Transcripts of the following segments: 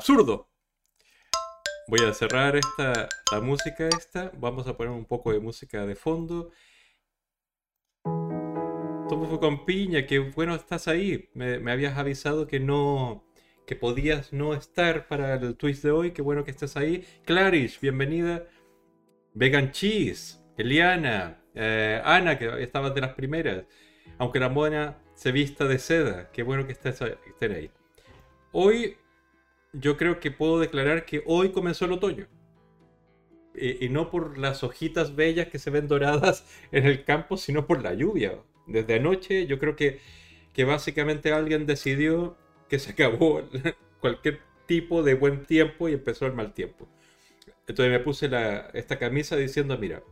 absurdo. Voy a cerrar esta, la música esta. Vamos a poner un poco de música de fondo. Todo fue con piña, que bueno estás ahí. Me, habías avisado que no, que podías no estar para el twist de hoy. Qué bueno que estés ahí. Clarish, bienvenida. Vegan Cheese, Eliana, eh, Ana, que estabas de las primeras. Aunque la mona se vista de seda. Qué bueno que estés, ahí. Hoy yo creo que puedo declarar que hoy comenzó el otoño. Y, no por las hojitas bellas que se ven doradas en el campo, sino por la lluvia. Desde anoche yo creo que, que básicamente alguien decidió que se acabó cualquier tipo de buen tiempo y empezó el mal tiempo. Entonces me puse la, esta camisa diciendo, mira,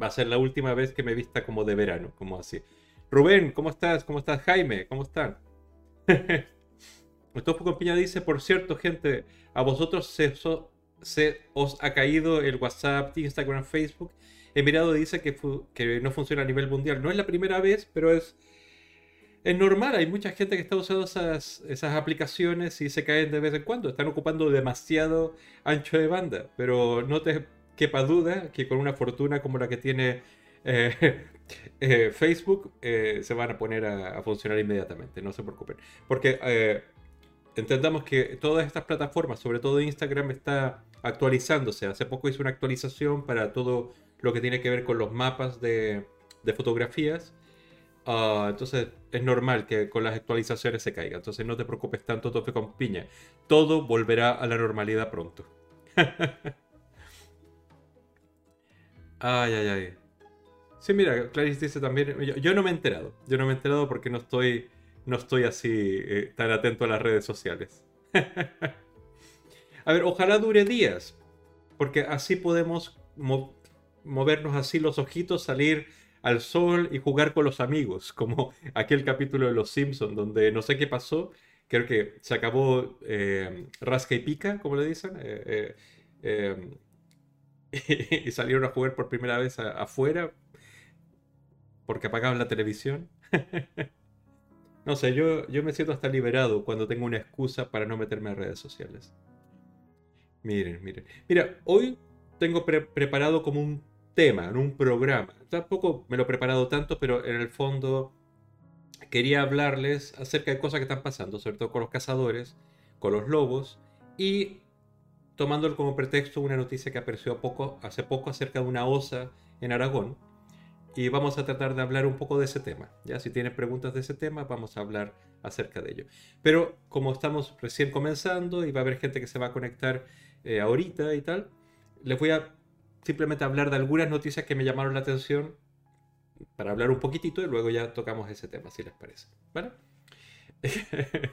va a ser la última vez que me vista como de verano, como así. Rubén, ¿cómo estás? ¿Cómo estás, Jaime? ¿Cómo están? Gustavo Compiña dice, por cierto, gente, a vosotros se, os ha caído el WhatsApp, Instagram, Facebook. He mirado dice que, no funciona a nivel mundial. No es la primera vez, pero es, es normal. Hay mucha gente que está usando esas, aplicaciones y se caen de vez en cuando. Están ocupando demasiado ancho de banda. Pero no te quepa duda que con una fortuna como la que tiene eh, eh, Facebook eh, se van a poner a, funcionar inmediatamente. No se preocupen. Porque entendamos que todas estas plataformas, sobre todo Instagram, está actualizándose. Hace poco hizo una actualización para todo lo que tiene que ver con los mapas de, fotografías. Ah, entonces es normal que con las actualizaciones se caiga. Entonces no te preocupes tanto, tope con piña. Todo volverá a la normalidad pronto. ay, ay, ay. Sí, mira, Clarice dice también, yo, no me he enterado. Yo no me he enterado porque no estoy no estoy así eh, tan atento a las redes sociales. a ver, ojalá dure días, porque así podemos movernos así los ojitos, salir al sol y jugar con los amigos, como aquel capítulo de Los Simpsons, donde no sé qué pasó, creo que se acabó eh, rasca y pica, como le dicen, eh, y salieron a jugar por primera vez afuera porque apagaban la televisión. No sé, yo, yo me siento hasta liberado cuando tengo una excusa para no meterme en redes sociales. Miren, miren. Mira, hoy tengo preparado como un tema, un programa. Tampoco me lo he preparado tanto, pero en el fondo quería hablarles acerca de cosas que están pasando, sobre todo con los cazadores, con los lobos, y tomándolo como pretexto una noticia que apareció hace poco acerca de una osa en Aragón, y vamos a tratar de hablar un poco de ese tema. ¿ya? Si tienes preguntas de ese tema, vamos a hablar acerca de ello. Pero como estamos recién comenzando y va a haber gente que se va a conectar eh, ahorita y tal, les voy a simplemente hablar de algunas noticias que me llamaron la atención para hablar un poquitito y luego ya tocamos ese tema, si les parece. ¿Vale?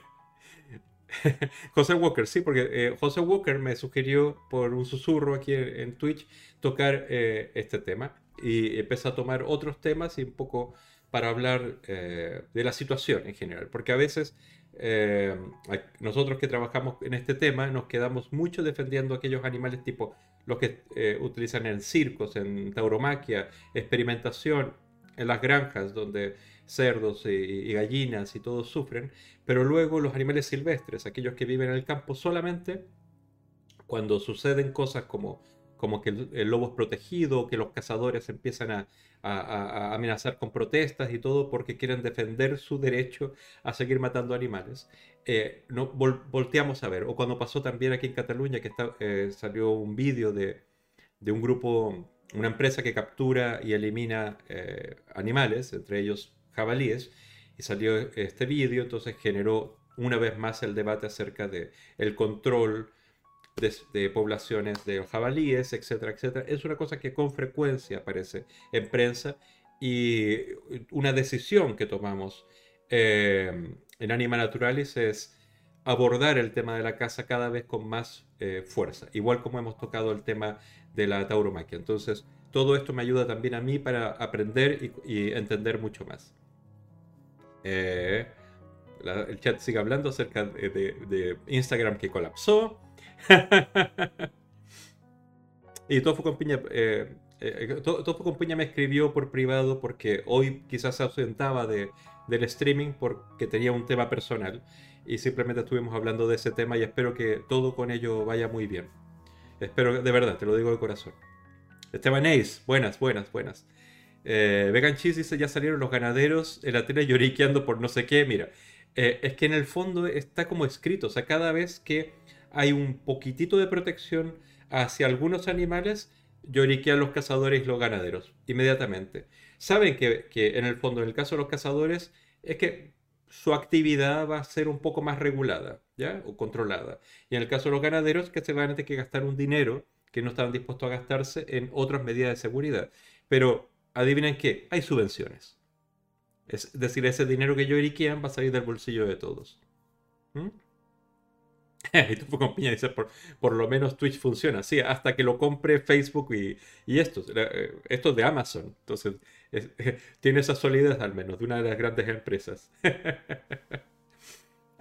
José Walker, sí, porque eh, José Walker me sugirió por un susurro aquí en, Twitch tocar eh, este tema y empecé a tomar otros temas y un poco para hablar eh, de la situación en general, porque a veces eh, nosotros que trabajamos en este tema nos quedamos mucho defendiendo aquellos animales tipo los que eh, utilizan en circos, en tauromaquia, experimentación, en las granjas donde cerdos y, y gallinas y todos sufren, pero luego los animales silvestres, aquellos que viven en el campo solamente cuando suceden cosas como como que el, lobo es protegido, que los cazadores empiezan a, amenazar con protestas y todo porque quieren defender su derecho a seguir matando animales. Eh, no, volteamos a ver, o cuando pasó también aquí en Cataluña, que eh, salió un vídeo de, un grupo, una empresa que captura y elimina eh, animales, entre ellos jabalíes, y salió este vídeo, entonces generó una vez más el debate acerca de el control de, poblaciones de jabalíes, etcétera, etcétera. Es una cosa que con frecuencia aparece en prensa y una decisión que tomamos eh, en Anima Naturalis es abordar el tema de la caza cada vez con más eh, fuerza, igual como hemos tocado el tema de la tauromaquia. Entonces, todo esto me ayuda también a mí para aprender y, entender mucho más. Eh, el chat sigue hablando acerca de Instagram que colapsó. y Tofu con Piña, eh, eh, con Piña me escribió por privado porque hoy quizás se ausentaba de, del streaming porque tenía un tema personal. y simplemente estuvimos hablando de ese tema y espero que todo con ello vaya muy bien. Espero, de verdad, te lo digo de corazón. Esteban Ace, buenas, buenas, buenas. Eh, Vegan Cheese dice, ya salieron los ganaderos en la tele lloriqueando por no sé qué. Mira, eh, es que en el fondo está como escrito, o sea, cada vez que hay un poquitito de protección hacia algunos animales, lloriquean los cazadores y los ganaderos, inmediatamente. Saben que, que en el fondo, en el caso de los cazadores, es que su actividad va a ser un poco más regulada, ¿ya? O controlada. Y en el caso de los ganaderos, que se van a tener que gastar un dinero que no estaban dispuestos a gastarse en otras medidas de seguridad. Pero adivinen qué, hay subvenciones. Es decir, ese dinero que yo eriquean va a salir del bolsillo de todos. ¿Mm? y tú con piña dice, por, lo menos Twitch funciona. Sí, hasta que lo compre Facebook y, y estos. Eh, estos de Amazon. Entonces, tiene esa solidez al menos de una de las grandes empresas.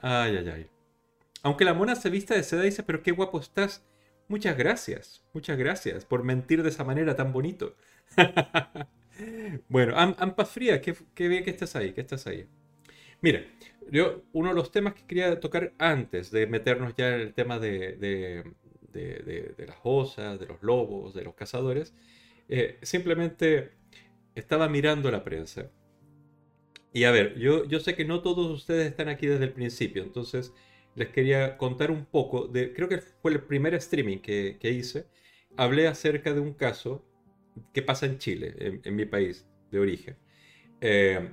ay, ay, ay. Aunque la mona se vista de seda dice, pero qué guapo estás. Muchas gracias, muchas gracias por mentir de esa manera tan bonito. bueno, Ampas Fría, qué, bien que estás ahí, que estás ahí. Mira, yo, uno de los temas que quería tocar antes de meternos ya en el tema de, de, las osas, de los lobos, de los cazadores, eh, simplemente estaba mirando la prensa. Y a ver, yo, yo sé que no todos ustedes están aquí desde el principio, entonces les quería contar un poco de, creo que fue el primer streaming que, que hice, hablé acerca de un caso que pasa en Chile, en, mi país de origen. Eh,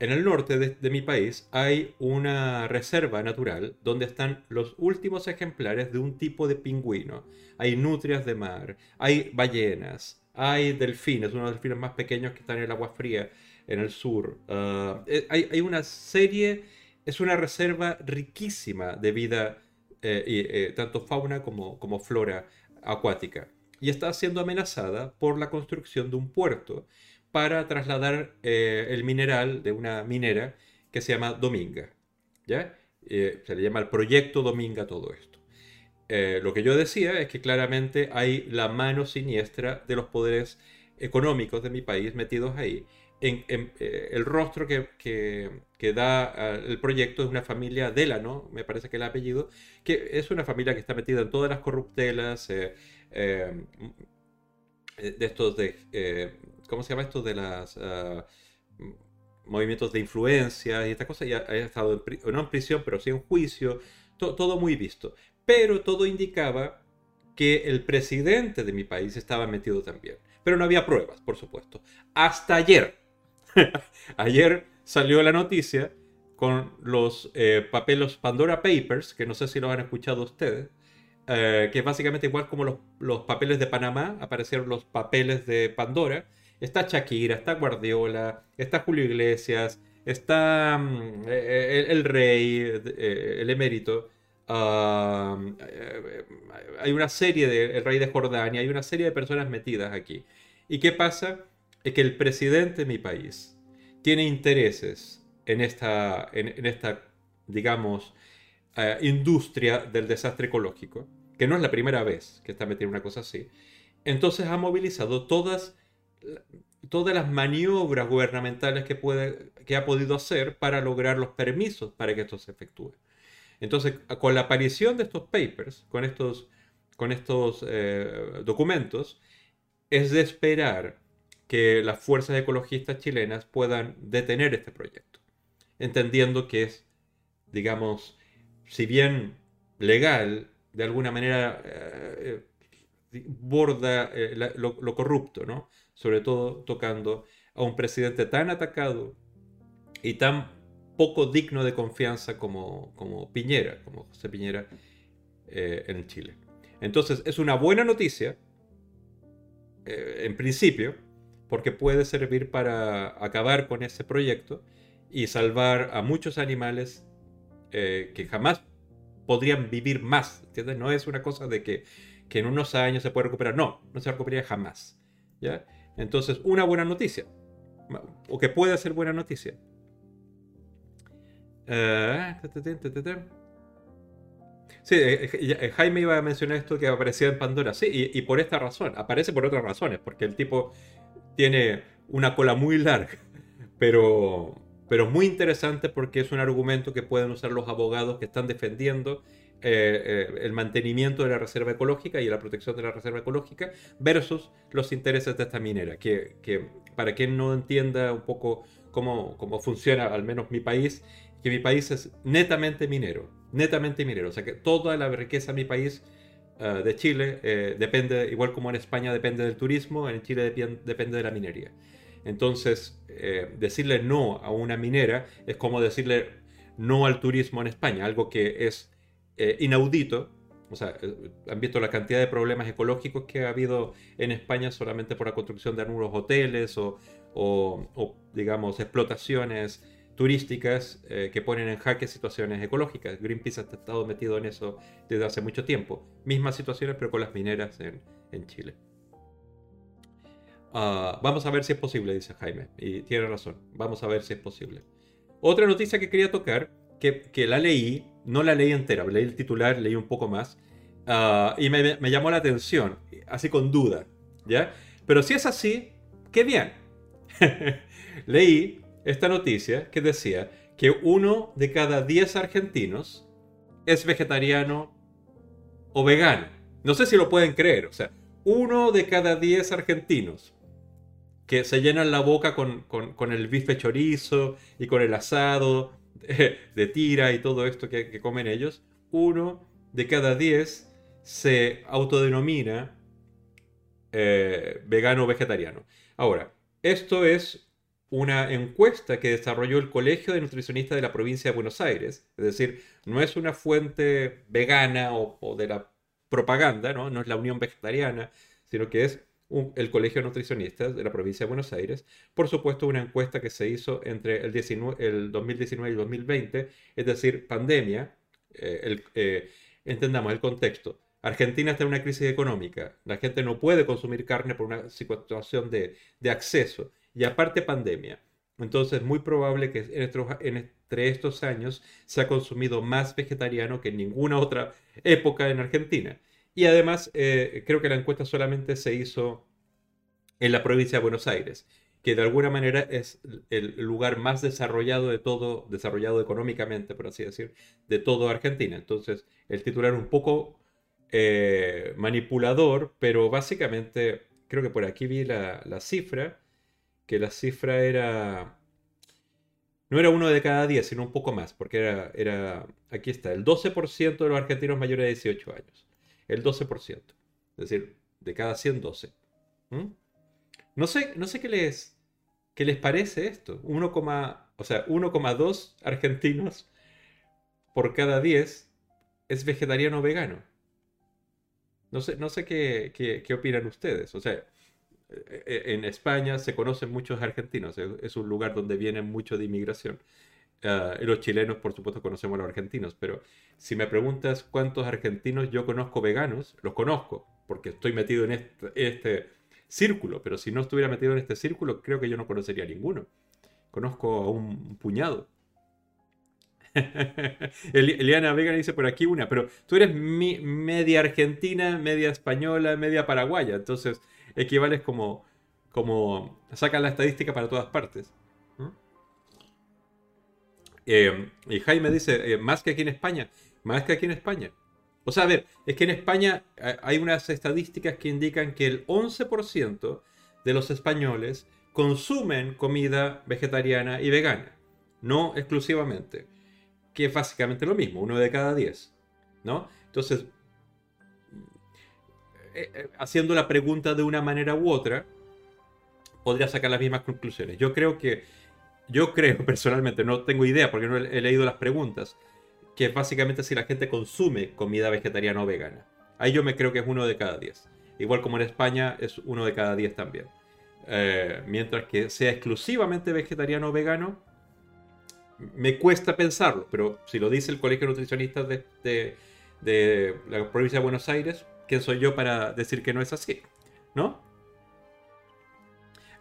en el norte de, mi país hay una reserva natural donde están los últimos ejemplares de un tipo de pingüino. Hay nutrias de mar, hay ballenas, hay delfines, unos delfines más pequeños que están en el agua fría en el sur. Ah, eh, hay, una serie, es una reserva riquísima de vida, eh, y, tanto fauna como flora acuática y está siendo amenazada por la construcción de un puerto para trasladar eh, el mineral de una minera que se llama Dominga. ¿ya? Eh, se le llama el proyecto Dominga todo esto. Eh, lo que yo decía es que claramente hay la mano siniestra de los poderes económicos de mi país metidos ahí. En, el rostro que, da el proyecto es una familia Delano, me parece que el apellido, que es una familia que está metida en todas las corruptelas, de estos de, eh, ¿cómo se llama esto? De las ah, movimientos de influencia y estas cosas, ya ha estado no en prisión, pero sí en juicio, todo muy visto. Pero todo indicaba que el presidente de mi país estaba metido también. Pero no había pruebas, por supuesto. Hasta ayer. ayer salió la noticia con los eh, papeles Pandora Papers, que no sé si lo han escuchado ustedes, eh, que es básicamente igual como los, papeles de Panamá, aparecieron los papeles de Pandora. Está Shakira, está Guardiola, está Julio Iglesias, está mm, eh, el, rey, eh, el emérito. hay una serie de el rey de Jordania, hay una serie de personas metidas aquí. ¿Y qué pasa? Es que el presidente de mi país tiene intereses en esta, en esta digamos, industria del desastre ecológico que no es la primera vez que está metiendo una cosa así, entonces ha movilizado todas, todas las maniobras gubernamentales que, puede, que ha podido hacer para lograr los permisos para que esto se efectúe. Entonces, con la aparición de estos papers, con estos, con estos eh, documentos, es de esperar que las fuerzas ecologistas chilenas puedan detener este proyecto, entendiendo que es, digamos, si bien legal, de alguna manera eh, eh, borda eh, lo, corrupto, ¿no? Sobre todo tocando a un presidente tan atacado y tan poco digno de confianza como, como Piñera, como José Piñera en Chile. Entonces es una buena noticia, en principio, porque puede servir para acabar con ese proyecto y salvar a muchos animales que jamás podrían vivir más. ¿entiendes? No es una cosa de que, en unos años se puede recuperar. No, no se recuperaría jamás. ¿ya? Entonces, una buena noticia. O que puede ser buena noticia. Sí, Jaime iba a mencionar esto que aparecía en Pandora. Sí, y, por esta razón. Aparece por otras razones. Porque el tipo tiene una cola muy larga. Pero pero muy interesante porque es un argumento que pueden usar los abogados que están defendiendo eh, eh, el mantenimiento de la reserva ecológica y la protección de la reserva ecológica versus los intereses de esta minera, que, para quien no entienda un poco cómo, cómo, funciona, al menos mi país, que mi país es netamente minero, netamente minero, o sea que toda la riqueza de mi país uh, de Chile eh, depende, igual como en España depende del turismo, en Chile depende de la minería. Entonces, eh, decirle no a una minera es como decirle no al turismo en España, algo que es eh, inaudito. O sea, eh, han visto la cantidad de problemas ecológicos que ha habido en España solamente por la construcción de algunos hoteles o, digamos, explotaciones turísticas que ponen en jaque situaciones ecológicas. Greenpeace ha estado metido en eso desde hace mucho tiempo. Mismas situaciones, pero con las mineras en, Chile. Ah, vamos a ver si es posible, dice Jaime. Y tiene razón. Vamos a ver si es posible. Otra noticia que quería tocar, que, que la leí no la leí entera, leí el titular, leí un poco más. Ah, y me, llamó la atención, así con duda, ¿ya? Pero si es así, qué bien. leí esta noticia que decía que uno de cada diez argentinos es vegetariano o vegano. No sé si lo pueden creer, o sea, uno de cada diez argentinos que se llenan la boca con, con el bife chorizo y con el asado de, tira y todo esto que, comen ellos, uno de cada diez se autodenomina eh, vegano o vegetariano. Ahora, esto es una encuesta que desarrolló el Colegio de Nutricionistas de la provincia de Buenos Aires, es decir, no es una fuente vegana o, de la propaganda, ¿no? no es la Unión Vegetariana, sino que es el Colegio de Nutricionistas de la provincia de Buenos Aires, por supuesto una encuesta que se hizo entre el, 2019 y el 2020, es decir, pandemia, eh, eh, entendamos el contexto. Argentina está en una crisis económica, la gente no puede consumir carne por una situación de, acceso y aparte pandemia. Entonces es muy probable que entre estos años se ha consumido más vegetariano que en ninguna otra época en Argentina. Y además, eh, creo que la encuesta solamente se hizo en la provincia de Buenos Aires, que de alguna manera es el lugar más desarrollado de todo, desarrollado económicamente, por así decir, de todo Argentina. Entonces, el titular un poco eh, manipulador, pero básicamente, creo que por aquí vi la, cifra, que la cifra era no era uno de cada diez, sino un poco más, porque era, era aquí está, el 12% de los argentinos mayores de 18 años el 12%. Es decir, de cada 100, 12. ¿Mm? No sé, no sé qué les, qué les parece esto. 1, o sea, 1,2 argentinos por cada 10 es vegetariano o vegano. No sé, no sé qué, qué, opinan ustedes. O sea, e, e, en España se conocen muchos argentinos. Es un lugar donde vienen mucho de inmigración. Ah, los chilenos, por supuesto, conocemos a los argentinos, pero si me preguntas cuántos argentinos yo conozco veganos, los conozco, porque estoy metido en este, este, círculo, pero si no estuviera metido en este círculo, creo que yo no conocería ninguno. Conozco a un puñado. Eliana Vega dice por aquí una, pero tú eres media argentina, media española, media paraguaya, entonces equivales como, como sacan la estadística para todas partes. Eh, y Jaime dice, eh, más que aquí en España, más que aquí en España. O sea, a ver, es que en España eh, hay unas estadísticas que indican que el 11% de los españoles consumen comida vegetariana y vegana, no exclusivamente, que es básicamente lo mismo, uno de cada 10, ¿no? Entonces, haciendo la pregunta de una manera u otra, podría sacar las mismas conclusiones. Yo creo que yo creo personalmente, no tengo idea porque no he, leído las preguntas, que es básicamente si la gente consume comida vegetariana o vegana. Ahí yo me creo que es uno de cada diez. Igual como en España es uno de cada diez también. Eh, mientras que sea exclusivamente vegetariano o vegano, me cuesta pensarlo, pero si lo dice el Colegio de Nutricionistas de, de la provincia de Buenos Aires, ¿quién soy yo para decir que no es así? ¿No?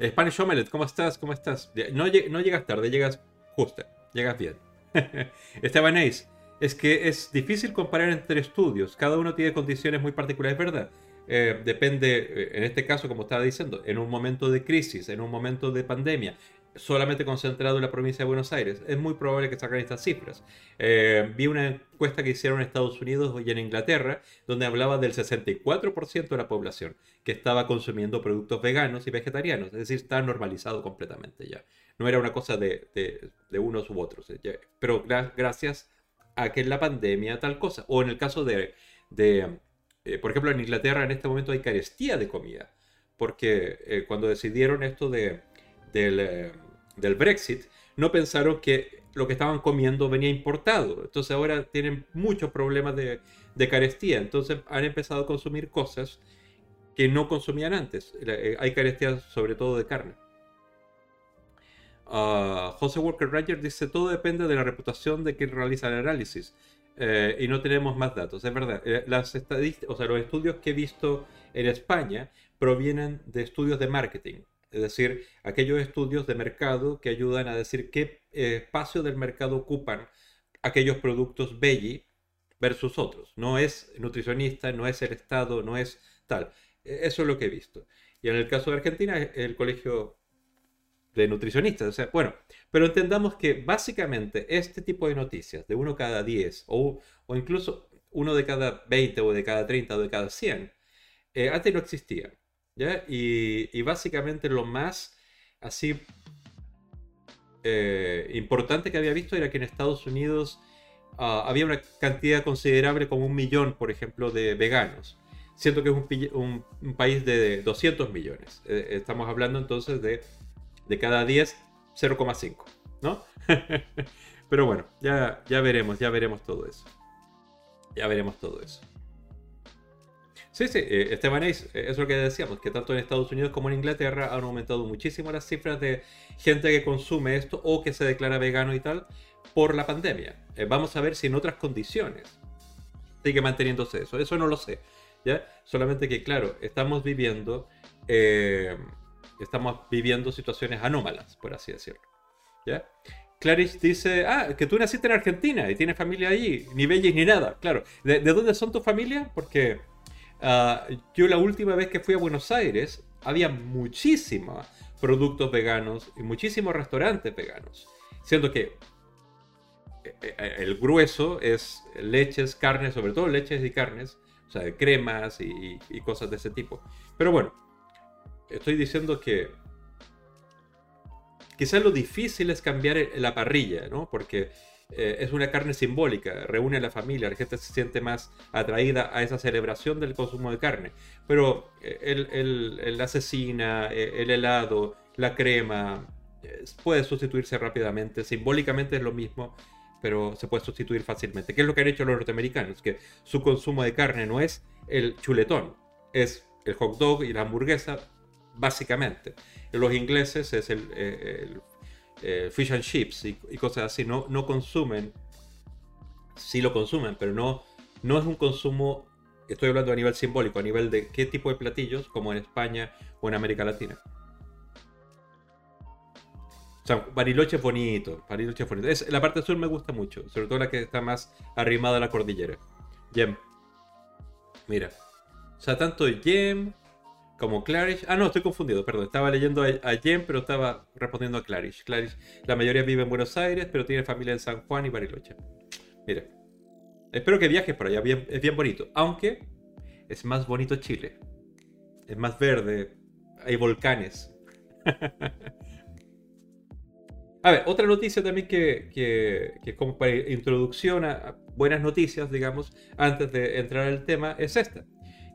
Spanish Omelette, ¿cómo estás? ¿Cómo estás? No, no llegas tarde, llegas justa, llegas bien. Esteban Ace, es que es difícil comparar entre estudios, cada uno tiene condiciones muy particulares, ¿verdad? Eh, depende, eh, en este caso, como estaba diciendo, en un momento de crisis, en un momento de pandemia, solamente concentrado en la provincia de Buenos Aires. Es muy probable que sacan estas cifras. Eh, vi una encuesta que hicieron en Estados Unidos y en Inglaterra, donde hablaba del 64% de la población que estaba consumiendo productos veganos y vegetarianos. Es decir, está normalizado completamente ya. No era una cosa de, unos u otros. Eh, pero gracias a que en la pandemia tal cosa. O en el caso de, eh, por ejemplo, en Inglaterra en este momento hay carestía de comida. Porque cuando decidieron esto de, del del Brexit, no pensaron que lo que estaban comiendo venía importado. Entonces ahora tienen muchos problemas de, carestía. Entonces han empezado a consumir cosas que no consumían antes. Eh, hay carestía sobre todo de carne. Uh, José Walker Ranger dice, todo depende de la reputación de quien realiza el análisis. Eh, y no tenemos más datos. Es verdad, eh, las estadísticas, o los estudios que he visto en España provienen de estudios de marketing. Es decir, aquellos estudios de mercado que ayudan a decir qué espacio del mercado ocupan aquellos productos Belli versus otros. No es nutricionista, no es el Estado, no es tal. E, eso es lo que he visto. Y en el caso de Argentina, el colegio de nutricionistas. O sea, bueno, pero entendamos que básicamente este tipo de noticias, de uno cada 10 o, o incluso uno de cada 20 o de cada 30 o de cada 100, eh, antes no existía. Y, básicamente lo más así eh, importante que había visto era que en Estados Unidos ah, había una cantidad considerable, como un millón, por ejemplo, de veganos. Siento que es un, país de 200 millones. Eh, estamos hablando entonces de, de cada 10, 0,5, ¿no? Pero bueno, ya, ya veremos, ya veremos todo eso. Ya veremos todo eso. Sí, sí, eh, Esteban eh, es lo que decíamos, que tanto en Estados Unidos como en Inglaterra han aumentado muchísimo las cifras de gente que consume esto o que se declara vegano y tal por la pandemia. Eh, vamos a ver si en otras condiciones sigue manteniéndose eso. Eso no lo sé. ¿ya? Solamente que, claro, estamos viviendo, estamos viviendo situaciones anómalas, por así decirlo. ¿ya? Clarice dice, ah, que tú naciste en Argentina y tienes familia allí, ni bellis ni nada. Claro, ¿de, de dónde son tus familias? Porque Ah, yo la última vez que fui a Buenos Aires había muchísimos productos veganos y muchísimos restaurantes veganos. Siendo que eh, eh, el grueso es leches, carnes, sobre todo leches y carnes, o sea, cremas y, y cosas de ese tipo. Pero bueno, estoy diciendo que quizás lo difícil es cambiar la parrilla, ¿no? Porque eh, es una carne simbólica, reúne a la familia, la gente se siente más atraída a esa celebración del consumo de carne. Pero eh, el, la cecina, eh, el helado, la crema, puede sustituirse rápidamente, simbólicamente es lo mismo, pero se puede sustituir fácilmente. ¿Qué es lo que han hecho los norteamericanos? Que su consumo de carne no es el chuletón, es el hot dog y la hamburguesa, básicamente. Los ingleses es el, el eh, fish and chips y, cosas así, no, no consumen, sí lo consumen, pero no, no es un consumo, estoy hablando a nivel simbólico, a nivel de qué tipo de platillos, como en España o en América Latina. O sea, Bariloche es bonito, Bariloche es bonito. Es, la parte sur me gusta mucho, sobre todo la que está más arrimada a la cordillera. Yem. Mira. O sea, tanto Yem como Clarish. Ah, no, estoy confundido, perdón. Estaba leyendo a, Jen, pero estaba respondiendo a Clarish. Clarish, la mayoría vive en Buenos Aires, pero tiene familia en San Juan y Bariloche. Mira. Espero que viajes por allá, es bien bonito. Aunque es más bonito Chile. Es más verde, hay volcanes. a ver, otra noticia también que, que, como para introducción a buenas noticias, digamos, antes de entrar al tema, es esta.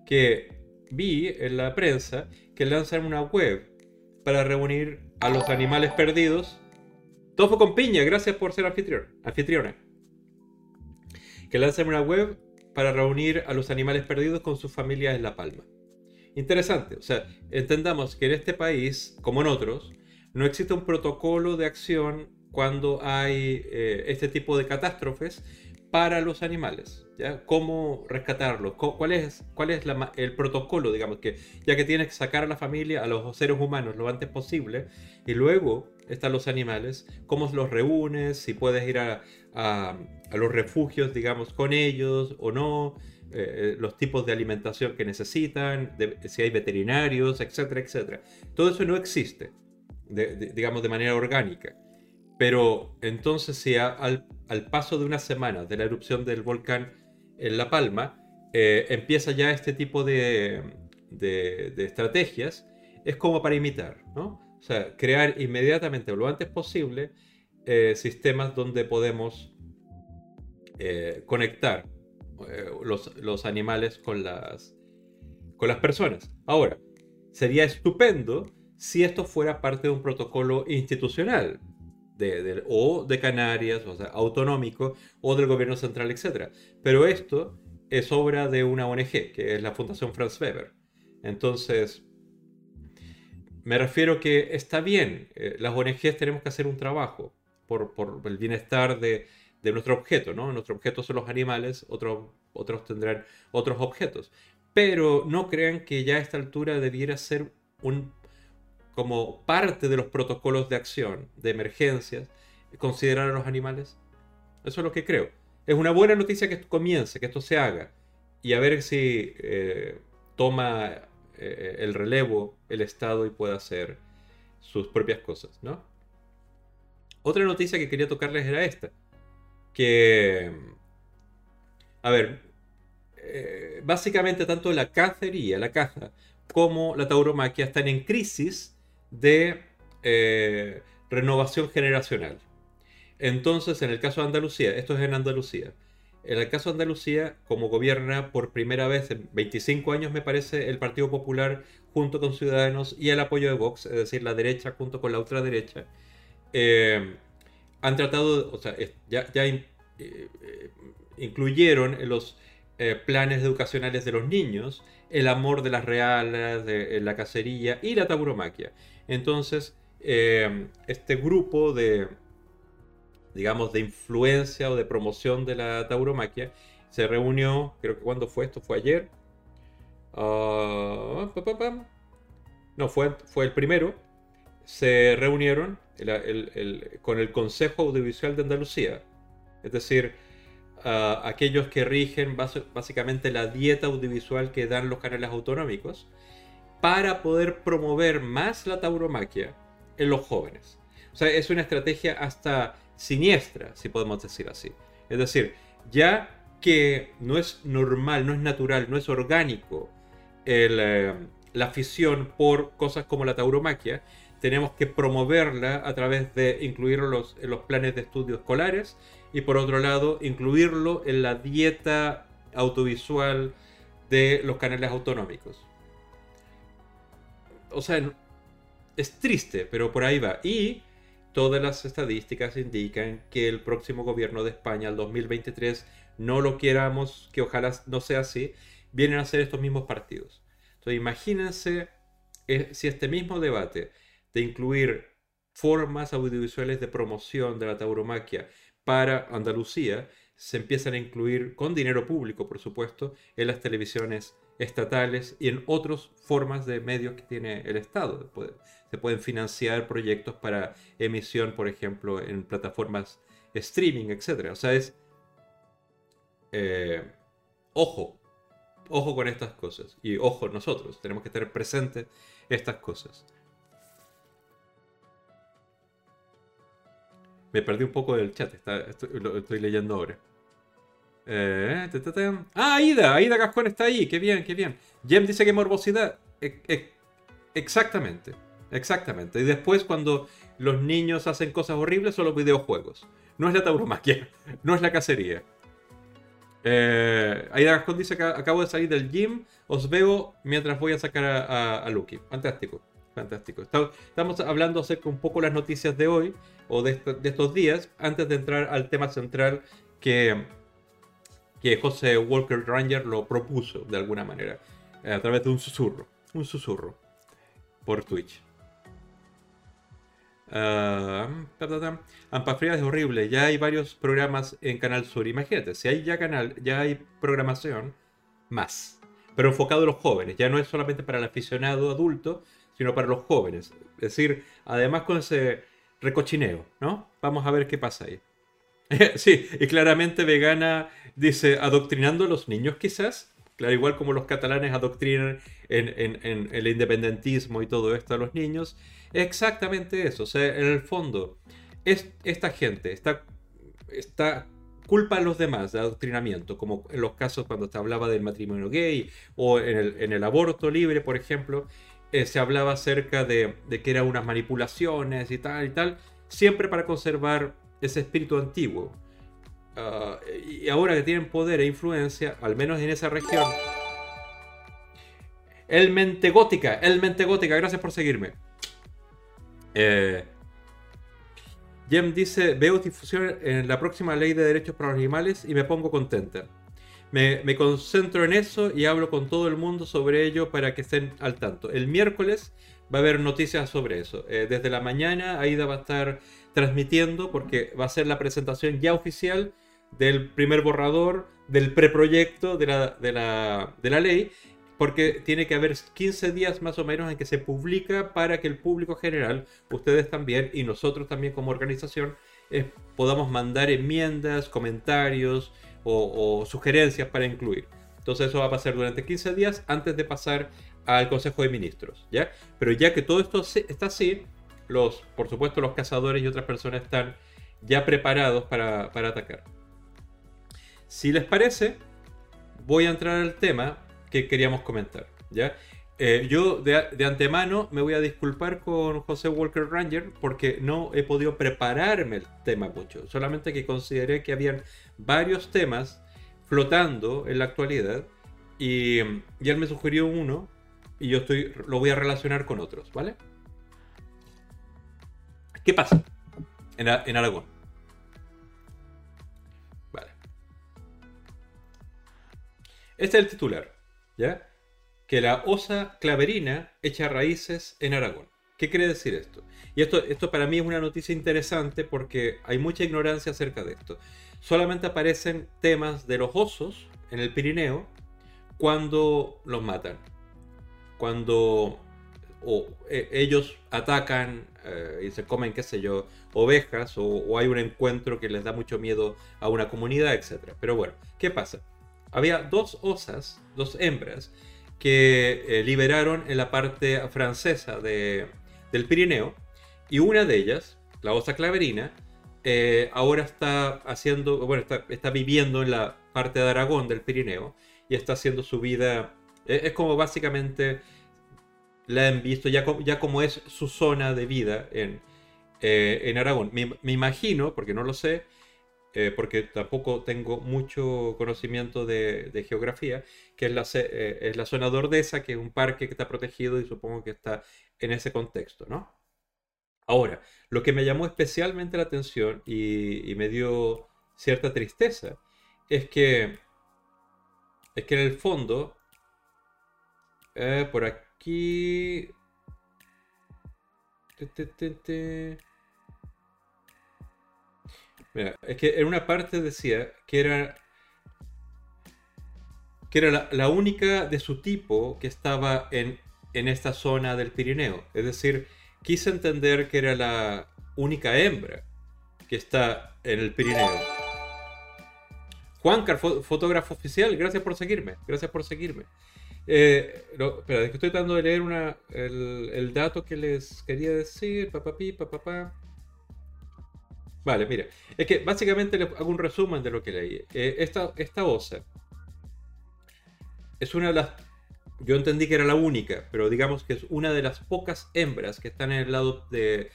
Que vi en la prensa que lanzan una web para reunir a los animales perdidos. Todo fue con piña, gracias por ser anfitrión, anfitriona. Que lanzan una web para reunir a los animales perdidos con sus familias en La Palma. Interesante, o sea, entendamos que en este país, como en otros, no existe un protocolo de acción cuando hay eh, este tipo de catástrofes para los animales, ¿ya? ¿Cómo rescatarlos? ¿Cuál es, cuál es el protocolo, digamos, que ya que tienes que sacar a la familia, a los seres humanos lo antes posible, y luego están los animales, cómo los reúnes, si puedes ir a, los refugios, digamos, con ellos o no, eh, eh, los tipos de alimentación que necesitan, si hay veterinarios, etcétera, etcétera. Todo eso no existe. digamos, de manera orgánica. Pero entonces si al, paso de una semana de la erupción del volcán en La Palma, eh, empieza ya este tipo de, estrategias, es como para imitar, ¿no? O sea, crear inmediatamente, lo antes posible, eh, sistemas donde podemos eh, conectar los, los, animales con las, con las personas. Ahora, sería estupendo si esto fuera parte de un protocolo institucional, de, o de Canarias, o sea, autonómico, o del gobierno central, etc. Pero esto es obra de una ONG, que es la Fundación Franz Weber. Entonces, me refiero que está bien, eh, las ONGs tenemos que hacer un trabajo por, el bienestar de, nuestro objeto, ¿no? Nuestro objeto son los animales, otros, otros tendrán otros objetos. Pero no crean que ya a esta altura debiera ser un como parte de los protocolos de acción de emergencias considerar a los animales? Eso es lo que creo. Es una buena noticia que esto comience, que esto se haga. Y a ver si eh, toma eh, el relevo el Estado y puede hacer sus propias cosas, ¿no? Otra noticia que quería tocarles era esta. Que, a ver, eh, básicamente tanto la cacería, la caza, como la tauromaquia están en crisis de eh, renovación generacional. Entonces, en el caso de Andalucía, esto es en Andalucía, en el caso de Andalucía, como gobierna por primera vez en 25 años, me parece, el Partido Popular junto con Ciudadanos y el apoyo de Vox, es decir, la derecha junto con la ultraderecha, eh, han tratado, o sea, ya, eh, incluyeron en los planes educacionales de los niños el amor de las reales, de la cacería y la tauromaquia. Entonces, eh, este grupo de, digamos, de influencia o de promoción de la tauromaquia se reunió, creo que cuando fue esto, fue ayer. Ah, no, fue, fue el primero. Se reunieron con el Consejo Audiovisual de Andalucía. Es decir, ah, aquellos que rigen básicamente la dieta audiovisual que dan los canales autonómicos para poder promover más la tauromaquia en los jóvenes. O sea, es una estrategia hasta siniestra, si podemos decir así. Es decir, ya que no es normal, no es natural, no es orgánico eh, la afición por cosas como la tauromaquia, tenemos que promoverla a través de incluirlo en los planes de estudio escolares y por otro lado incluirlo en la dieta audiovisual de los canales autonómicos o sea, es triste, pero por ahí va. Y todas las estadísticas indican que el próximo gobierno de España, el 2023, no lo quieramos, que ojalá no sea así, vienen a ser estos mismos partidos. Entonces imagínense eh, si este mismo debate de incluir formas audiovisuales de promoción de la tauromaquia para Andalucía se empiezan a incluir con dinero público, por supuesto, en las televisiones estatales y en otras formas de medios que tiene el Estado. Se pueden financiar proyectos para emisión, por ejemplo, en plataformas streaming, etc. O sea, es... Eh, ojo, ojo con estas cosas. Y ojo nosotros, tenemos que tener presentes estas cosas. Me perdí un poco del chat, lo estoy leyendo ahora. Eh, ah, Aida, Aida Cascón está ahí, qué bien, qué bien. Jem dice que morbosidad. Exactamente, exactamente. Y después cuando los niños hacen cosas horribles son los videojuegos. No es la tauromaquia, no es la cacería. Eh, Aida Gascón dice que acabo de salir del gym, os veo mientras voy a sacar a, a, Lucky. Fantástico, fantástico. Estamos hablando acerca un poco las noticias de hoy o de estos días antes de entrar al tema central que que José Walker Ranger lo propuso de alguna manera, a través de un susurro, un susurro, por Twitch. Uh, es horrible, ya hay varios programas en Canal Sur. Imagínate, si hay ya canal, ya hay programación, más. Pero enfocado a los jóvenes, ya no es solamente para el aficionado adulto, sino para los jóvenes. Es decir, además con ese recochineo, ¿no? Vamos a ver qué pasa ahí. sí, y claramente vegana dice, adoctrinando a los niños quizás. Igual como los catalanes adoctrinan en, el independentismo y todo esto a los niños, exactamente eso. O sea, en el fondo, es, esta gente está, está culpa a los demás de adoctrinamiento, como en los casos cuando se hablaba del matrimonio gay o en el, aborto libre, por ejemplo, eh, se hablaba acerca de, que eran unas manipulaciones y tal y tal, siempre para conservar ese espíritu antiguo. Ah, y ahora que tienen poder e influencia, al menos en esa región, el mente gótica, el mente gótica, gracias por seguirme. Eh, Jem dice, veo difusión en la próxima ley de derechos para los animales y me pongo contenta. Me, concentro en eso y hablo con todo el mundo sobre ello para que estén al tanto. El miércoles va a haber noticias sobre eso. Eh, desde la mañana Aida va a estar transmitiendo porque va a ser la presentación ya oficial del primer borrador del preproyecto de la, de la, de la ley porque tiene que haber 15 días más o menos en que se publica para que el público general, ustedes también y nosotros también como organización, eh, podamos mandar enmiendas, comentarios o, sugerencias para incluir. Entonces eso va a pasar durante 15 días antes de pasar al Consejo de Ministros, ¿ya? Pero ya que todo esto está así, los, por supuesto los cazadores y otras personas están ya preparados para, para atacar. Si les parece, voy a entrar al tema que queríamos comentar. ¿ya? Eh, yo de, antemano me voy a disculpar con José Walker Ranger porque no he podido prepararme el tema mucho. Solamente que consideré que habían varios temas flotando en la actualidad y, él me sugirió uno y yo estoy, lo voy a relacionar con otros, ¿vale? ¿Qué pasa en, Aragón? Vale. Este es el titular. ¿ya? Que la osa claverina echa raíces en Aragón. ¿Qué quiere decir esto? Y esto, esto para mí es una noticia interesante porque hay mucha ignorancia acerca de esto. Solamente aparecen temas de los osos en el Pirineo cuando los matan. Cuando e, ellos atacan eh, y se comen, qué sé yo, ovejas o, hay un encuentro que les da mucho miedo a una comunidad, etc. Pero bueno, ¿qué pasa? había dos osas, dos hembras, que eh, liberaron en la parte francesa del Pirineo, y una de ellas, la osa claverina, eh, ahora está haciendo, bueno, está, viviendo en la parte de Aragón del Pirineo y está haciendo su vida. Es como básicamente la han visto ya, ya como es su zona de vida en, en Aragón. me, imagino, porque no lo sé, eh, porque tampoco tengo mucho conocimiento de, geografía, que es la, eh, es la zona de Ordesa, que es un parque que está protegido y supongo que está en ese contexto, ¿no? Ahora, lo que me llamó especialmente la atención y, me dio cierta tristeza es que, es que en el fondo, eh, por aquí... Mira, es que en una parte decía que era que era la, única de su tipo que estaba en, en, esta zona del Pirineo. Es decir, quise entender que era la única hembra que está en el Pirineo. Juancar, fotógrafo oficial, gracias por seguirme. Gracias por seguirme. Eh, espera, es que estoy tratando de leer el, dato que les quería decir. Papapi, papapá. Vale, mire. Es que básicamente les hago un resumen de lo que leí. Eh, esta, esta osa es una de las. Yo entendí que era la única, pero digamos que es una de las pocas hembras que están en el lado de,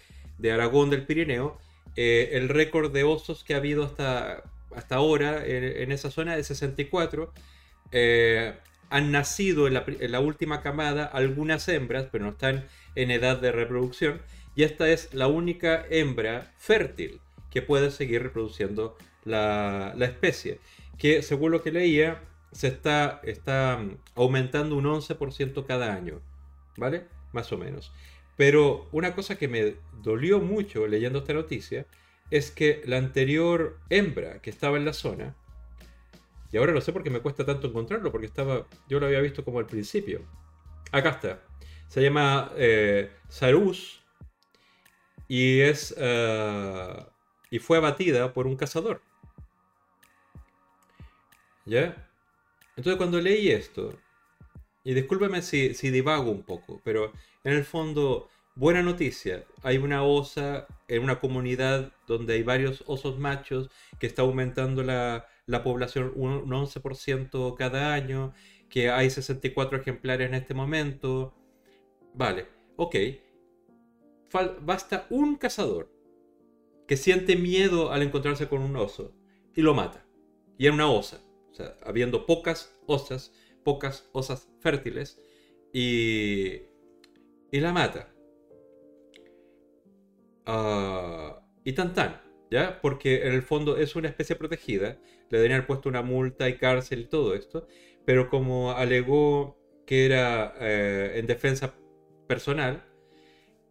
Aragón del Pirineo. Eh, el récord de osos que ha habido hasta, hasta ahora en, esa zona es 64. Eh, han nacido en la, la última camada algunas hembras, pero no están en edad de reproducción. Y esta es la única hembra fértil que puede seguir reproduciendo la, especie. Que según lo que leía, se está, está mm, aumentando un 11% cada año, ¿vale? Más o menos. Pero una cosa que me dolió mucho leyendo esta noticia es que la anterior hembra que estaba en la zona, y ahora no sé por qué me cuesta tanto encontrarlo, porque estaba, yo lo había visto como al principio. Acá está. Se llama eh, Sarus y es eh, y fue abatida por un cazador. ¿Ya? Entonces cuando leí esto, y discúlpeme si, si divago un poco, pero en el fondo, buena noticia, hay una osa en una comunidad donde hay varios osos machos que está aumentando la, la población un 11% cada año, que hay 64 ejemplares en este momento. Vale, ok. basta un cazador que siente miedo al encontrarse con un oso y lo mata. Y era una osa. O sea, habiendo pocas osas, pocas osas fértiles, y, y la mata. Ah, y tan tan, ¿ya? Porque en el fondo es una especie protegida, le deberían haber puesto una multa y cárcel y todo esto, pero como alegó que era eh, en defensa personal,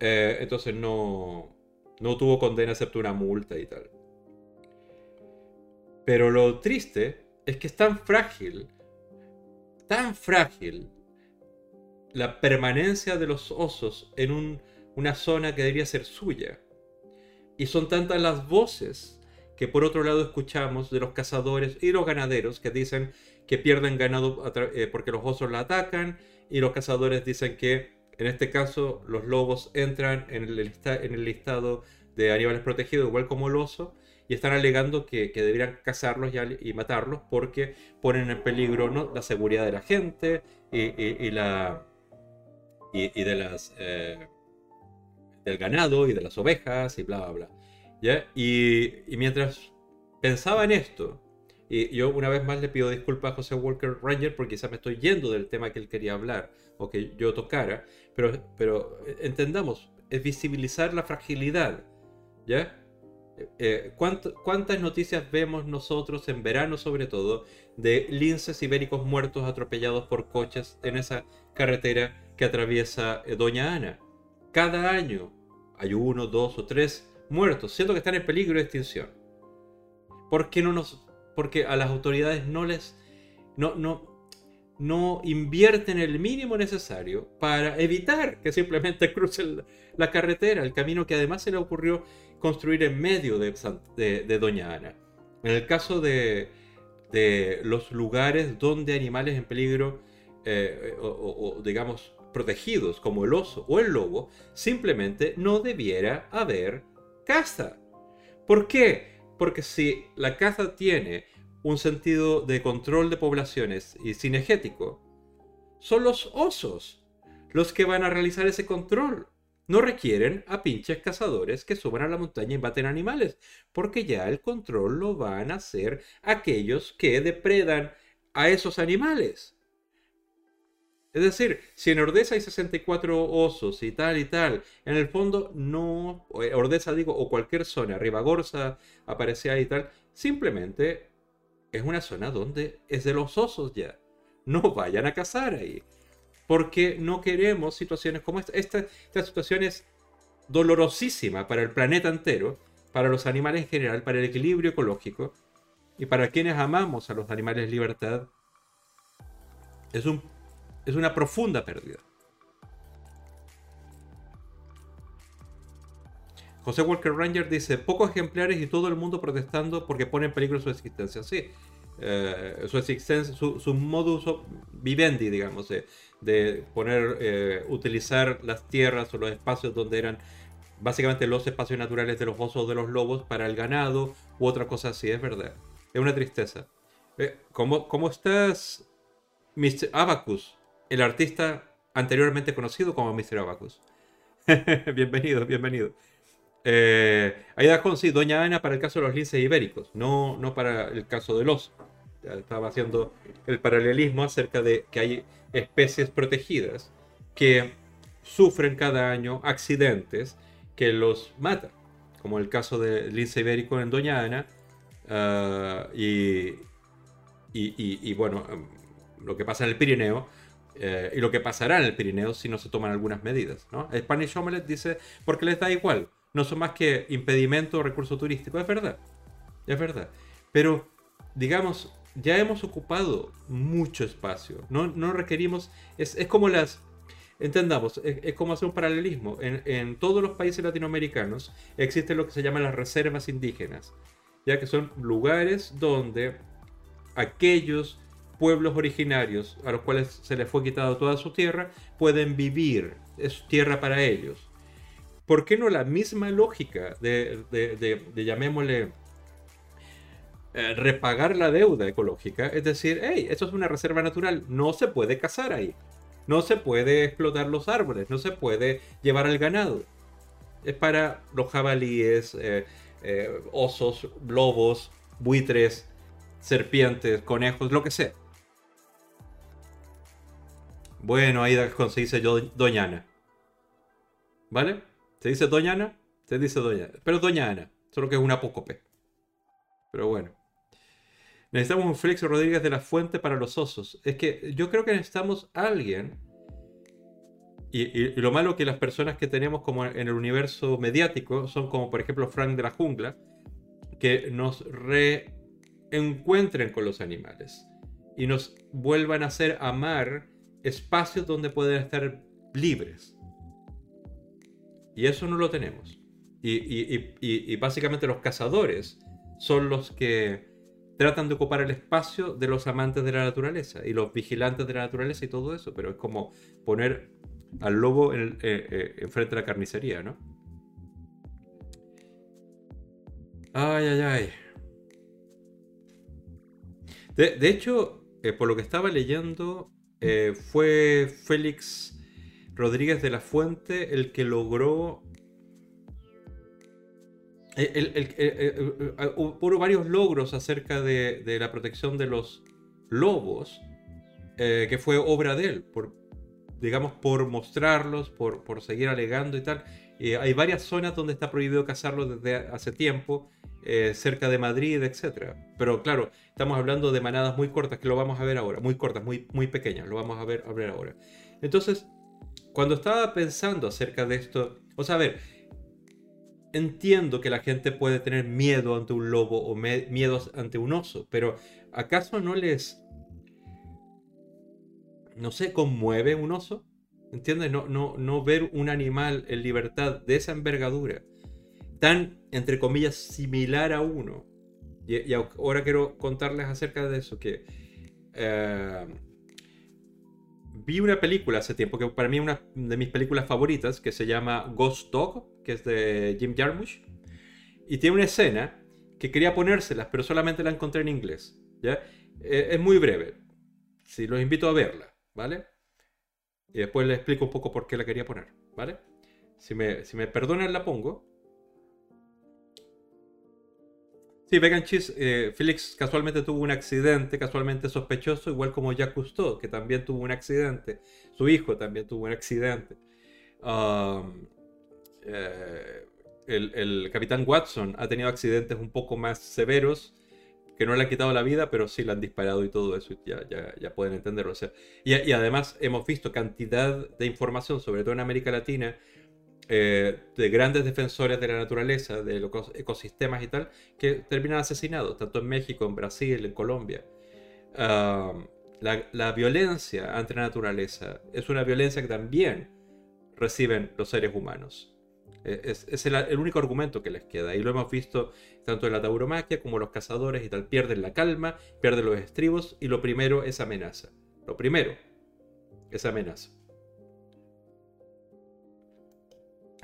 eh, entonces no, no tuvo condena excepto una multa y tal. Pero lo triste es que es tan frágil, tan frágil la permanencia de los osos en una zona que debería ser suya. Y son tantas las voces que por otro lado escuchamos de los cazadores y los ganaderos que dicen que pierden ganado eh, porque los osos la atacan y los cazadores dicen que en este caso los lobos entran en el, listado de animales protegidos igual como el oso y están alegando que, deberían cazarlos y, matarlos porque ponen en peligro ¿no? la seguridad de la gente y, y, de las eh, del ganado y de las ovejas y bla bla bla ¿ya? Y, mientras pensaba en esto y yo una vez más le pido disculpas a José Walker Ranger porque quizás me estoy yendo del tema que él quería hablar o que yo tocara, pero, pero entendamos, es visibilizar la fragilidad, ¿ya? Eh, ¿Cuántas noticias vemos nosotros en verano sobre todo de linces ibéricos muertos atropellados por coches en esa carretera que atraviesa eh, Doña Ana? Cada año hay uno, dos o tres muertos, siendo que están en peligro de extinción. ¿Por qué no nos porque a las autoridades no les no, no, no invierten el mínimo necesario para evitar que simplemente crucen la, carretera, el camino que además se le ocurrió construir en medio de, Doña Ana. En el caso de, de, los lugares donde animales en peligro eh, o, digamos protegidos como el oso o el lobo, simplemente no debiera haber caza. ¿Por qué? Porque si la caza tiene un sentido de control de poblaciones y cinegético, son los osos los que van a realizar ese control. No requieren a pinches cazadores que suban a la montaña y baten animales, porque ya el control lo van a hacer aquellos que depredan a esos animales. Es decir, si en Ordesa hay 64 osos y tal y tal, en el fondo no, eh, Ordesa digo, o cualquier zona, Ribagorza aparece ahí y tal, simplemente es una zona donde es de los osos ya. No vayan a cazar ahí. Porque no queremos situaciones como esta. Esta, esta situación es dolorosísima para el planeta entero, para los animales en general, para el equilibrio ecológico y para quienes amamos a los animales libertad. Es un es una profunda pérdida. José Walker Ranger dice, pocos ejemplares y todo el mundo protestando porque pone en peligro su existencia. Sí, eh, su existencia, su, modus vivendi, digamos, de, poner, eh, utilizar las tierras o los espacios donde eran básicamente los espacios naturales de los osos de los lobos para el ganado u otra cosa así, es verdad. Es una tristeza. Eh, ¿cómo, ¿Cómo estás, Mr. Abacus? El artista anteriormente conocido como Mr. Abacus. bienvenido, bienvenido. Eh, ahí con sí, Doña Ana para el caso de los linces ibéricos, no, no para el caso del oso. estaba haciendo el paralelismo acerca de que hay especies protegidas que sufren cada año accidentes que los matan, como el caso del lince ibérico en Doña Ana, ah, y, y, bueno, lo que pasa en el Pirineo, eh, y lo que pasará en el Pirineo si no se toman algunas medidas. ¿no? Spanish Omelette dice, porque les da igual, no son más que impedimento o recurso turístico. Es verdad, es verdad. Pero, digamos, ya hemos ocupado mucho espacio. No, no requerimos, es, es, como las, entendamos, es, como hacer un paralelismo. En, en, todos los países latinoamericanos existen lo que se llaman las reservas indígenas, ya que son lugares donde aquellos pueblos originarios a los cuales se les fue quitado toda su tierra pueden vivir, es tierra para ellos. ¿Por qué no la misma lógica de, de, llamémosle, eh, repagar la deuda ecológica? Es decir, hey, esto es una reserva natural, no se puede cazar ahí, no se puede explotar los árboles, no se puede llevar al ganado. Es para los jabalíes, eh, eh, osos, lobos, buitres, serpientes, conejos, lo que sea. Bueno, ahí se dice Doña Ana. ¿Vale? ¿Se dice Doña Ana? Se dice Doña Ana. Pero Doña Ana, solo que es una apócope. Pero bueno. Necesitamos un Félix Rodríguez de la Fuente para los osos. Es que yo creo que necesitamos alguien. Y, lo malo que las personas que tenemos como en el universo mediático son como por ejemplo Frank de la Jungla, que nos reencuentren con los animales y nos vuelvan a hacer amar espacios donde pueden estar libres. Y eso no lo tenemos. Y, básicamente los cazadores son los que tratan de ocupar el espacio de los amantes de la naturaleza y los vigilantes de la naturaleza y todo eso, pero es como poner al lobo en, eh, eh, enfrente de la carnicería, ¿no? Ay, ay, ay. De, hecho, eh, por lo que estaba leyendo, eh, fue Félix Rodríguez de la Fuente el que logró... hubo varios logros acerca de, la protección de los lobos, eh, que fue obra de él, por, digamos, por mostrarlos, por, por seguir alegando y tal. hay varias zonas donde está prohibido cazarlos desde hace tiempo, eh, cerca de Madrid, etc. Pero claro, estamos hablando de manadas muy cortas, que lo vamos a ver ahora, muy cortas, muy, muy pequeñas, lo vamos a ver, a ver ahora. Entonces, cuando estaba pensando acerca de esto, o sea, a ver, entiendo que la gente puede tener miedo ante un lobo o miedo ante un oso, pero ¿acaso no les, no sé, conmueve un oso? ¿Entiendes? No, no, no ver un animal en libertad de esa envergadura tan, entre comillas, similar a uno. Y, ahora quiero contarles acerca de eso, que eh, vi una película hace tiempo, que para mí es una de mis películas favoritas, que se llama Ghost Dog, que es de Jim Jarmusch, y tiene una escena que quería ponérselas, pero solamente la encontré en inglés. ¿ya? Eh, es muy breve. Si los invito a verla, ¿vale? Y después les explico un poco por qué la quería poner, ¿vale? Si me, si me perdonan la pongo. Sí, Vegan Cheese, eh, Felix casualmente tuvo un accidente, casualmente sospechoso, igual como Jacques Cousteau, que también tuvo un accidente. Su hijo también tuvo un accidente. Um, eh, el, capitán Watson ha tenido accidentes un poco más severos, que no le han quitado la vida, pero sí le han disparado y todo eso, ya, ya, pueden entenderlo. y además hemos visto cantidad de información, sobre todo en América Latina, eh, de grandes defensores de la naturaleza, de los ecosistemas y tal, que terminan asesinados, tanto en México, en Brasil, en Colombia. la, violencia ante la naturaleza es una violencia que también reciben los seres humanos. E, es, el, único argumento que les queda. Y lo hemos visto tanto en la tauromaquia como los cazadores y tal. Pierden la calma, pierden los estribos y lo primero es amenaza. Lo primero es amenaza.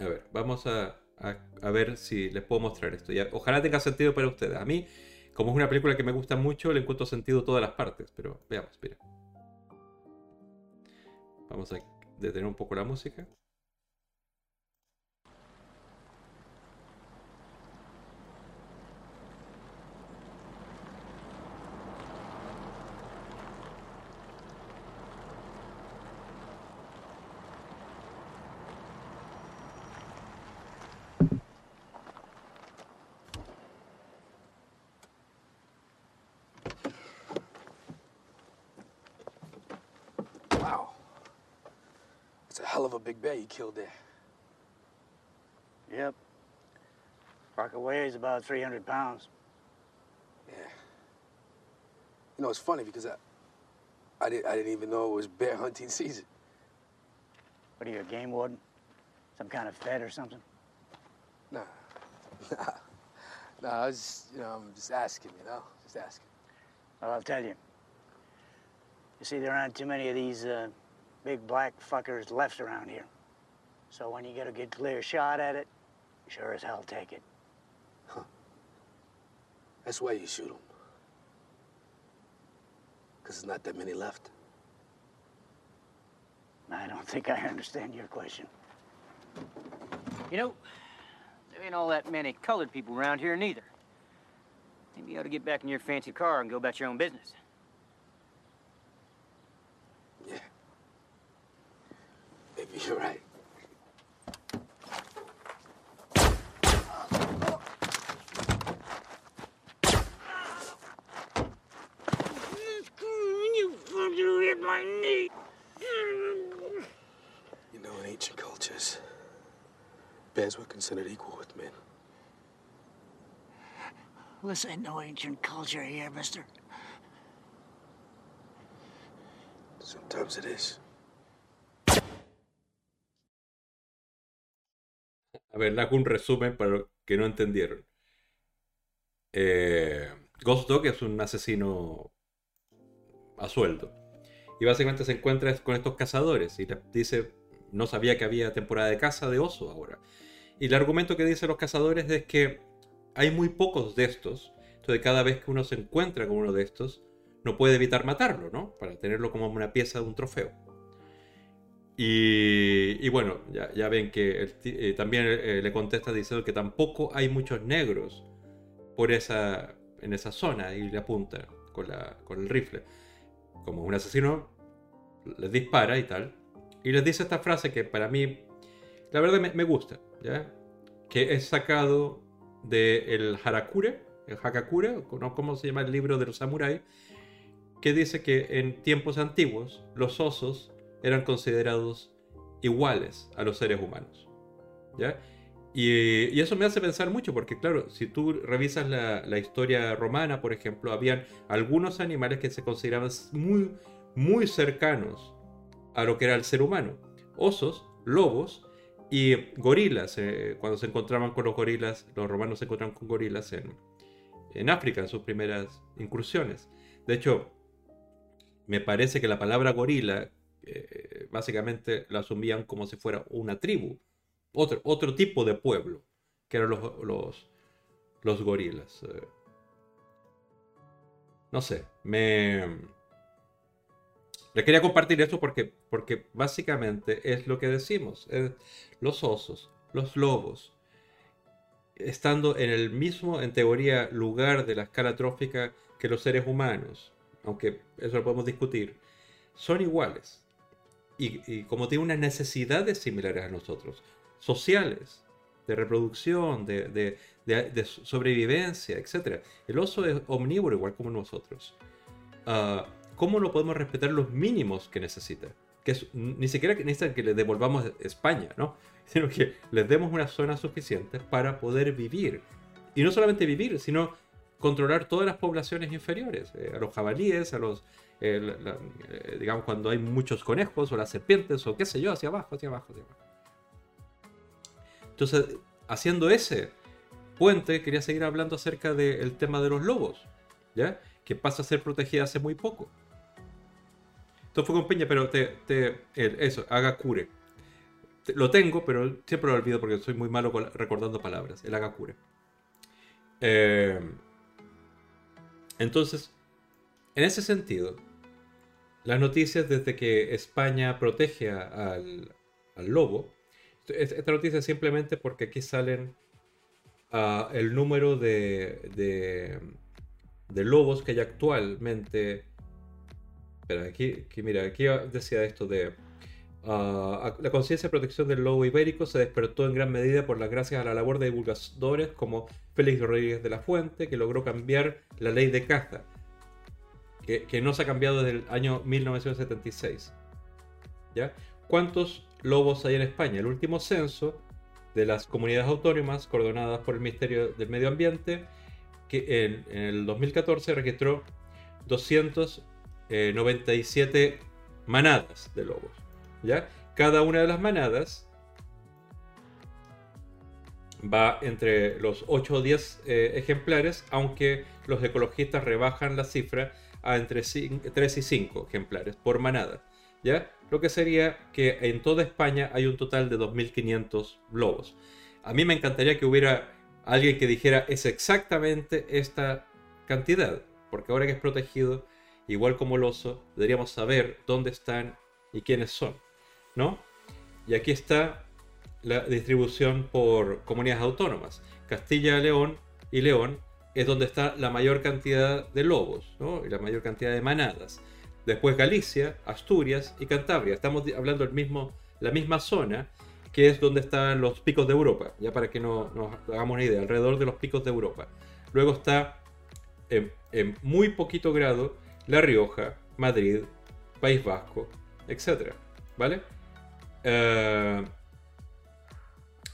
A ver, vamos a, ver si les puedo mostrar esto. ojalá tenga sentido para ustedes. A mí, como es una película que me gusta mucho, le encuentro sentido todas las partes. Pero veamos, mira. Vamos a detener un poco la música. Big bear you killed there. Yep. Parker weighs about 300 pounds. Yeah. You know, it's funny because I, I, did, I didn't even know it was bear hunting season. What are you, a game warden? Some kind of fed or something? Nah. Nah. Nah, I was, you know, I'm just asking, you know? Just asking. Well, I'll tell you. You see, there aren't too many of these uh, big black fuckers left around here. So when you get a good clear shot at it, sure as hell take it. Huh. That's why you shoot them. Because there's not that many left. I don't think I understand your question. You know, there ain't all that many colored people around here neither. Maybe you ought to get back in your fancy car and go about your own business. Yeah. Maybe you're right. You fucking hit my knee. You know, in ancient cultures, bears were considered equal with men. This ain't no ancient culture here, mister. Sometimes it is. A ver, le hago un resumen para los que no entendieron. Eh, Ghost Dog es un asesino a sueldo. Y básicamente se encuentra con estos cazadores y les dice, no sabía que había temporada de caza de oso ahora. Y el argumento que dicen los cazadores es que hay muy pocos de estos. Entonces cada vez que uno se encuentra con uno de estos, no puede evitar matarlo, ¿no? Para tenerlo como una pieza de un trofeo. Y, bueno, ya, ya ven que eh, también eh, le contesta diciendo que tampoco hay muchos negros por esa, en esa zona y le apunta con, la, con el rifle. Como un asesino les dispara y tal. Y les dice esta frase que para mí, la verdad me, gusta, ¿ya? Que es sacado del Harakure, el Hakakure, ¿no? ¿cómo se llama el libro de los samuráis? Que dice que en tiempos antiguos los osos eran considerados iguales a los seres humanos. ¿ya? Y, eso me hace pensar mucho, porque claro, si tú revisas la, la historia romana, por ejemplo, habían algunos animales que se consideraban muy, muy cercanos a lo que era el ser humano. Osos, lobos y gorilas. eh, cuando se encontraban con los gorilas, los romanos se encontraban con gorilas en, en África en sus primeras incursiones. De hecho, me parece que la palabra gorila eh, básicamente la asumían como si fuera una tribu, otro, otro tipo de pueblo, que eran los, los, los gorilas. eh. No sé, me... Le quería compartir esto porque, porque básicamente es lo que decimos. es los osos, los lobos, estando en el mismo, en teoría, lugar de la escala trófica que los seres humanos, aunque eso lo podemos discutir, son iguales. Y, como tienen unas necesidades similares a nosotros, sociales, de reproducción, de, sobrevivencia, etc. El oso es omnívoro igual como nosotros. Ah, ¿Cómo no podemos respetar los mínimos que necesita? Que ni siquiera que necesitan que les devolvamos España, ¿no? Sino que les demos unas zonas suficientes para poder vivir. Y no solamente vivir, sino controlar todas las poblaciones inferiores, eh, a los jabalíes, a los, eh, eh, digamos, cuando hay muchos conejos o las serpientes o qué sé yo, hacia abajo, hacia abajo, hacia abajo. Entonces, haciendo ese puente, quería seguir hablando acerca del tema de los lobos, ¿ya? Que pasa a ser protegida hace muy poco. Esto fue con Peña, pero te, eso, haga cure. Lo tengo, pero siempre lo olvido porque soy muy malo con- recordando palabras. El haga cure. Eh, entonces, en ese sentido, las noticias desde que España protege al, lobo, es- esta noticia es simplemente porque aquí salen ah, el número de lobos que hay actualmente. Espera, aquí, aquí, mira, aquí decía esto de. ah, la conciencia de protección del lobo ibérico se despertó en gran medida por las gracias a la labor de divulgadores como Félix Rodríguez de la Fuente, que logró cambiar la ley de caza, que, no se ha cambiado desde el año 1976. ¿Ya? ¿Cuántos lobos hay en España? El último censo de las comunidades autónomas coordenadas por el Ministerio del Medio Ambiente, que en, en el 2014 registró 297 manadas de lobos. ¿ya? Cada una de las manadas va entre los 8 o 10 eh, ejemplares, aunque los ecologistas rebajan la cifra entre 3 y 5 ejemplares por manada. ¿Ya? Lo que sería que en toda España hay un total de 2.500 lobos. A mí me encantaría que hubiera alguien que dijera es exactamente esta cantidad, porque ahora que es protegido, igual como el oso, deberíamos saber dónde están y quiénes son, ¿no? Y aquí está la distribución por comunidades autónomas. Castilla, León y León es donde está la mayor cantidad de lobos, ¿no? Y la mayor cantidad de manadas. Después Galicia, Asturias y Cantabria. Estamos hablando del mismo, la misma zona que es donde están los picos de Europa, ya para que no, nos hagamos una idea, alrededor de los picos de Europa. Luego está en, muy poquito grado La Rioja, Madrid, País Vasco, etc. ¿Vale? Eh,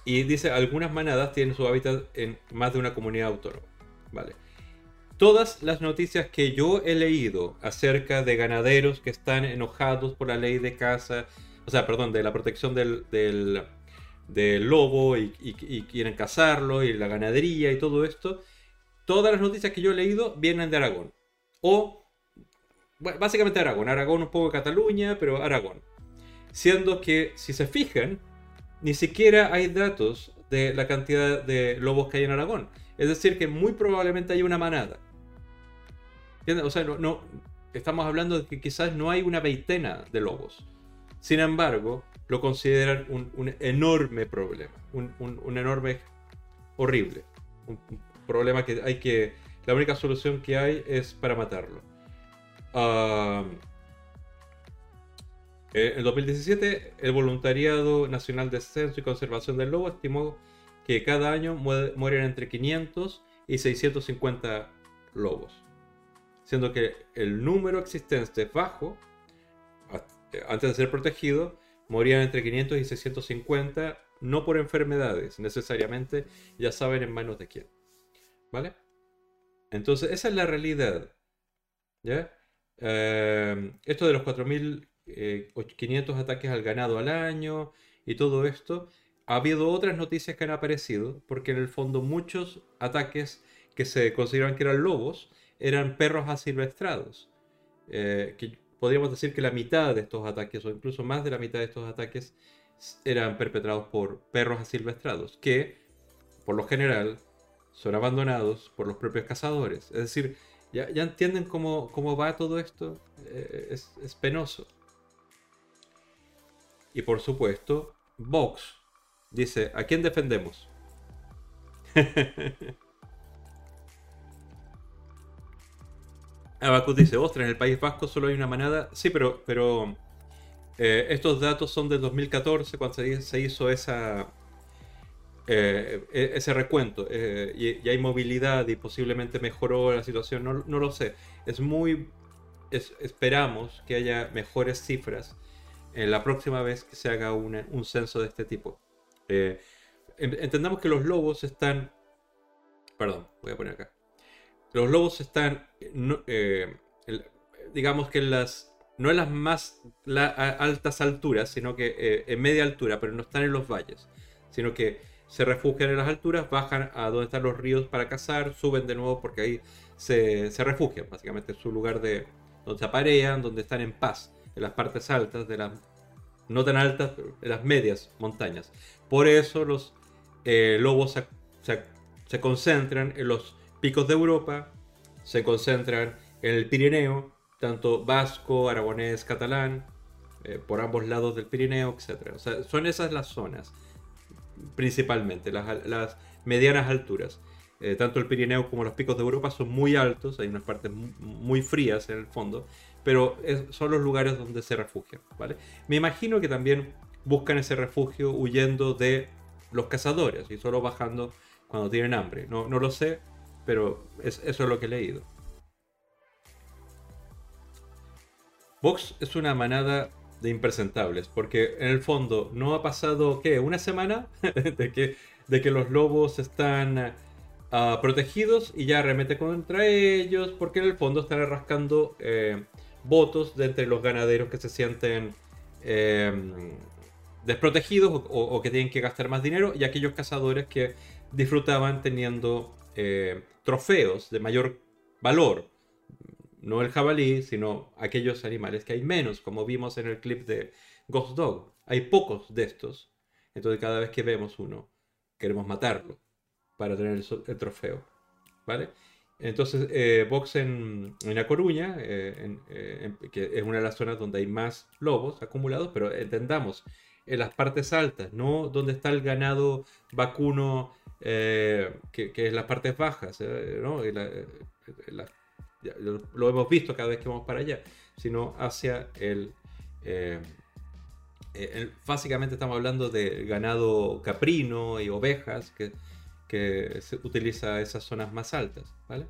y dice, algunas manadas tienen su hábitat en más de una comunidad autónoma. ¿Vale? Todas las noticias que yo he leído acerca de ganaderos que están enojados por la ley de caza, o sea, perdón, de la protección del, del, lobo y, quieren cazarlo y la ganadería y todo esto, todas las noticias que yo he leído vienen de Aragón. O, básicamente Aragón, Aragón un poco de Cataluña, pero Aragón. Siendo que, si se fijan, ni siquiera hay datos de la cantidad de lobos que hay en Aragón. Es decir, que muy probablemente hay una manada. O sea, no, estamos hablando de que quizás no hay una veintena de lobos. Sin embargo, lo consideran un, enorme problema, un, enorme, horrible, un, problema que hay que, la única solución que hay es para matarlo. Eh, en 2017, el Voluntariado Nacional de Censo y Conservación del Lobo estimó que cada año mueren entre 500 y 650 lobos, siendo que el número existente bajo antes de ser protegido, morían entre 500 y 650, no por enfermedades necesariamente, ya saben en manos de quién. ¿Vale? Entonces, esa es la realidad. Eh, esto de los 4.500 eh, ataques al ganado al año y todo esto, ha habido otras noticias que han aparecido, porque en el fondo muchos ataques que se consideraban que eran lobos eran perros asilvestrados. que podríamos decir que la mitad de estos ataques, o incluso más de la mitad de estos ataques, eran perpetrados por perros asilvestrados, que por lo general son abandonados por los propios cazadores. Es decir, ya, entienden cómo, cómo, va todo esto, eh, es, es penoso. Y por supuesto, Vox dice, ¿a quién defendemos? Abacus dice, ostras, en el País Vasco solo hay una manada. Sí, pero, pero eh, estos datos son del 2014, cuando se, hizo esa, eh, e, ese recuento. Eh, y, hay movilidad y posiblemente mejoró la situación. No, lo sé. Es muy... esperamos que haya mejores cifras en la próxima vez que se haga un censo de este tipo. Entendamos que los lobos están... Perdón, voy a poner acá los lobos están, eh, digamos que las, no en las más altas alturas, sino que eh, en media altura, pero no están en los valles, sino que se refugian en las alturas, bajan a donde están los ríos para cazar, suben de nuevo porque ahí se, refugian, básicamente es su lugar de donde se aparean, donde están en paz, en las partes altas de las, no tan altas, en las medias montañas. Por eso los eh, lobos se concentran en los picos de Europa se concentran en el Pirineo, tanto vasco, aragonés, catalán, eh, por ambos lados del Pirineo, etc. O sea, son esas las zonas, principalmente, las, medianas alturas. Eh, tanto el Pirineo como los picos de Europa son muy altos, hay unas partes muy frías en el fondo, pero son los lugares donde se refugian. ¿vale? Me imagino que también buscan ese refugio huyendo de los cazadores y solo bajando cuando tienen hambre. No, no lo sé, pero eso es lo que he leído. Vox es una manada de impresentables, porque en el fondo no ha pasado, ¿qué? ¿Una semana? de, que, de que los lobos están ah, protegidos y ya remete contra ellos, porque en el fondo están rascando eh, votos de entre los ganaderos que se sienten em, desprotegidos o, que tienen que gastar más dinero y aquellos cazadores que disfrutaban teniendo eh, trofeos de mayor valor, no el jabalí, sino aquellos animales que hay menos, como vimos en el clip de Ghost Dog. Hay pocos de estos, entonces cada vez que vemos uno, queremos matarlo para tener el, trofeo. ¿Vale? Entonces, eh, en, en La Coruña, eh, eh, que es una de las zonas donde hay más lobos acumulados, pero entendamos, en las partes altas, no donde está el ganado vacuno, que, que, es las partes bajas, ¿no? lo, hemos visto cada vez que vamos para allá, sino hacia el, Básicamente estamos hablando de ganado caprino y ovejas, que que se utiliza esas zonas más altas, ¿vale?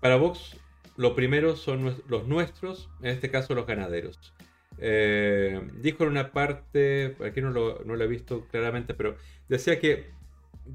Para Vox, lo primero son los nuestros, en este caso los ganaderos. Eh, dijo en una parte, aquí no lo, no lo he visto claramente, pero decía que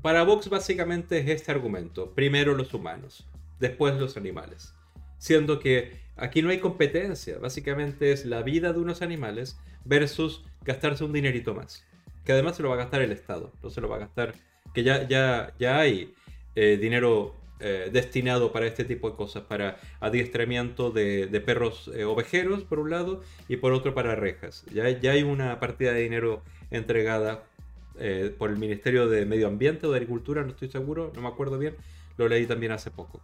para Vox básicamente es este argumento. Primero los humanos, después los animales. Siendo que aquí no hay competencia, básicamente es la vida de unos animales versus gastarse un dinerito más que además se lo va a gastar el Estado, no se lo va a gastar, que ya, ya, ya hay eh, dinero eh, destinado para este tipo de cosas, para adiestramiento de, perros eh, ovejeros, por un lado, y por otro para rejas. Ya, ya hay una partida de dinero entregada por el Ministerio de Medio Ambiente o de Agricultura, no estoy seguro, no me acuerdo bien, lo leí también hace poco.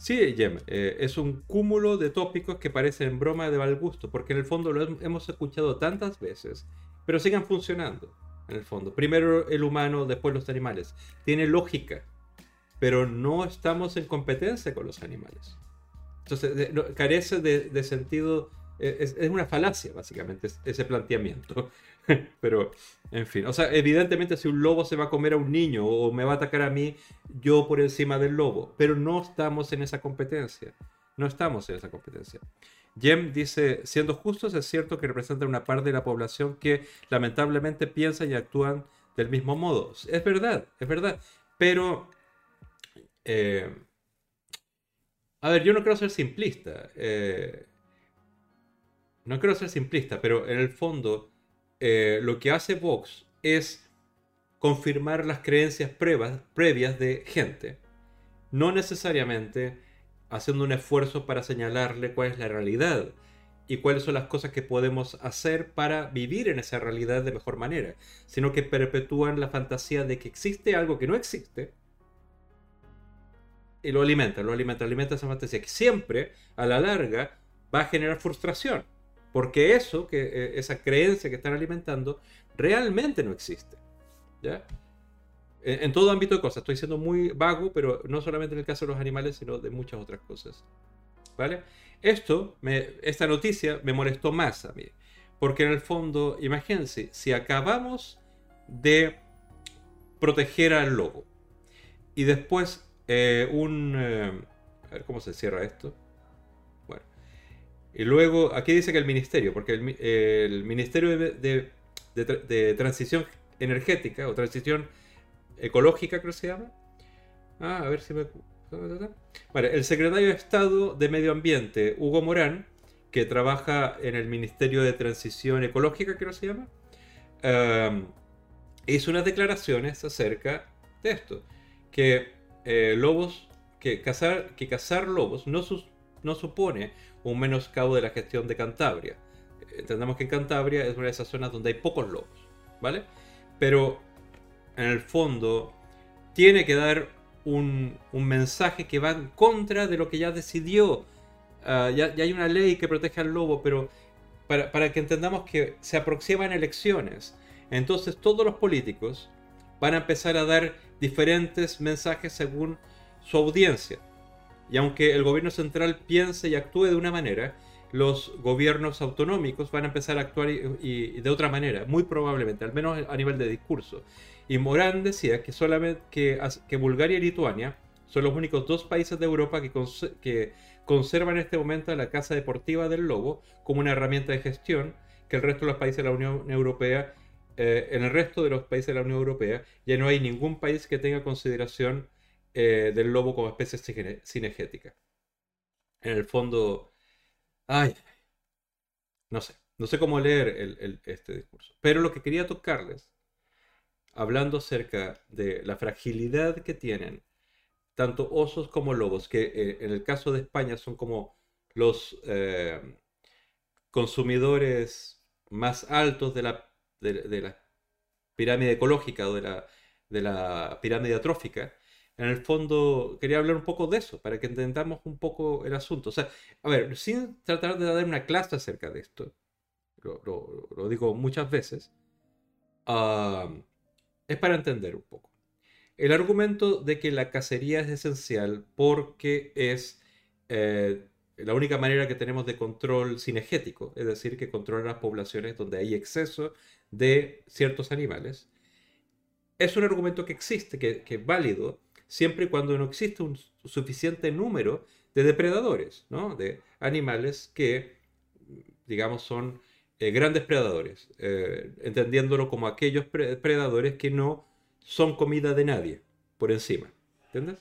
Sí, eh, es un cúmulo de tópicos que parecen broma de mal gusto, porque en el fondo lo hemos escuchado tantas veces, pero siguen funcionando, en el fondo. Primero el humano, después los animales. Tiene lógica, pero no estamos en competencia con los animales. Entonces, carece de, sentido, e, es, es, una falacia, básicamente, ese planteamiento. Pero, en fin, o sea, evidentemente si un lobo se va a comer a un niño o me va a atacar a mí, yo por encima del lobo. Pero no estamos en esa competencia. No estamos en esa competencia. Jem dice, siendo justos, es cierto que representan una parte de la población que lamentablemente piensa y actúan del mismo modo. Es verdad, es verdad. Pero, eh, a ver, yo no quiero ser simplista. Eh, no quiero ser simplista, pero en el fondo eh, lo que hace Vox es confirmar las creencias previas de gente, no necesariamente haciendo un esfuerzo para señalarle cuál es la realidad y cuáles son las cosas que podemos hacer para vivir en esa realidad de mejor manera, sino que perpetúan la fantasía de que existe algo que no existe y lo alimenta, lo alimenta, alimenta esa fantasía que siempre a la larga va a generar frustración. Porque eso, que, eh, esa creencia que están alimentando, realmente no existe. ¿ya? En, todo ámbito de cosas. Estoy siendo muy vago, pero no solamente en el caso de los animales, sino de muchas otras cosas. ¿Vale? Esto, esta noticia me molestó más a mí. Porque en el fondo, imagínense, si acabamos de proteger al lobo y después eh, un... Eh, a ver cómo se cierra esto. Y luego, aquí dice que el ministerio, porque el, ministerio de, transición energética o transición ecológica, creo que se llama. Ah, a ver si me... Vale, el secretario de Estado de Medio Ambiente, Hugo Morán, que trabaja en el Ministerio de Transición Ecológica, creo que se llama, hizo unas declaraciones acerca de esto, que eh, lobos, que cazar, que cazar lobos no, supone un menoscabo de la gestión de Cantabria. Entendemos que en Cantabria es una de esas zonas donde hay pocos lobos, ¿vale? Pero en el fondo tiene que dar un, mensaje que va en contra de lo que ya decidió. Ah, ya, hay una ley que protege al lobo, pero para, que entendamos que se aproximan elecciones, entonces todos los políticos van a empezar a dar diferentes mensajes según su audiencia. Y aunque el gobierno central piense y actúe de una manera, los gobiernos autonómicos van a empezar a actuar de otra manera, muy probablemente, al menos a nivel de discurso. Y Morán decía que solamente que, Bulgaria y Lituania son los únicos dos países de Europa que, conservan en este momento la casa deportiva del lobo como una herramienta de gestión que el resto de los países de la Unión Europea, eh, en el resto de los países de la Unión Europea, ya no hay ningún país que tenga consideración eh, del lobo como especie cinegética. En el fondo, ay, no sé, no sé cómo leer este discurso. Pero lo que quería tocarles, hablando acerca de la fragilidad que tienen tanto osos como lobos, que eh, en el caso de España son como los eh, consumidores más altos de la, de, la pirámide ecológica o de la, de la pirámide atrófica, en el fondo quería hablar un poco de eso, para que entendamos un poco el asunto. O sea, a ver, sin tratar de dar una clase acerca de esto, lo, digo muchas veces, ah, es para entender un poco. El argumento de que la cacería es esencial porque es eh, la única manera que tenemos de control cinegético, es decir, que controla las poblaciones donde hay exceso de ciertos animales, es un argumento que existe, que, es válido, siempre y cuando no existe un suficiente número de depredadores, ¿no? de animales que, digamos, son eh, grandes predadores, eh, entendiéndolo como aquellos predadores que no son comida de nadie, por encima. ¿Entiendes?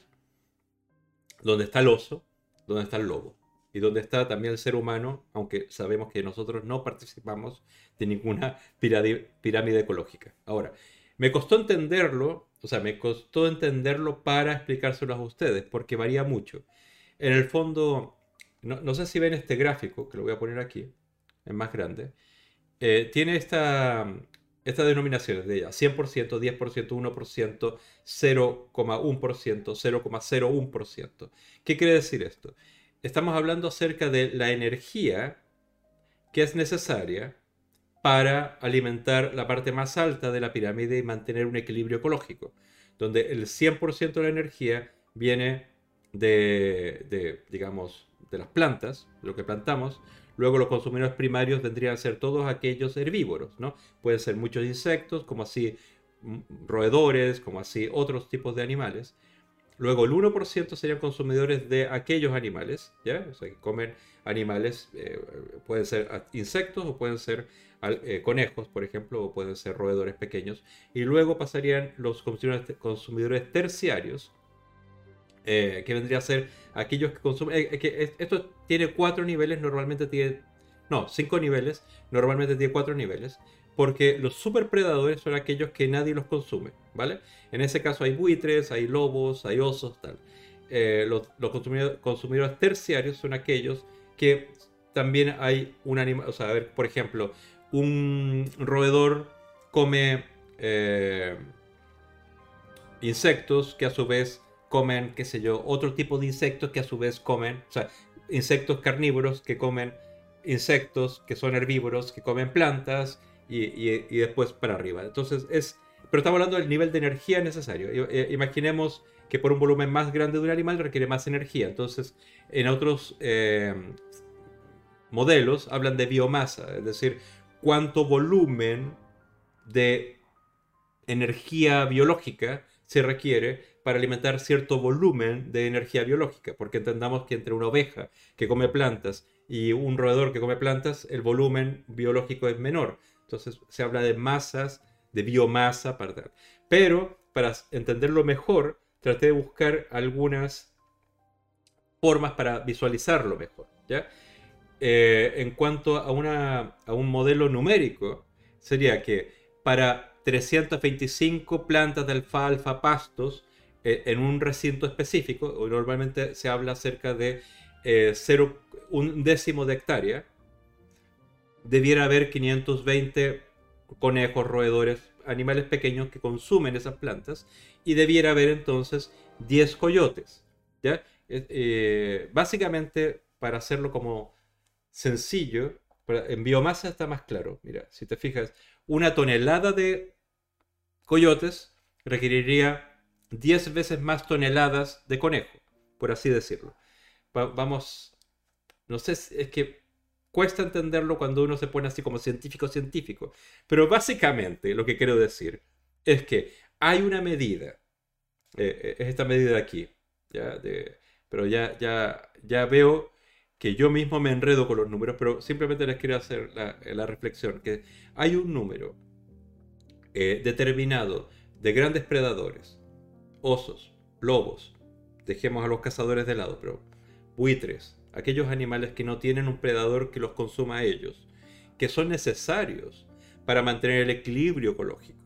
Donde está el oso, donde está el lobo y donde está también el ser humano, aunque sabemos que nosotros no participamos de ninguna pirámide ecológica. Ahora, me costó entenderlo, o sea, me costó entenderlo para explicárselo a ustedes, porque varía mucho. En el fondo, no, sé si ven este gráfico, que lo voy a poner aquí, es más grande, eh, tiene esta, estas denominaciones de ella, 100%, 10%, 1%, 0,1%, 0,01%. ¿Qué quiere decir esto? estamos hablando acerca de la energía que es necesaria para alimentar la parte más alta de la pirámide y mantener un equilibrio ecológico, donde el 100% de la energía viene de, digamos, de las plantas, de lo que plantamos, luego los consumidores primarios vendrían a ser todos aquellos herbívoros, ¿no? Pueden ser muchos insectos, como así mm, roedores, como así otros tipos de animales, Luego el 1% serían consumidores de aquellos animales, ¿ya? O sea, que comen animales, eh, pueden ser insectos o pueden ser eh, conejos, por ejemplo, o pueden ser roedores pequeños. Y luego pasarían los consumidores, terciarios, eh, que vendría a ser aquellos que consumen... que esto tiene cuatro niveles, normalmente tiene... No, cinco niveles, normalmente tiene cuatro niveles porque los superpredadores son aquellos que nadie los consume, ¿vale? En ese caso hay buitres, hay lobos, hay osos, tal. Eh, los, consumidores, terciarios son aquellos que también hay un animal, o sea, a ver, por ejemplo, un roedor come eh, insectos que a su vez comen, qué sé yo, otro tipo de insectos que a su vez comen, o sea, insectos carnívoros que comen insectos que son herbívoros, que comen plantas, y, después para arriba. Entonces es... Pero estamos hablando del nivel de energía necesario. Imaginemos que por un volumen más grande de un animal requiere más energía. Entonces, en otros eh, modelos hablan de biomasa, es decir, cuánto volumen de energía biológica se requiere para alimentar cierto volumen de energía biológica, porque entendamos que entre una oveja que come plantas y un roedor que come plantas, el volumen biológico es menor. Entonces se habla de masas, de biomasa, para pero para entenderlo mejor, traté de buscar algunas formas para visualizarlo mejor. ¿ya? Eh, en cuanto a, una, a un modelo numérico, sería que para 325 plantas de alfalfa, pastos, en un recinto específico, normalmente se habla cerca de eh, un décimo de hectárea, debiera haber 520 conejos, roedores, animales pequeños que consumen esas plantas y debiera haber entonces 10 coyotes. ¿ya? Eh, básicamente, para hacerlo como sencillo, en biomasa está más claro. Mira, si te fijas, una tonelada de coyotes requeriría 10 veces más toneladas de conejo, por así decirlo. vamos, no sé, es que cuesta entenderlo cuando uno se pone así como científico científico. Pero básicamente lo que quiero decir es que hay una medida, eh, eh, es esta medida de aquí, ¿ya? pero ya, ya, ya veo que yo mismo me enredo con los números, pero simplemente les quiero hacer la, reflexión, que hay un número eh, determinado de grandes predadores, osos, lobos, dejemos a los cazadores de lado, pero buitres, aquellos animales que no tienen un predador que los consuma a ellos, que son necesarios para mantener el equilibrio ecológico.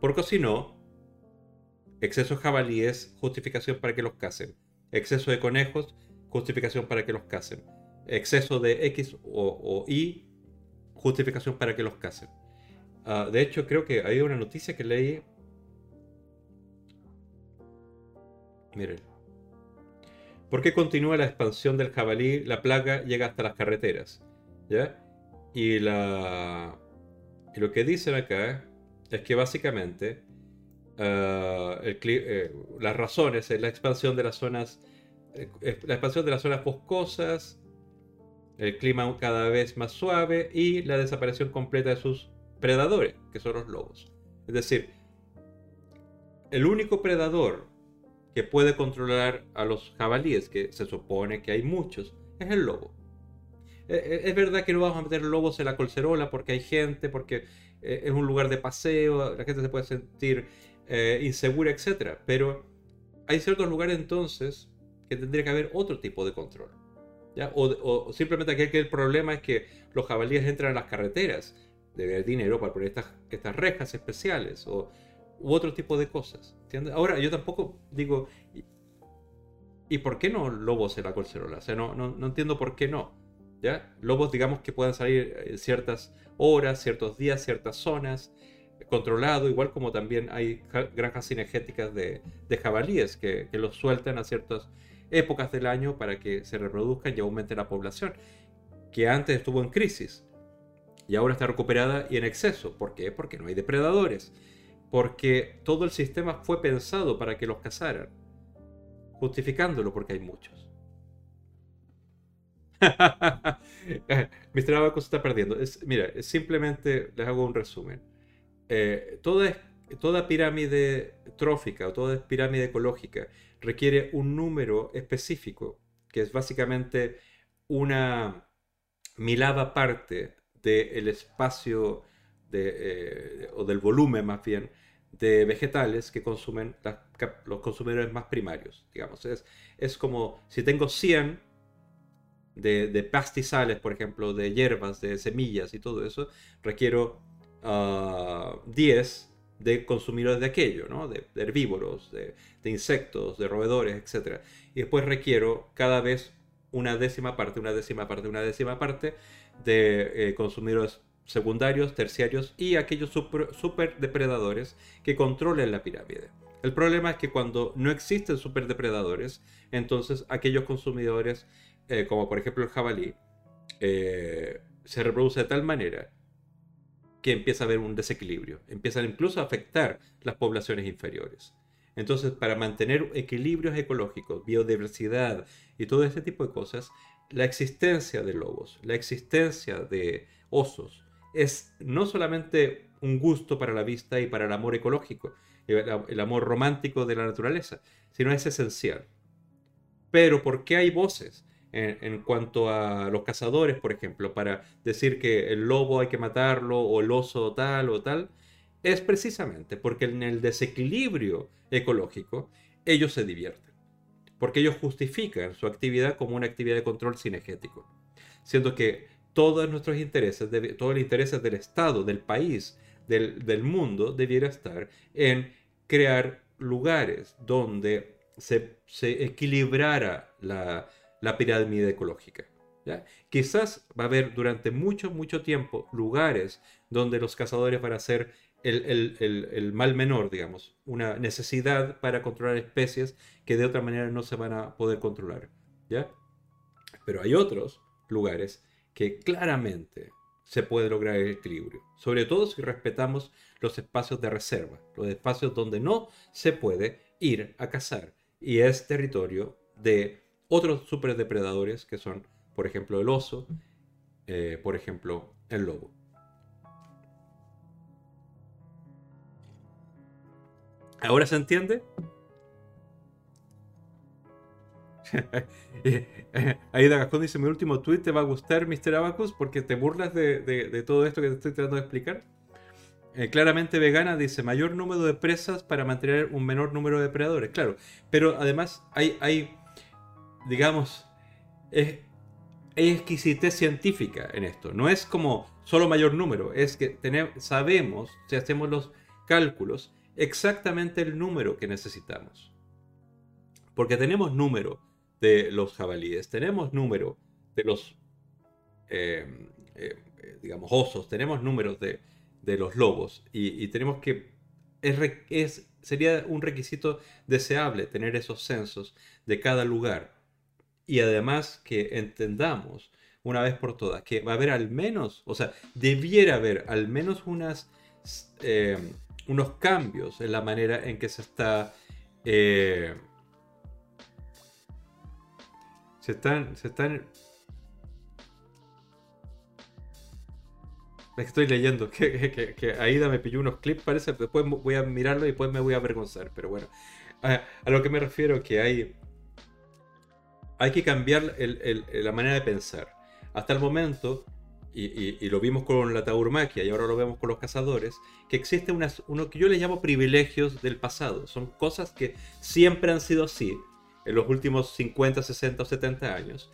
Porque si no, Exceso de jabalíes, justificación para que los casen. Exceso de conejos, justificación para que los casen. Exceso de X o, Y, justificación para que los casen. Ah, de hecho, creo que hay una noticia que leí. Miren. ¿Por qué continúa la expansión del jabalí? La plaga llega hasta las carreteras. ¿Ya? Y, la... y lo que dicen acá es que básicamente uh, el, eh, las razones es la expansión de las zonas, eh, la expansión de las zonas boscosas, el clima cada vez más suave y la desaparición completa de sus predadores, que son los lobos. Es decir, el único predador que puede controlar a los jabalíes, que se supone que hay muchos, es el lobo. Es verdad que no vamos a meter lobos en la colcerola porque hay gente, porque eh, es un lugar de paseo, la gente se puede sentir eh, insegura, etc. Pero hay ciertos lugares entonces que tendría que haber otro tipo de control. ¿ya? O, simplemente aquí el problema es que los jabalíes entran a las carreteras, debe haber dinero para poner estas, estas rejas especiales o, u otro tipo de cosas. Ahora, yo tampoco digo, ¿y, por qué no lobos en la colcerola? O sea, no, no, no entiendo por qué no. ¿ya? Lobos, digamos, que puedan salir en ciertas horas, ciertos días, ciertas zonas, controlado, igual como también hay granjas cinegéticas de, jabalíes que, los sueltan a ciertas épocas del año para que se reproduzcan y aumente la población, que antes estuvo en crisis y ahora está recuperada y en exceso. ¿Por qué? Porque no hay depredadores, porque todo el sistema fue pensado para que los cazaran, justificándolo porque hay muchos. Mr. Se está perdiendo. Mira, simplemente les hago un resumen. Eh, toda, pirámide trófica o toda pirámide ecológica requiere un número específico, que es básicamente una milada parte del espacio eh, o del volumen más bien de vegetales que consumen los consumidores más primarios, digamos. Es, es como si tengo 100 de, pastizales, por ejemplo, de hierbas, de semillas y todo eso, requiero 10 ah, de consumidores de aquello, ¿no? de, herbívoros, de, insectos, de roedores, etc. Y después requiero cada vez una décima parte, una décima parte, una décima parte de eh, consumidores secundarios, terciarios y aquellos super, depredadores que controlen la pirámide. El problema es que cuando no existen superdepredadores, entonces aquellos consumidores eh, como por ejemplo el jabalí, eh, se reproduce de tal manera que empieza a haber un desequilibrio, empiezan incluso a afectar las poblaciones inferiores. Entonces, para mantener equilibrios ecológicos, biodiversidad y todo este tipo de cosas, la existencia de lobos, la existencia de osos, es no solamente un gusto para la vista y para el amor ecológico, el amor romántico de la naturaleza, sino es esencial. Pero ¿por qué hay voces? en, cuanto a los cazadores, por ejemplo, para decir que el lobo hay que matarlo o el oso tal o tal, es precisamente porque en el desequilibrio ecológico ellos se divierten, porque ellos justifican su actividad como una actividad de control cinegético, siendo que todos nuestros intereses, todos los intereses del Estado, del país, del, mundo, debiera estar en crear lugares donde se, equilibrara la, pirámide ecológica. ¿ya? Quizás va a haber durante mucho, mucho tiempo lugares donde los cazadores van a ser el, mal menor, digamos, una necesidad para controlar especies que de otra manera no se van a poder controlar. ¿ya? Pero hay otros lugares que claramente se puede lograr el equilibrio, sobre todo si respetamos los espacios de reserva, los espacios donde no se puede ir a cazar y es territorio de otros superdepredadores que son, por ejemplo, el oso, eh, por ejemplo, el lobo. ¿Ahora se entiende? Ahí Gascón dice, mi último tweet te va a gustar, Mr. Abacus, porque te burlas de, todo esto que te estoy tratando de explicar. Eh, claramente vegana dice, mayor número de presas para mantener un menor número de depredadores. Claro, pero además hay, hay digamos, es, exquisitez científica en esto. No es como solo mayor número, es que sabemos, si hacemos los cálculos, exactamente el número que necesitamos. Porque tenemos número de los jabalíes, tenemos número de los, eh, eh, digamos, osos, tenemos números de, los lobos y, tenemos que, es, sería un requisito deseable tener esos censos de cada lugar y además que entendamos una vez por todas que va a haber al menos, o sea, debiera haber al menos unas, eh, unos cambios en la manera en que se está... se están, se están Estoy leyendo que, que, Aida me pilló unos clips, parece. Después voy a mirarlo y después me voy a avergonzar. Pero bueno, a, lo que me refiero que hay, hay que cambiar la manera de pensar. Hasta el momento, y, lo vimos con la tauromaquia y ahora lo vemos con los cazadores, que existe unas, uno que yo le llamo privilegios del pasado. Son cosas que siempre han sido así en los últimos 50, 60 o 70 años,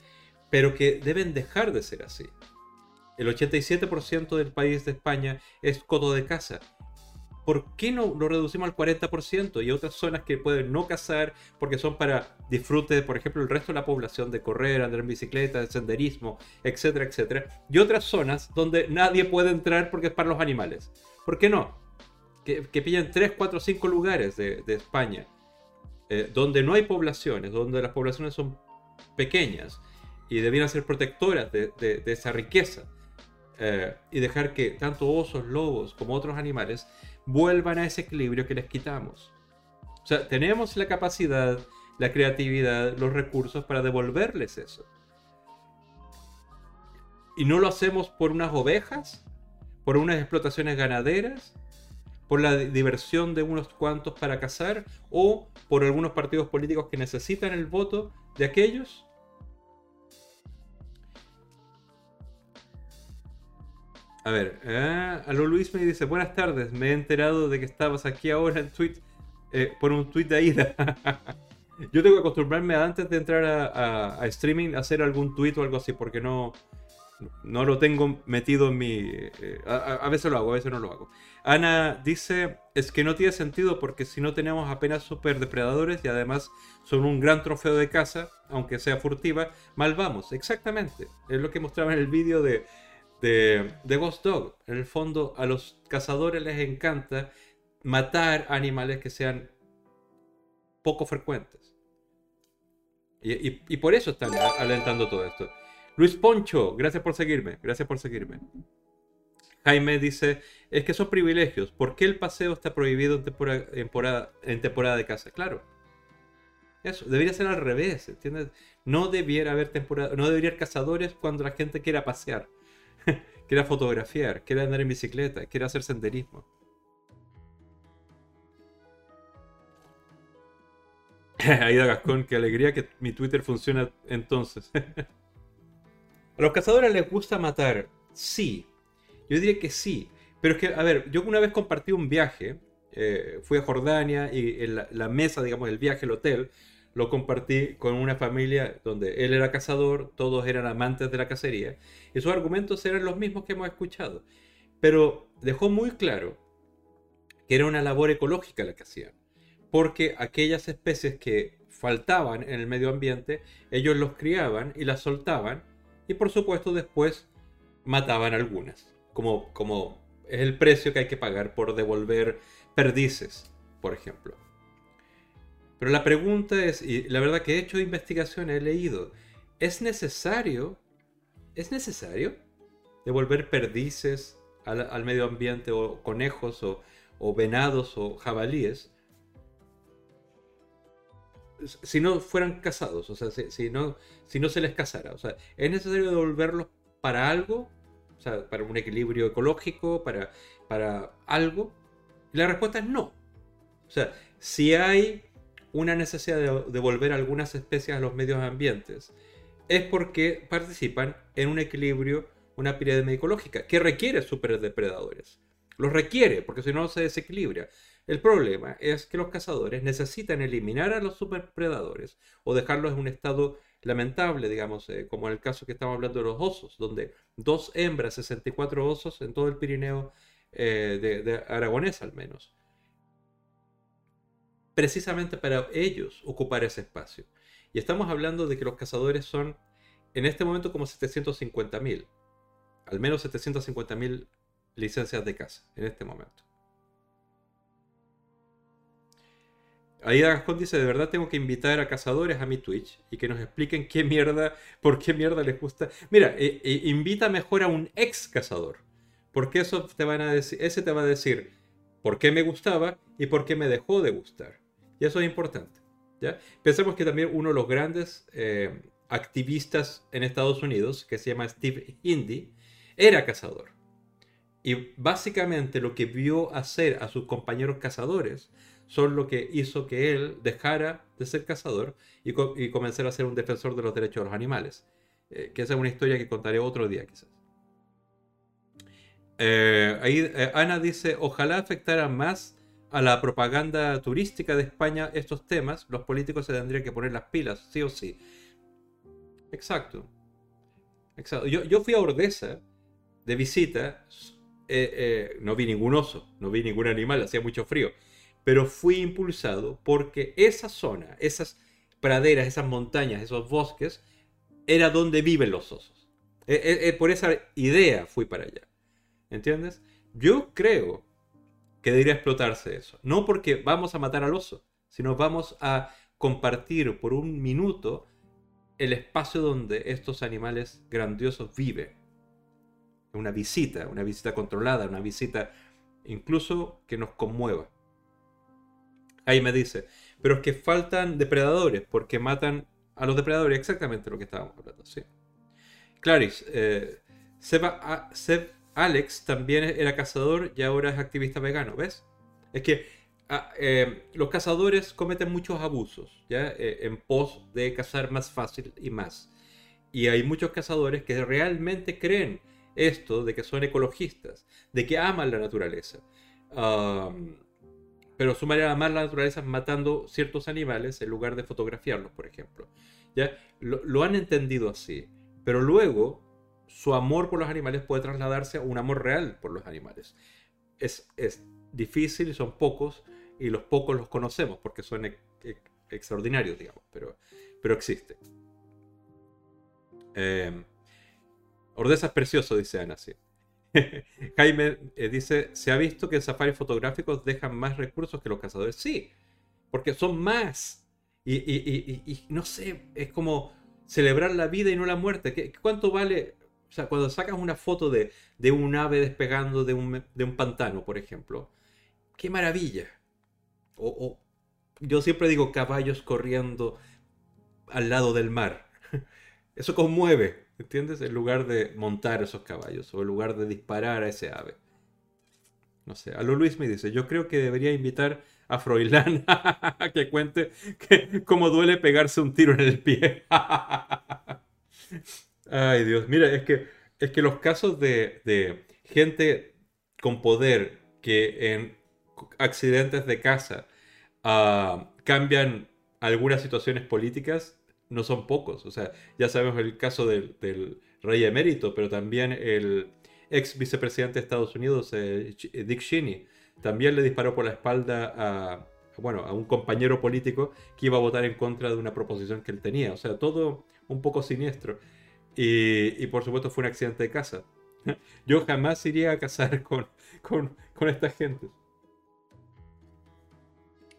pero que deben dejar de ser así. El 87% del país de España es coto de caza. ¿Por qué no lo reducimos al 40% y otras zonas que pueden no cazar porque son para disfrute, por ejemplo, el resto de la población de correr, andar en bicicleta, de senderismo, etcétera, etcétera? Y otras zonas donde nadie puede entrar porque es para los animales. ¿Por qué no? Que, pillan 3, 4, 5 lugares de, España eh, donde no hay poblaciones, donde las poblaciones son pequeñas y debieran ser protectoras de esa riqueza. Eh, y dejar que tanto osos, lobos como otros animales vuelvan a ese equilibrio que les quitamos. O sea, tenemos la capacidad, la creatividad, los recursos para devolverles eso. Y no lo hacemos por unas ovejas, por unas explotaciones ganaderas, por la diversión de unos cuantos para cazar o por algunos partidos políticos que necesitan el voto de aquellos A ver, eh, lo Luis me dice, buenas tardes, me he enterado de que estabas aquí ahora en tweet, eh, por un tweet de ida. Yo tengo que acostumbrarme antes de entrar a, streaming a hacer algún tweet o algo así, porque no, no lo tengo metido en mi... Eh, a, veces lo hago, a veces no lo hago. Ana dice, es que no tiene sentido porque si no tenemos apenas super depredadores y además son un gran trofeo de caza, aunque sea furtiva, mal vamos. Exactamente. Es lo que mostraba en el vídeo de de, Ghost Dog. En el fondo, a los cazadores les encanta matar animales que sean poco frecuentes. Y, por eso están alentando todo esto. Luis Poncho, gracias por seguirme, gracias por seguirme. Jaime dice, es que son privilegios. ¿Por qué el paseo está prohibido en temporada, en temporada de caza? Claro. Eso, debería ser al revés, ¿entiendes? No debiera haber temporada, no debería haber cazadores cuando la gente quiera pasear. quiera fotografiar, quiera andar en bicicleta, quiera hacer senderismo. Aida Gascón, qué alegría que mi Twitter funciona entonces. ¿A los cazadores les gusta matar? Sí. Yo diría que sí. Pero es que, a ver, yo una vez compartí un viaje, eh, fui a Jordania y en la, la, mesa, digamos, del viaje, el hotel, lo compartí con una familia donde él era cazador, todos eran amantes de la cacería, y sus argumentos eran los mismos que hemos escuchado. Pero dejó muy claro que era una labor ecológica la que hacían, porque aquellas especies que faltaban en el medio ambiente, ellos los criaban y las soltaban, y por supuesto después mataban algunas, como, como es el precio que hay que pagar por devolver perdices, por ejemplo. Pero la pregunta es, y la verdad que he hecho investigación, he leído, ¿es necesario, es necesario devolver perdices al, medio ambiente o conejos o, venados o jabalíes si no fueran cazados, o sea, si, no, si no se les cazara? O sea, ¿es necesario devolverlos para algo? O sea, para un equilibrio ecológico, para, para algo. Y la respuesta es no. O sea, si hay una necesidad de devolver algunas especies a los medios ambientes es porque participan en un equilibrio, una pirámide ecológica, que requiere superdepredadores. Los requiere, porque si no se desequilibra. El problema es que los cazadores necesitan eliminar a los superpredadores o dejarlos en un estado lamentable, digamos, eh, como en el caso que estamos hablando de los osos, donde dos hembras, 64 osos en todo el Pirineo eh, de, de Aragonés al menos, precisamente para ellos ocupar ese espacio. Y estamos hablando de que los cazadores son en este momento como 750.000, al menos 750.000 licencias de caza en este momento. Aida Gascón dice, de verdad tengo que invitar a cazadores a mi Twitch y que nos expliquen qué mierda, por qué mierda les gusta. Mira, eh, eh, invita mejor a un ex cazador, porque eso te van a decir, ese te va a decir por qué me gustaba y por qué me dejó de gustar. Y eso es importante. ¿ya? Pensemos que también uno de los grandes eh, activistas en Estados Unidos, que se llama Steve Indy, era cazador. Y básicamente lo que vio hacer a sus compañeros cazadores son lo que hizo que él dejara de ser cazador y, comenzara a ser un defensor de los derechos de los animales. Eh, que esa es una historia que contaré otro día quizás. Eh, eh, Ana dice, ojalá afectara más a la propaganda turística de España estos temas, los políticos se tendrían que poner las pilas, sí o sí. Exacto. Exacto. Yo, yo fui a Ordesa de visita, no vi ningún oso, no vi ningún animal, hacía mucho frío pero fui impulsado porque esa zona, esas praderas, esas montañas, esos bosques, era donde viven los osos. E, e, e, por esa idea fui para allá. ¿Entiendes? Yo creo que debería explotarse eso. No porque vamos a matar al oso, sino vamos a compartir por un minuto el espacio donde estos animales grandiosos viven. Una visita, una visita controlada, una visita incluso que nos conmueva. Ahí me dice, pero es que faltan depredadores porque matan a los depredadores, exactamente lo que estábamos hablando, sí. Clarice, eh, Seba, Seb Alex también era cazador y ahora es activista vegano, ¿ves? Es que ah, eh, los cazadores cometen muchos abusos, ¿ya? Eh, en pos de cazar más fácil y más. Y hay muchos cazadores que realmente creen esto, de que son ecologistas, de que aman la naturaleza pero su manera de amar la naturaleza matando ciertos animales en lugar de fotografiarlos, por ejemplo. ¿Ya? Lo, han entendido así, pero luego su amor por los animales puede trasladarse a un amor real por los animales. Es, es difícil, son pocos, y los pocos los conocemos porque son extraordinarios, digamos, pero, pero existe. Eh, Ordeza es precioso, dice Ana, sí. Jaime eh, dice, se ha visto que safaris fotográficos dejan más recursos que los cazadores. Sí, porque son más. Y, no sé, es como celebrar la vida y no la muerte. ¿Qué, ¿Cuánto vale? O sea, cuando sacas una foto de, un ave despegando de un, pantano, por ejemplo, qué maravilla. o, yo siempre digo caballos corriendo al lado del mar. Eso conmueve. ¿Entiendes? En lugar de montar esos caballos o en lugar de disparar a ese ave. No sé, a lo Luis me dice, yo creo que debería invitar a Froilán a que cuente que, cómo duele pegarse un tiro en el pie. Ay Dios, mira, es que, es que los casos de, gente con poder que en accidentes de casa ah, cambian algunas situaciones políticas no son pocos. O sea, ya sabemos el caso del, rey emérito, pero también el ex vicepresidente de Estados Unidos, eh, Dick Cheney, también le disparó por la espalda a, bueno, a un compañero político que iba a votar en contra de una proposición que él tenía. O sea, todo un poco siniestro. Y, por supuesto fue un accidente de casa. Yo jamás iría a casar con, con, con esta gente.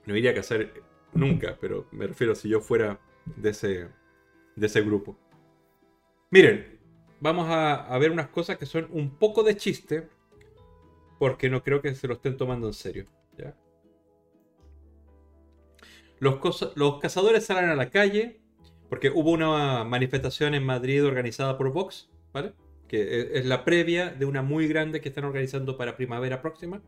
No iría a casar nunca, pero me refiero si yo fuera de ese, de ese grupo. Miren, vamos a, ver unas cosas que son un poco de chiste, porque no creo que se lo estén tomando en serio. Los, los cazadores salen a la calle, porque hubo una manifestación en Madrid organizada por Vox, ¿vale? Que es la previa de una muy grande que están organizando para primavera próxima.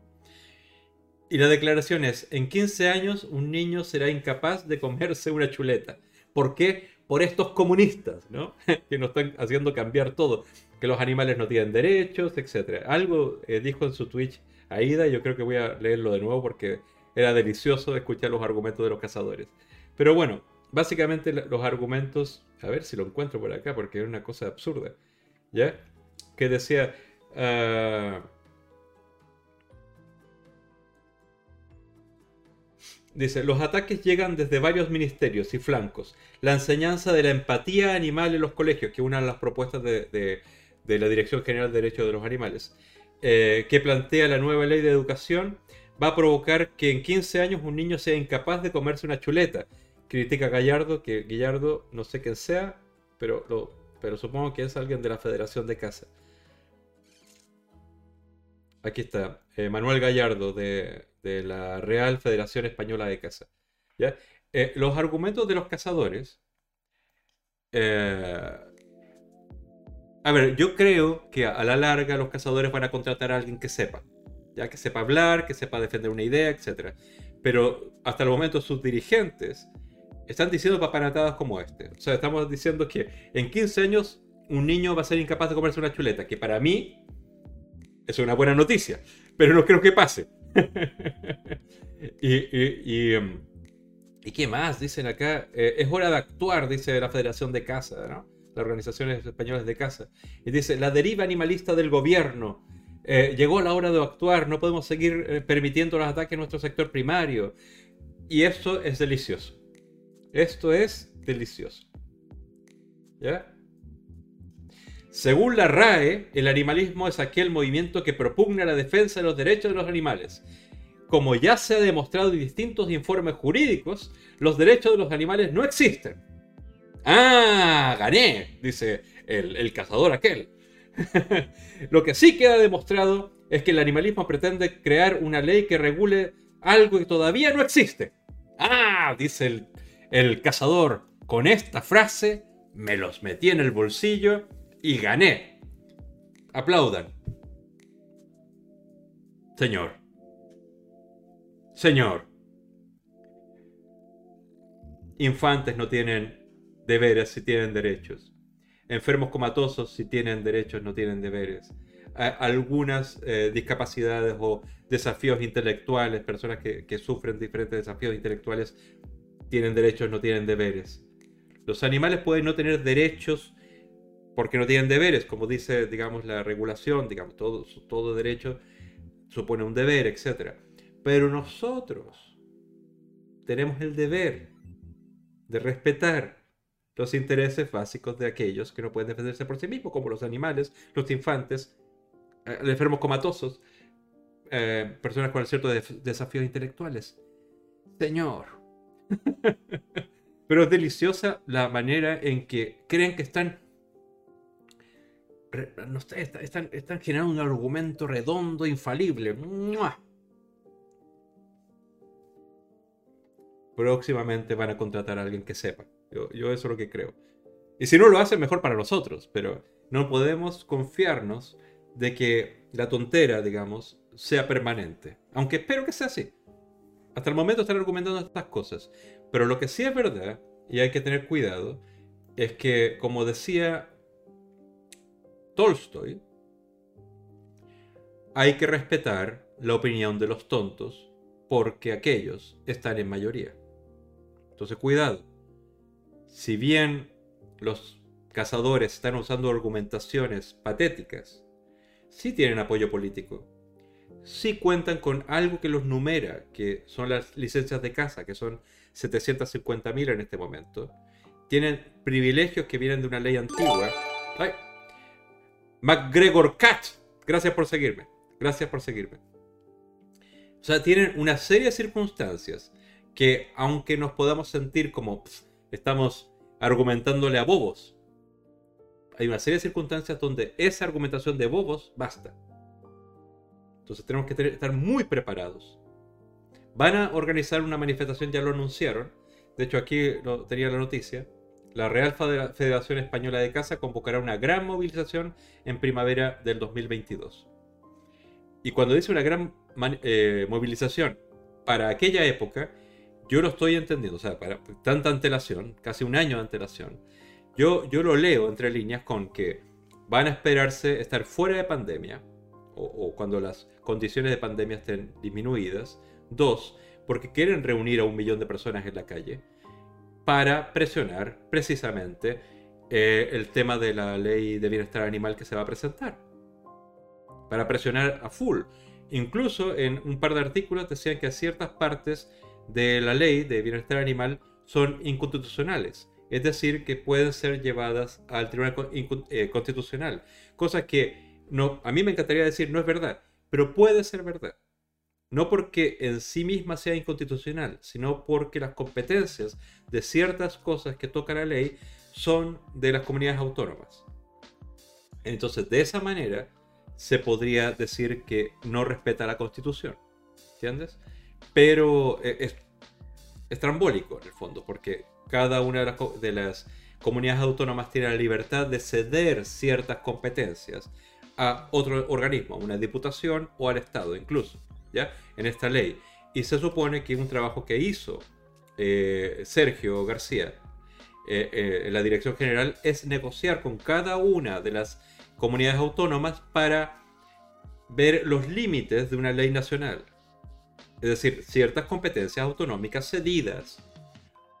Y la declaración es, en 15 años un niño será incapaz de comerse una chuleta. ¿Por qué? Por estos comunistas, ¿no? que nos están haciendo cambiar todo. Que los animales no tienen derechos, etc. Algo eh, dijo en su Twitch Aida yo creo que voy a leerlo de nuevo porque era delicioso escuchar los argumentos de los cazadores. Pero bueno, básicamente los argumentos, a ver si lo encuentro por acá porque es una cosa absurda, ¿ya? Que decía... Uh, Dice, los ataques llegan desde varios ministerios y flancos. La enseñanza de la empatía animal en los colegios, que es una de las propuestas de, la Dirección General de Derechos de los Animales, eh, que plantea la nueva ley de educación, va a provocar que en 15 años un niño sea incapaz de comerse una chuleta. Critica Gallardo, que Gallardo no sé quién sea, pero, lo- pero supongo que es alguien de la Federación de Casa. Aquí está, eh, Manuel Gallardo de, de la Real Federación Española de Caza. ¿ya? Eh, los argumentos de los cazadores. eh, a ver, yo creo que a la larga los cazadores van a contratar a alguien que sepa. Ya que sepa hablar, que sepa defender una idea, etc. Pero hasta el momento sus dirigentes están diciendo papanatadas como este. O sea, estamos diciendo que en 15 años un niño va a ser incapaz de comerse una chuleta, que para mí es una buena noticia, pero no creo que pase. y, y, y, em, ¿y qué más? Dicen acá, eh, es hora de actuar, dice la Federación de Caza, ¿no? Las organizaciones españolas de caza. Y dice, la deriva animalista del gobierno. eh, llegó la hora de actuar, no podemos seguir eh, permitiendo los ataques en nuestro sector primario. Y esto es delicioso. Esto es delicioso. ¿Ya? Según la RAE, el animalismo es aquel movimiento que propugna la defensa de los derechos de los animales. Como ya se ha demostrado en distintos informes jurídicos, los derechos de los animales no existen. ¡Ah! ¡Gané! Dice el, cazador aquel. Lo que sí queda demostrado es que el animalismo pretende crear una ley que regule algo que todavía no existe. ¡Ah! Dice el cazador. Con esta frase me los metí en el bolsillo y gané. Aplaudan. Señor. Señor. Infantes no tienen deberes si tienen derechos. Enfermos comatosos si tienen derechos no tienen deberes. Algunas eh, discapacidades o desafíos intelectuales, personas que, que sufren diferentes desafíos intelectuales, tienen derechos no tienen deberes. Los animales pueden no tener derechos porque no tienen deberes, como dice, digamos, la regulación, digamos, todo, todo derecho supone un deber, etc. Pero nosotros tenemos el deber de respetar los intereses básicos de aquellos que no pueden defenderse por sí mismos, como los animales, los infantes, eh, enfermos comatosos, eh, personas con ciertos desafíos intelectuales. Señor. Pero es deliciosa la manera en que creen que están están, están generando un argumento redondo, infalible. ¡Mua! Próximamente van a contratar a alguien que sepa. Yo, yo eso es lo que creo. Y si no lo hacen, mejor para nosotros. Pero no podemos confiarnos de que la tontera, digamos, sea permanente. Aunque espero que sea así. Hasta el momento están argumentando estas cosas. Pero lo que sí es verdad, y hay que tener cuidado, es que, como decía Tolstoy, hay que respetar la opinión de los tontos porque aquellos están en mayoría. Entonces, cuidado. Si bien los cazadores están usando argumentaciones patéticas, sí tienen apoyo político. Sí cuentan con algo que los numera, que son las licencias de caza, que son 750.000 en este momento. Tienen privilegios que vienen de una ley antigua. ¡Ay! McGregor Cat. Gracias por seguirme. Gracias por seguirme. O sea, tienen una serie de circunstancias que, aunque nos podamos sentir como pf, estamos argumentándole a bobos, hay una serie de circunstancias donde esa argumentación de bobos basta. Entonces tenemos que estar muy preparados. Van a organizar una manifestación, ya lo anunciaron. De hecho, aquí lo- tenía la noticia. La Real Federa- Federación Española de Caza convocará una gran movilización en primavera del 2022. Y cuando dice una gran eh, movilización para aquella época, yo lo estoy entendiendo, o sea, para tanta antelación, casi un año de antelación, yo, yo lo leo entre líneas con que van a esperarse estar fuera de pandemia, o cuando las condiciones de pandemia estén disminuidas. Dos, porque quieren reunir a un millón de personas en la calle para presionar precisamente eh, el tema de la ley de bienestar animal que se va a presentar. Para presionar a full. Incluso en un par de artículos decían que ciertas partes de la ley de bienestar animal son inconstitucionales. Es decir, que pueden ser llevadas al Tribunal eh, Constitucional. Cosa que no, a mí me encantaría decir no es verdad, pero puede ser verdad. No porque en sí misma sea inconstitucional, sino porque las competencias de ciertas cosas que toca la ley son de las comunidades autónomas. Entonces, de esa manera, se podría decir que no respeta la constitución. ¿Entiendes? Pero eh, es estrambólico en el fondo, porque cada una de las, comunidades autónomas tiene la libertad de ceder ciertas competencias a otro organismo, a una diputación o al Estado incluso, En esta ley. Y se supone que un trabajo que hizo eh, Sergio García eh, en la Dirección General es negociar con cada una de las comunidades autónomas para ver los límites de una ley nacional. Es decir, ciertas competencias autonómicas cedidas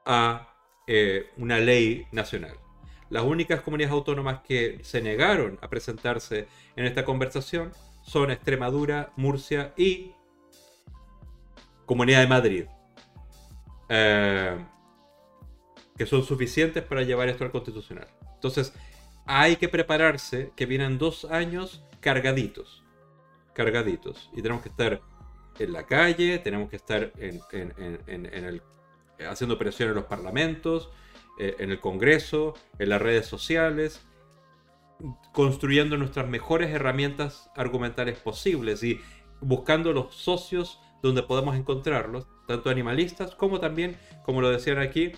a eh, una ley nacional. Las únicas comunidades autónomas que se negaron a presentarse en esta conversación son Extremadura, Murcia y Comunidad de Madrid. Eh, que son suficientes para llevar esto al constitucional. Entonces, hay que prepararse que vienen dos años cargaditos. Cargaditos. Y tenemos que estar en la calle, tenemos que estar en, el, haciendo presión en los parlamentos, eh, en el Congreso, en las redes sociales, construyendo nuestras mejores herramientas argumentales posibles y buscando los socios donde podemos encontrarlos, tanto animalistas como también, como lo decían aquí,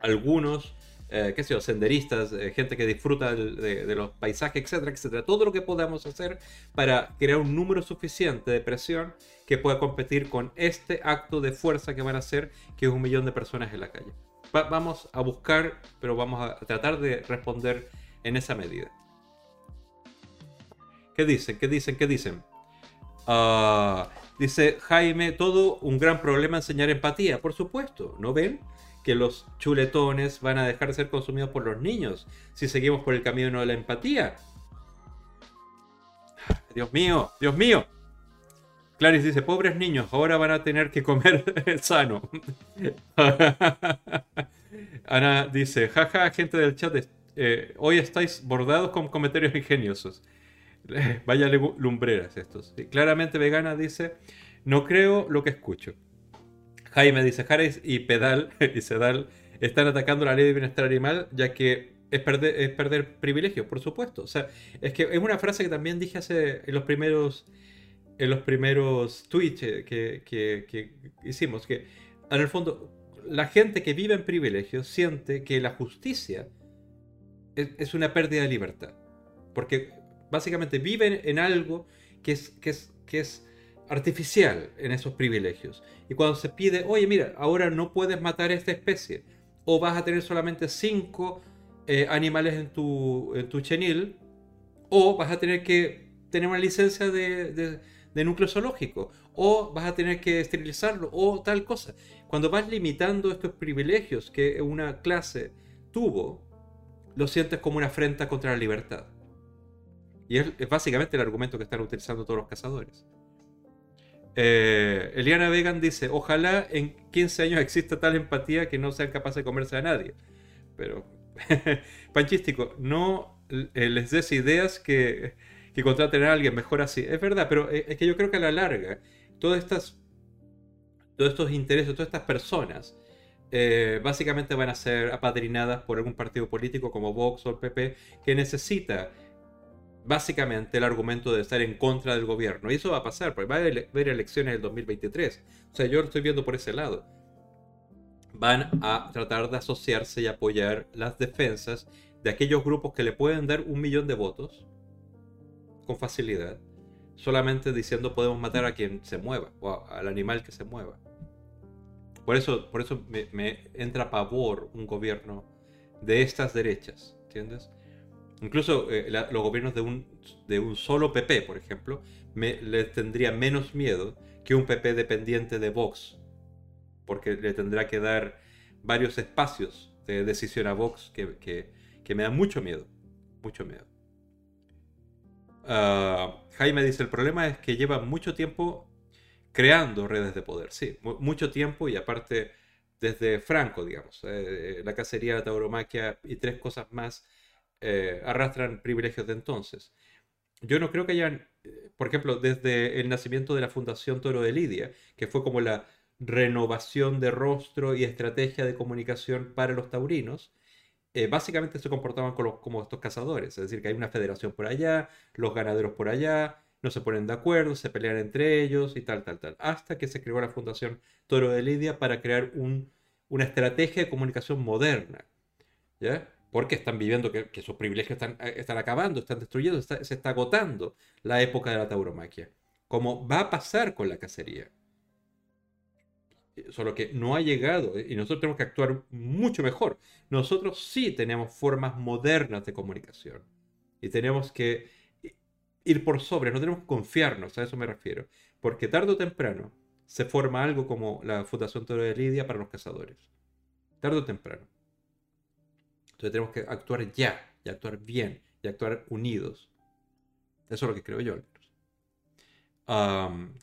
algunos eh, qué sé yo, senderistas, eh, gente que disfruta de, los paisajes, etcétera, etcétera. Todo lo que podamos hacer para crear un número suficiente de presión que pueda competir con este acto de fuerza que van a hacer, que es un millón de personas en la calle. vamos a buscar, pero vamos a tratar de responder en esa medida. ¿Qué dicen? ¿Qué dicen? ¿Qué dicen? Ah, dice Jaime, todo un gran problema enseñar empatía. Por supuesto, ¿no ven? que los chuletones van a dejar de ser consumidos por los niños si seguimos por el camino de la empatía. Dios mío, Dios mío. Clarice dice, pobres niños, ahora van a tener que comer sano. Ana dice, jaja, gente del chat, eh, hoy estáis bordados con comentarios ingeniosos. vaya lumbreras estos. claramente vegana dice, no creo lo que escucho. Jaime dice, Harris y Pedal y Sedal están atacando la ley de bienestar animal ya que es perder, privilegios, por supuesto. O sea, es que es una frase que también dije hace en los primeros en los primeros tweets que, que, hicimos, que en el fondo la gente que vive en privilegios siente que la justicia es una pérdida de libertad. Porque básicamente viven en algo que es, que es, que es artificial en esos privilegios. Y cuando se pide, oye, mira, ahora no puedes matar esta especie, o vas a tener solamente cinco eh, animales en tu, en tu chenil, o vas a tener que tener una licencia de, de, núcleo zoológico, o vas a tener que esterilizarlo, o tal cosa. Cuando vas limitando estos privilegios que una clase tuvo, lo sientes como una afrenta contra la libertad. Y es básicamente el argumento que están utilizando todos los cazadores. Eh, Eliana Vegan dice, ojalá en 15 años exista tal empatía que no sean capaces de comerse a nadie. Pero, panchístico, no eh, les des ideas que, que contraten a alguien mejor así. Es verdad, pero eh, es que yo creo que a la larga, todas estas, todos estos intereses, todas estas personas, básicamente van a ser apadrinadas por algún partido político como Vox o el PP, que necesita básicamente el argumento de estar en contra del gobierno. Y eso va a pasar, porque va a haber elecciones en el 2023. O sea, yo lo estoy viendo por ese lado. Van a tratar de asociarse y apoyar las defensas de aquellos grupos que le pueden dar un millón de votos con facilidad, solamente diciendo podemos matar a quien se mueva o al animal que se mueva. Por eso, por eso me entra pavor un gobierno de estas derechas, ¿entiendes? Incluso eh, los gobiernos de un, de un solo PP, por ejemplo, me, les tendría menos miedo que un PP dependiente de Vox, porque le tendrá que dar varios espacios de decisión a Vox que, que, me da mucho miedo, mucho miedo. Ah, Jaime dice, el problema es que lleva mucho tiempo creando redes de poder, sí, mucho tiempo y aparte desde Franco, digamos, eh, la cacería, la tauromaquia y tres cosas más eh, arrastran privilegios de entonces. Yo no creo que hayan, eh, por ejemplo, desde el nacimiento de la Fundación Toro de Lidia, que fue como la renovación de rostro y estrategia de comunicación para los taurinos, básicamente se comportaban como estos cazadores, es decir, que hay una federación por allá, los ganaderos por allá, no se ponen de acuerdo, se pelean entre ellos y tal, tal, tal. Hasta que se creó la Fundación Toro de Lidia para crear una estrategia de comunicación moderna. ¿Ya? Porque están viviendo que, sus privilegios están, eh, están, acabando, están destruyendo, se está agotando la época de la tauromaquia. Como va a pasar con la cacería. Solo que no ha llegado y nosotros tenemos que actuar mucho mejor. Nosotros sí tenemos formas modernas de comunicación y tenemos que ir por sobre, no tenemos que confiarnos, a eso me refiero. Porque tarde o temprano se forma algo como la Fundación Toro de Lidia para los cazadores. Tarde o temprano. Entonces tenemos que actuar ya, y actuar bien, y actuar unidos. Eso es lo que creo yo,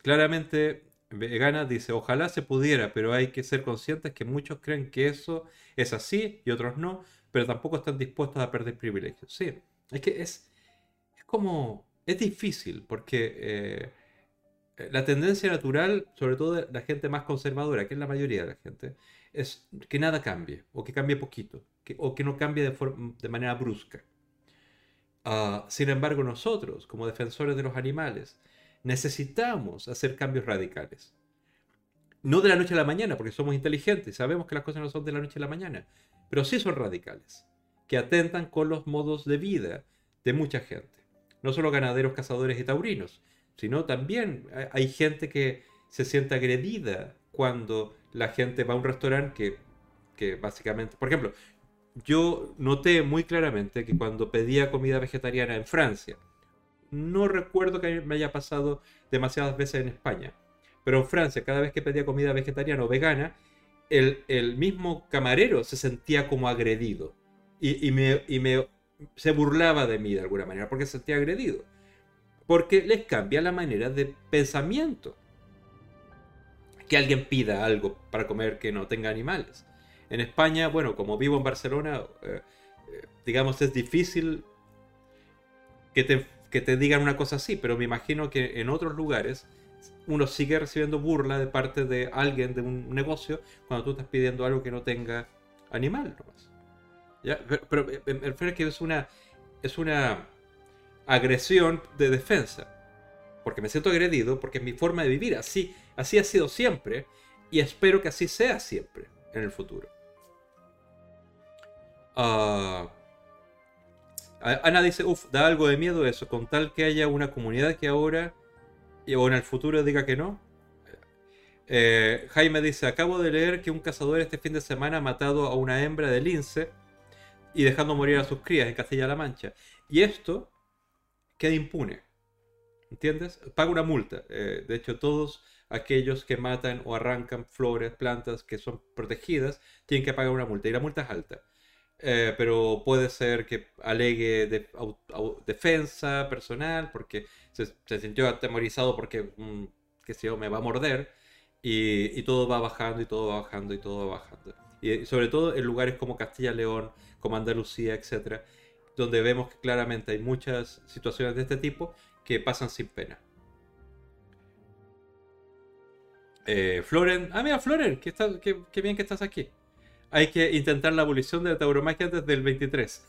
claramente, Vegana dice, ojalá se pudiera, pero hay que ser conscientes que muchos creen que eso es así y otros no, pero tampoco están dispuestos a perder privilegios. Sí, es que es, es como es difícil porque eh, la tendencia natural, sobre todo de la gente más conservadora, que es la mayoría de la gente, es que nada cambie, o que cambie poquito, o que no cambie de, de manera brusca. Ah, sin embargo, nosotros, como defensores de los animales, necesitamos hacer cambios radicales. No de la noche a la mañana, porque somos inteligentes sabemos que las cosas no son de la noche a la mañana, pero sí son radicales, que atentan con los modos de vida de mucha gente no solo ganaderos, cazadores y taurinos, sino también hay gente que se siente agredida cuando la gente va a un restaurante que, que básicamente, por ejemplo, yo noté muy claramente que cuando pedía comida vegetariana en Francia, no recuerdo que me haya pasado demasiadas veces en España, pero en Francia, cada vez que pedía comida vegetariana o vegana, el, mismo camarero se sentía como agredido y, y, me, y me se burlaba de mí de alguna manera porque se sentía agredido. Porque les cambia la manera de pensamiento. Que alguien pida algo para comer que no tenga animales. En España, bueno, como vivo en Barcelona, eh, eh, digamos, es difícil que te, que te digan una cosa así, pero me imagino que en otros lugares uno sigue recibiendo burla de parte de alguien de un negocio cuando tú estás pidiendo algo que no tenga animal. Pero, me refiero que es una, es una agresión de defensa. Porque me siento agredido, porque es mi forma de vivir. Así, así ha sido siempre. Y espero que así sea siempre en el futuro. Ana dice, uff, da algo de miedo eso, con tal que haya una comunidad que ahora o en el futuro diga que no. Eh, Jaime dice, acabo de leer que un cazador este fin de semana ha matado a una hembra de lince y dejando morir a sus crías en Castilla-La Mancha. Y esto queda impune. ¿Entiendes? Paga una multa. Eh, de hecho, todos aquellos que matan o arrancan flores, plantas que son protegidas, tienen que pagar una multa. Y la multa es alta. Eh, pero puede ser que alegue de, defensa personal porque se, sintió atemorizado porque, mm, que sé yo, me va a morder. Y, y, todo va bajando y todo va bajando y todo va bajando. Y sobre todo en lugares como Castilla-León, como Andalucía, etcétera, donde vemos que claramente hay muchas situaciones de este tipo que pasan sin pena. Eh, Floren, ah, mira, Floren, qué, qué, bien que estás aquí. Hay que intentar la abolición de la tauromaquia desde el 23.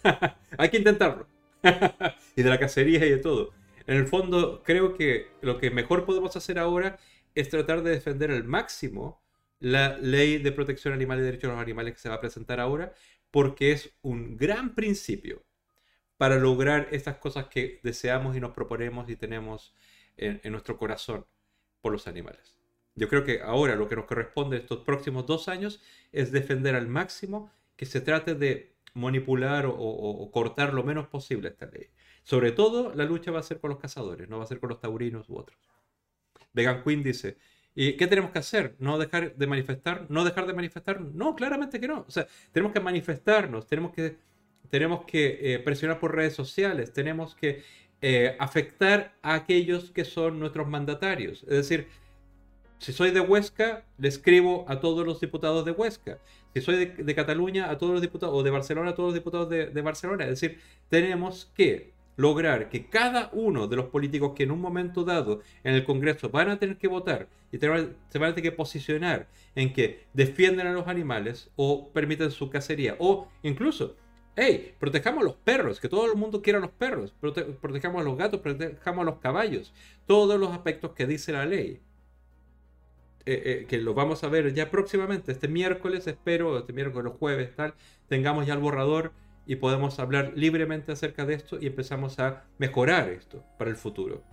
hay que intentarlo. y de la cacería y de todo. En el fondo, creo que lo que mejor podemos hacer ahora es tratar de defender al máximo la ley de protección animal y derechos de los animales que se va a presentar ahora, porque es un gran principio para lograr estas cosas que deseamos y nos proponemos y tenemos en, nuestro corazón por los animales. Yo creo que ahora lo que nos corresponde estos próximos dos años es defender al máximo que se trate de manipular o, cortar lo menos posible esta ley. Sobre todo la lucha va a ser con los cazadores, no va a ser con los taurinos u otros. Vegan Queen dice, ¿Y qué tenemos que hacer? ¿No dejar de manifestar? ¿No dejar de manifestar? No, claramente que no. O sea, tenemos que manifestarnos, tenemos que, tenemos que eh, presionar por redes sociales, tenemos que eh, afectar a aquellos que son nuestros mandatarios. Es decir, Si soy de Huesca, le escribo a todos los diputados de Huesca. Si soy de, Cataluña, a todos los diputados, o de Barcelona, a todos los diputados de, Barcelona. Es decir, tenemos que lograr que cada uno de los políticos que en un momento dado en el Congreso van a tener que votar y se van a tener que posicionar en que defienden a los animales o permiten su cacería o incluso hey, protejamos a los perros, que todo el mundo quiera a los perros, protejamos a los gatos, protejamos a los caballos, todos los aspectos que dice la ley. Eh, eh, que lo vamos a ver ya próximamente, este miércoles, espero, este miércoles, jueves, tal, tengamos ya el borrador y podemos hablar libremente acerca de esto y empezamos a mejorar esto para el futuro.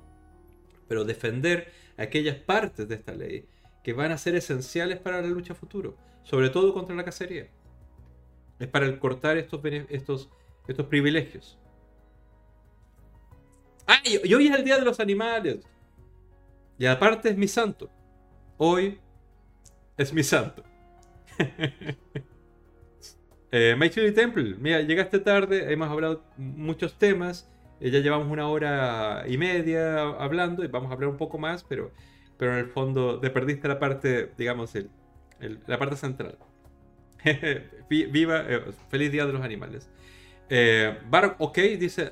Pero defender aquellas partes de esta ley que van a ser esenciales para la lucha futuro, sobre todo contra la cacería. Es para cortar estos, estos, estos privilegios. ¡Ah! Y hoy es el Día de los Animales. Y aparte es mi santo. Hoy es mi santo. Eh, Temple, mira, llegaste tarde, hemos hablado muchos temas, eh, ya llevamos una hora y media hablando y vamos a hablar un poco más, pero, pero en el fondo te perdiste la parte, digamos, el, la parte central. Viva, eh, feliz día de los animales. Eh, Bar, ok, dice,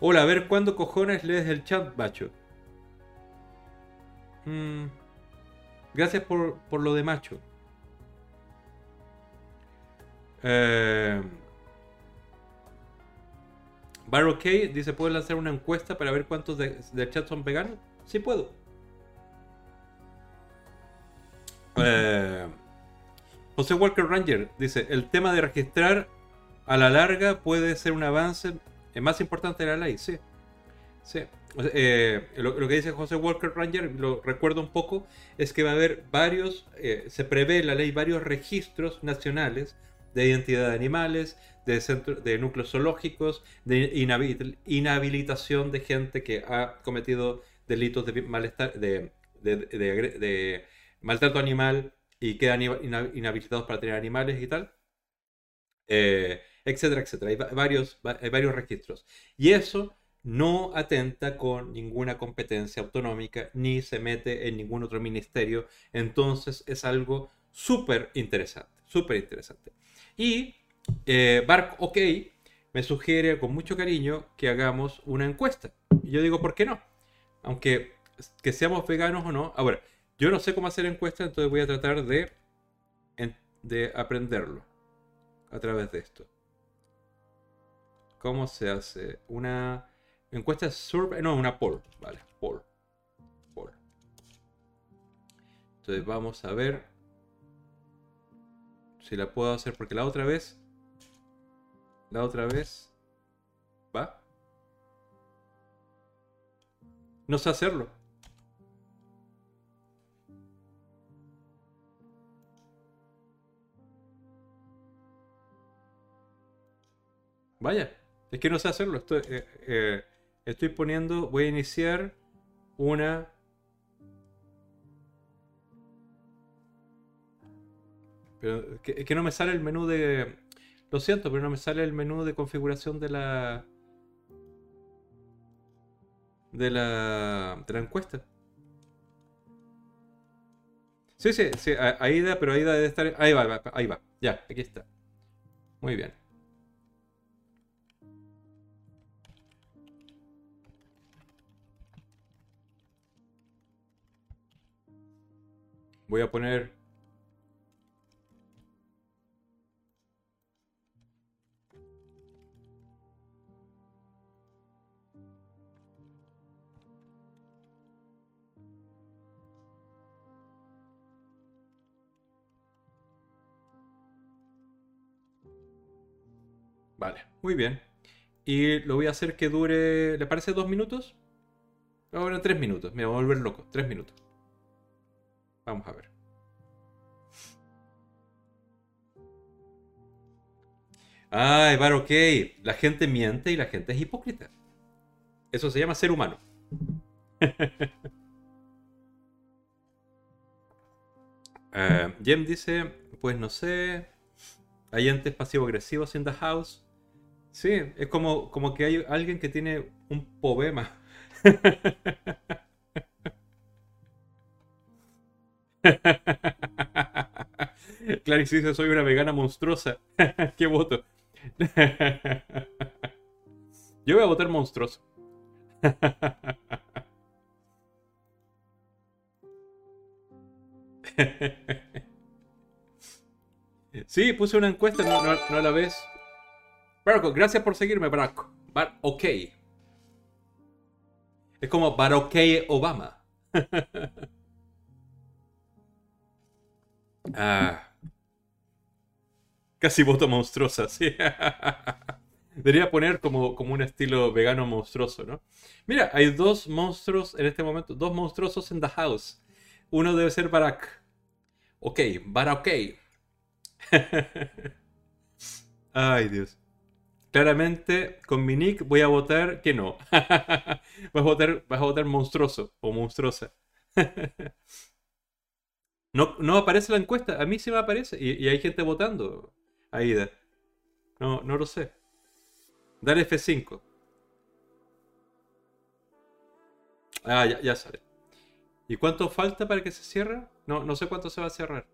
hola, a ver cuándo cojones lees el chat, macho. Mm, gracias por, por lo de macho. Eh, Bar dice, ¿puedo lanzar una encuesta para ver cuántos de, chat son veganos? Sí puedo. Eh, José Walker Ranger dice, el tema de registrar a la larga puede ser un avance más importante de la ley. Sí. Sí. Eh, lo, que dice José Walker Ranger, lo recuerdo un poco, es que va a haber varios, eh, se prevé en la ley varios registros nacionales de identidad de animales, de, de núcleos zoológicos, de inhabilitación de gente que ha cometido delitos de, malestar, de, maltrato animal y quedan inhabilitados para tener animales y tal, eh, etcétera, etcétera. Hay varios, hay varios registros. Y eso no atenta con ninguna competencia autonómica ni se mete en ningún otro ministerio. Entonces es algo súper interesante, súper interesante. Y eh, Bark OK me sugiere con mucho cariño que hagamos una encuesta. Y yo digo, ¿por qué no? Aunque que seamos veganos o no. Ahora, yo no sé cómo hacer encuestas, entonces voy a tratar de, de aprenderlo a través de esto. ¿Cómo se hace? Una encuesta survey, no, una poll, vale, poll. poll. Entonces vamos a ver si la puedo hacer porque la otra vez la otra vez va no sé hacerlo Vaya, es que no sé hacerlo. Estoy, eh, eh, estoy poniendo, voy a iniciar una... Pero es que, no me sale el menú de... Lo siento, pero no me sale el menú de configuración de la... De la, de la encuesta. Sí, sí, sí, ahí da, pero ahí debe estar. Ahí va, ahí va. Ya, aquí está. Muy bien. Voy a poner... Vale, muy bien. Y lo voy a hacer que dure, ¿le parece dos minutos? Ahora tres minutos, me voy a volver loco, tres minutos. Vamos a ver. Ay, Bar, ok. La gente miente y la gente es hipócrita. Eso se llama ser humano. uh, Jem dice, pues no sé. Hay entes pasivo-agresivos en the house. Sí, es como, como que hay alguien que tiene un poema. Clarice dice, soy una vegana monstruosa. ¿Qué voto? Yo voy a votar monstruoso. Sí, puse una encuesta, no, la ves. Barack, gracias por seguirme, Barack. Bar ok. Es como Barack Obama. Ah. Casi voto monstruosa, sí. Debería poner como, como un estilo vegano monstruoso, ¿no? Mira, hay dos monstruos en este momento, dos monstruosos en The House. Uno debe ser Barack. Ok, Barack. Ay, Dios. Claramente, con mi nick voy a votar que no. vas, votar, vas a votar monstruoso o monstruosa. No, no aparece la encuesta. A mí sí me aparece. Y, hay gente votando. Aida. No, no lo sé. Dale F5. Ah, ya, ya sale. ¿Y cuánto falta para que se cierre? No, no sé cuánto se va a cerrar.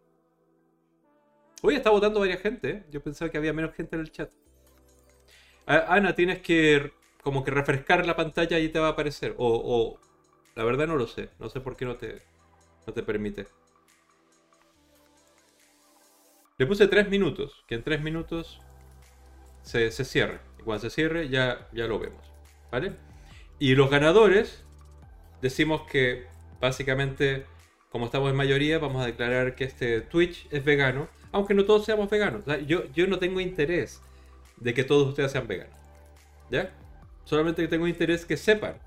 Hoy está votando varias gente. ¿eh? Yo pensaba que había menos gente en el chat. Ana, tienes que como que refrescar la pantalla y te va a aparecer. O, la verdad no lo sé. No sé por qué no te, no te permite. Le puse 3 minutos. Que en 3 minutos se, cierre. Y cuando se cierre ya, ya lo vemos. ¿Vale? Y los ganadores decimos que básicamente, como estamos en mayoría, vamos a declarar que este Twitch es vegano aunque no todos seamos veganos. yo, yo no tengo interés de que todos ustedes sean veganos. ¿Ya? Solamente tengo interés que sepan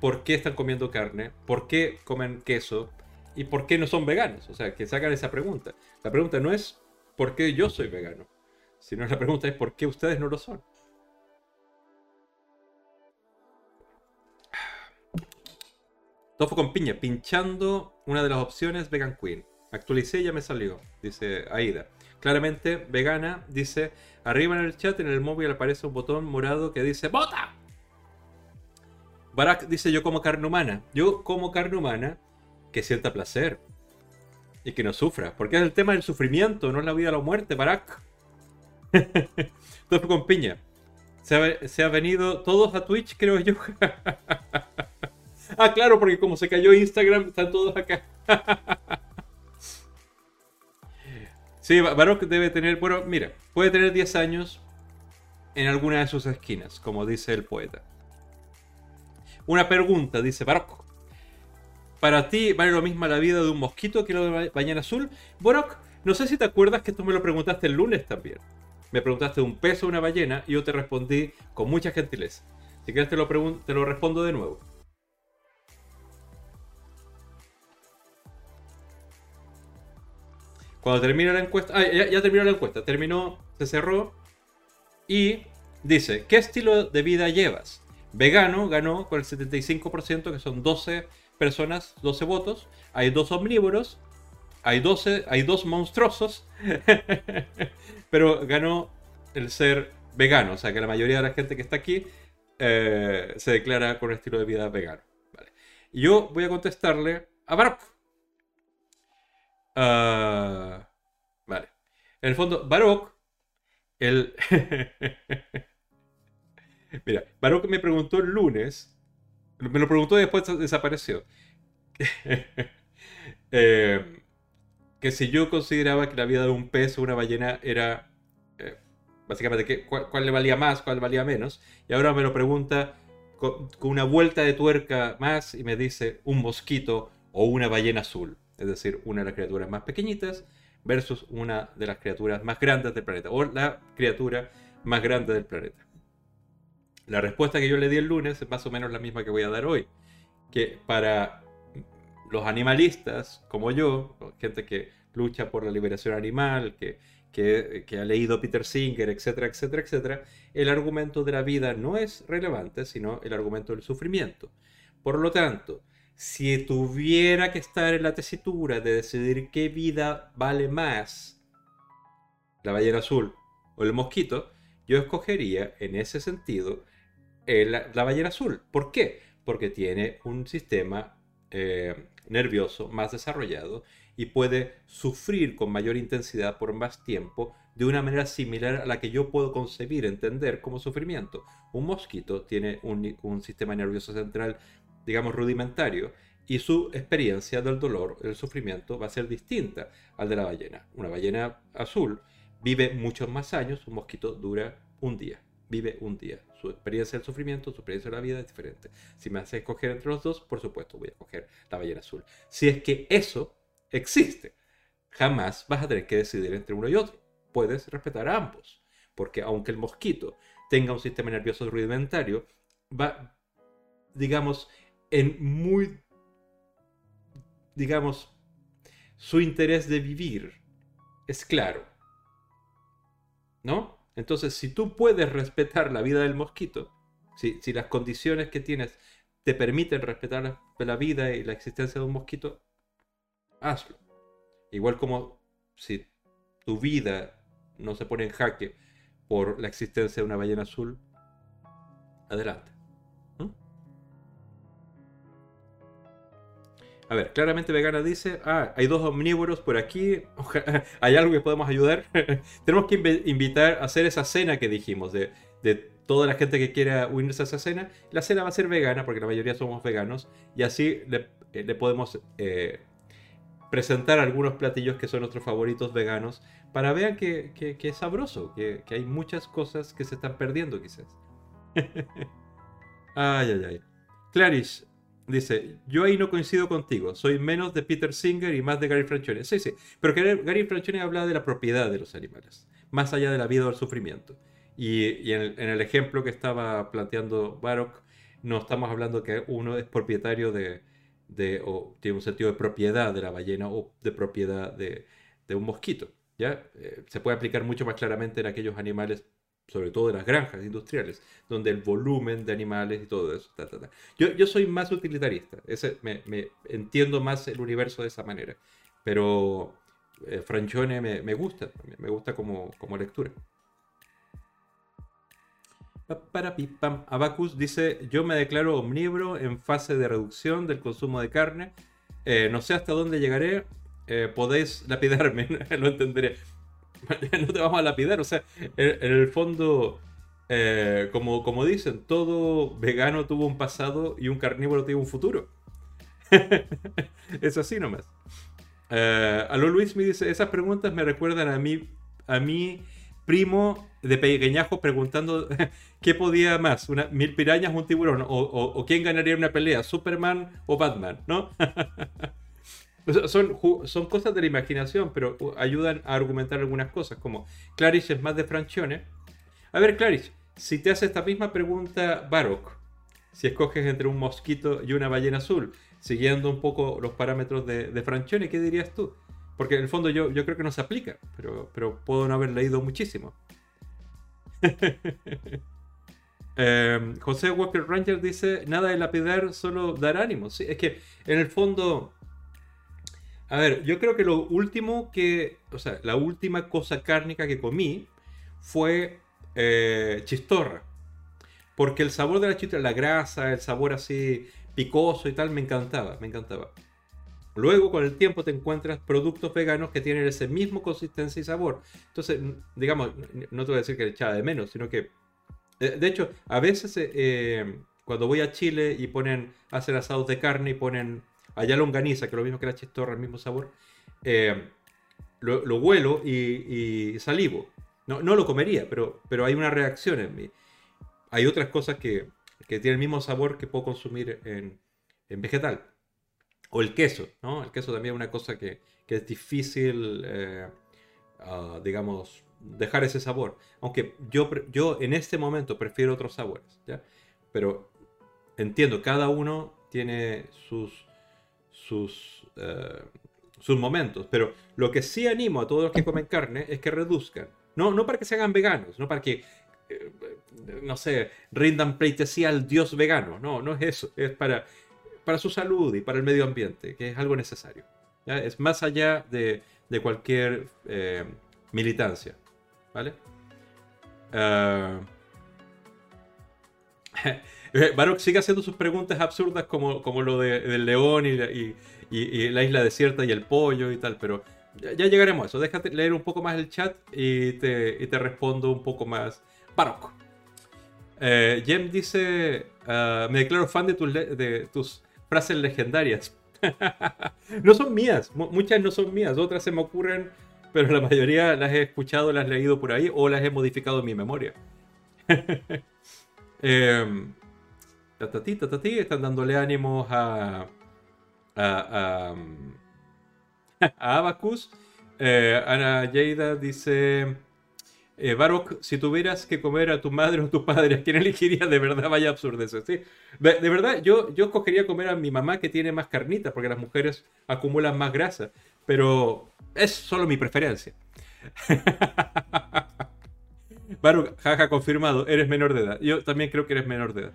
por qué están comiendo carne, por qué comen queso y por qué no son veganos. O sea, que se hagan esa pregunta. La pregunta no es por qué yo soy vegano, sino la pregunta es por qué ustedes no lo son. Tofu con piña, pinchando una de las opciones Vegan Queen. Actualicé y ya me salió, dice Aida. Claramente, vegana, dice, arriba en el chat, en el móvil aparece un botón morado que dice ¡Vota! Barak dice, yo como carne humana. Yo como carne humana que sienta placer y que no sufra. Porque es el tema del sufrimiento, no es la vida o la muerte, Barak. Todo con piña. Se ha, venido todos a Twitch, creo yo. ah, claro, porque como se cayó Instagram, están todos acá. Sí, Baroque debe tener, bueno, mira, puede tener 10 años en alguna de sus esquinas, como dice el poeta. Una pregunta, dice Baroque. ¿Para ti vale lo mismo la vida de un mosquito que la de ballena azul? Baroque, no sé si te acuerdas que tú me lo preguntaste el lunes también. Me preguntaste un peso de una ballena y yo te respondí con mucha gentileza. Si quieres te lo, te lo respondo de nuevo. Cuando termina la encuesta. Ah, ya, terminó la encuesta. Terminó, se cerró. Y dice: ¿Qué estilo de vida llevas? Vegano ganó con el 75%, que son 12 personas, 12 votos. Hay dos omnívoros. Hay 12, hay dos monstruosos. pero ganó el ser vegano. O sea que la mayoría de la gente que está aquí eh, se declara con el estilo de vida vegano. Yo voy a contestarle a Baroque. Ah, vale. En el fondo, Baroque, el... Mira, Baroque me preguntó el lunes, me lo preguntó y después desapareció. Eh, que si yo consideraba que la vida de un pez o una ballena era eh, básicamente cuál, le valía más, cuál valía menos, y ahora me lo pregunta con, una vuelta de tuerca más y me dice un mosquito o una ballena azul es decir, una de las criaturas más pequeñitas versus una de las criaturas más grandes del planeta, o la criatura más grande del planeta. La respuesta que yo le di el lunes es más o menos la misma que voy a dar hoy, que para los animalistas como yo, gente que lucha por la liberación animal, que, que, ha leído Peter Singer, etcétera, etcétera, etcétera, el argumento de la vida no es relevante, sino el argumento del sufrimiento. Por lo tanto, si tuviera que estar en la tesitura de decidir qué vida vale más, la ballena azul o el mosquito, yo escogería en ese sentido la ballena azul. ¿Por qué? Porque tiene un sistema eh, nervioso más desarrollado y puede sufrir con mayor intensidad por más tiempo de una manera similar a la que yo puedo concebir, entender como sufrimiento. Un mosquito tiene un, un sistema nervioso central, digamos, rudimentario y su experiencia del dolor, del sufrimiento, va a ser distinta al de la ballena. Una ballena azul vive muchos más años, un mosquito dura un día, vive un día. Su experiencia del sufrimiento, su experiencia de la vida es diferente. Si me hace escoger entre los dos, por supuesto voy a escoger la ballena azul. Si es que eso existe, jamás vas a tener que decidir entre uno y otro. Puedes respetar a ambos, porque aunque el mosquito tenga un sistema nervioso rudimentario, va, digamos, en muy digamos, su interés de vivir es claro. ¿No? Entonces, si tú puedes respetar la vida del mosquito, si, las condiciones que tienes te permiten respetar la, la, vida y la existencia de un mosquito, hazlo. Igual como si tu vida no se pone en jaque por la existencia de una ballena azul, adelante. A ver, claramente vegana dice, ah, hay dos omnívoros por aquí, hay algo que podemos ayudar. Tenemos que invitar a hacer esa cena que dijimos, de, toda la gente que quiera unirse a esa cena. La cena va a ser vegana, porque la mayoría somos veganos, y así le, eh, podemos eh, presentar algunos platillos que son nuestros favoritos veganos, para vean que, es sabroso, que, que hay muchas cosas que se están perdiendo quizás. ay, ay, ay. Clarice, Dice, yo ahí no coincido contigo, soy menos de Peter Singer y más de Gary Franchoni. Sí, sí, pero Gary Franchoni habla de la propiedad de los animales, más allá de la vida o el sufrimiento. Y, en, el, ejemplo que estaba planteando Baroque, no estamos hablando que uno es propietario de, o tiene un sentido de propiedad de la ballena o de propiedad de, un mosquito. ¿ya? Eh, se puede aplicar mucho más claramente en aquellos animales sobre todo de las granjas industriales, donde el volumen de animales y todo eso. Yo, yo, soy más utilitarista, Ese, me, me, entiendo más el universo de esa manera, pero eh, Franchone me, me, gusta, me gusta como, como lectura. Para pipam. Abacus dice: Yo me declaro omnívoro en fase de reducción del consumo de carne. Eh, no sé hasta dónde llegaré. Eh, podéis lapidarme, lo entenderé. no te vamos a lapidar. O sea, en, el fondo, eh, como, como dicen, todo vegano tuvo un pasado y un carnívoro tiene un futuro. es así nomás. Eh, Aló Luis me dice, esas preguntas me recuerdan a mí, a mi primo de pequeñajo preguntando qué podía más, una, mil pirañas o un tiburón, o, o quién ganaría una pelea, Superman o Batman, ¿no? Son, son cosas de la imaginación, pero uh, ayudan a argumentar algunas cosas, como Clarice es más de Franchone. A ver, Clarice, si te hace esta misma pregunta Baroque, si escoges entre un mosquito y una ballena azul, siguiendo un poco los parámetros de, de Franchone, ¿qué dirías tú? Porque en el fondo yo, yo creo que no se aplica, pero, pero puedo no haber leído muchísimo. Em, José Walker Ranger dice, nada de lapidar, solo dar ánimo. Sí, es que en el fondo a ver, yo creo que lo último que, o sea, la última cosa cárnica que comí fue eh, chistorra. Porque el sabor de la chistorra, la grasa, el sabor así picoso y tal, me encantaba, me encantaba. Luego, con el tiempo, te encuentras productos veganos que tienen ese mismo consistencia y sabor. Entonces, digamos, no te voy a decir que echaba de menos, sino que, eh, de hecho, a veces eh, cuando voy a Chile y ponen, hacen asados de carne y ponen allá longaniza, que es lo mismo que la chistorra, el mismo sabor, eh, lo, lo, huelo y, salivo. No, no, lo comería, pero, pero hay una reacción en mí. Hay otras cosas que, que tienen el mismo sabor que puedo consumir en, vegetal. O el queso, ¿no? El queso también es una cosa que, que es difícil, eh, uh, digamos, dejar ese sabor. Aunque yo, yo en este momento prefiero otros sabores, ¿ya? Pero entiendo, cada uno tiene sus, sus, eh, sus momentos. Pero lo que sí animo a todos los que comen carne es que reduzcan. No, no para que se hagan veganos, no para que, eh, no sé, rindan pleitesía al dios vegano. No, no es eso. Es para, para su salud y para el medio ambiente, que es algo necesario. Es más allá de, de cualquier eh, militancia. ¿Vale? Baroque sigue haciendo sus preguntas absurdas como, como lo de, del león y, la isla desierta y el pollo y tal, pero ya, llegaremos a eso. Déjate leer un poco más el chat y te, y te respondo un poco más. Baroque. Eh, Jem dice, ah, me declaro fan de tus, de tus frases legendarias. no son mías, muchas no son mías, otras se me ocurren, pero la mayoría las he escuchado, las he leído por ahí o las he modificado en mi memoria. eh, tatati, tatati, están dándole ánimos a, a, a, a Abacus. Eh, Ana Yeida dice: eh, si tuvieras que comer a tu madre o tu padre, ¿a quién elegirías? De verdad, vaya absurdez. ¿sí? De, de, verdad, yo, yo escogería comer a mi mamá que tiene más carnitas, porque las mujeres acumulan más grasa. Pero es solo mi preferencia. Baruch, jaja, confirmado, eres menor de edad. Yo también creo que eres menor de edad.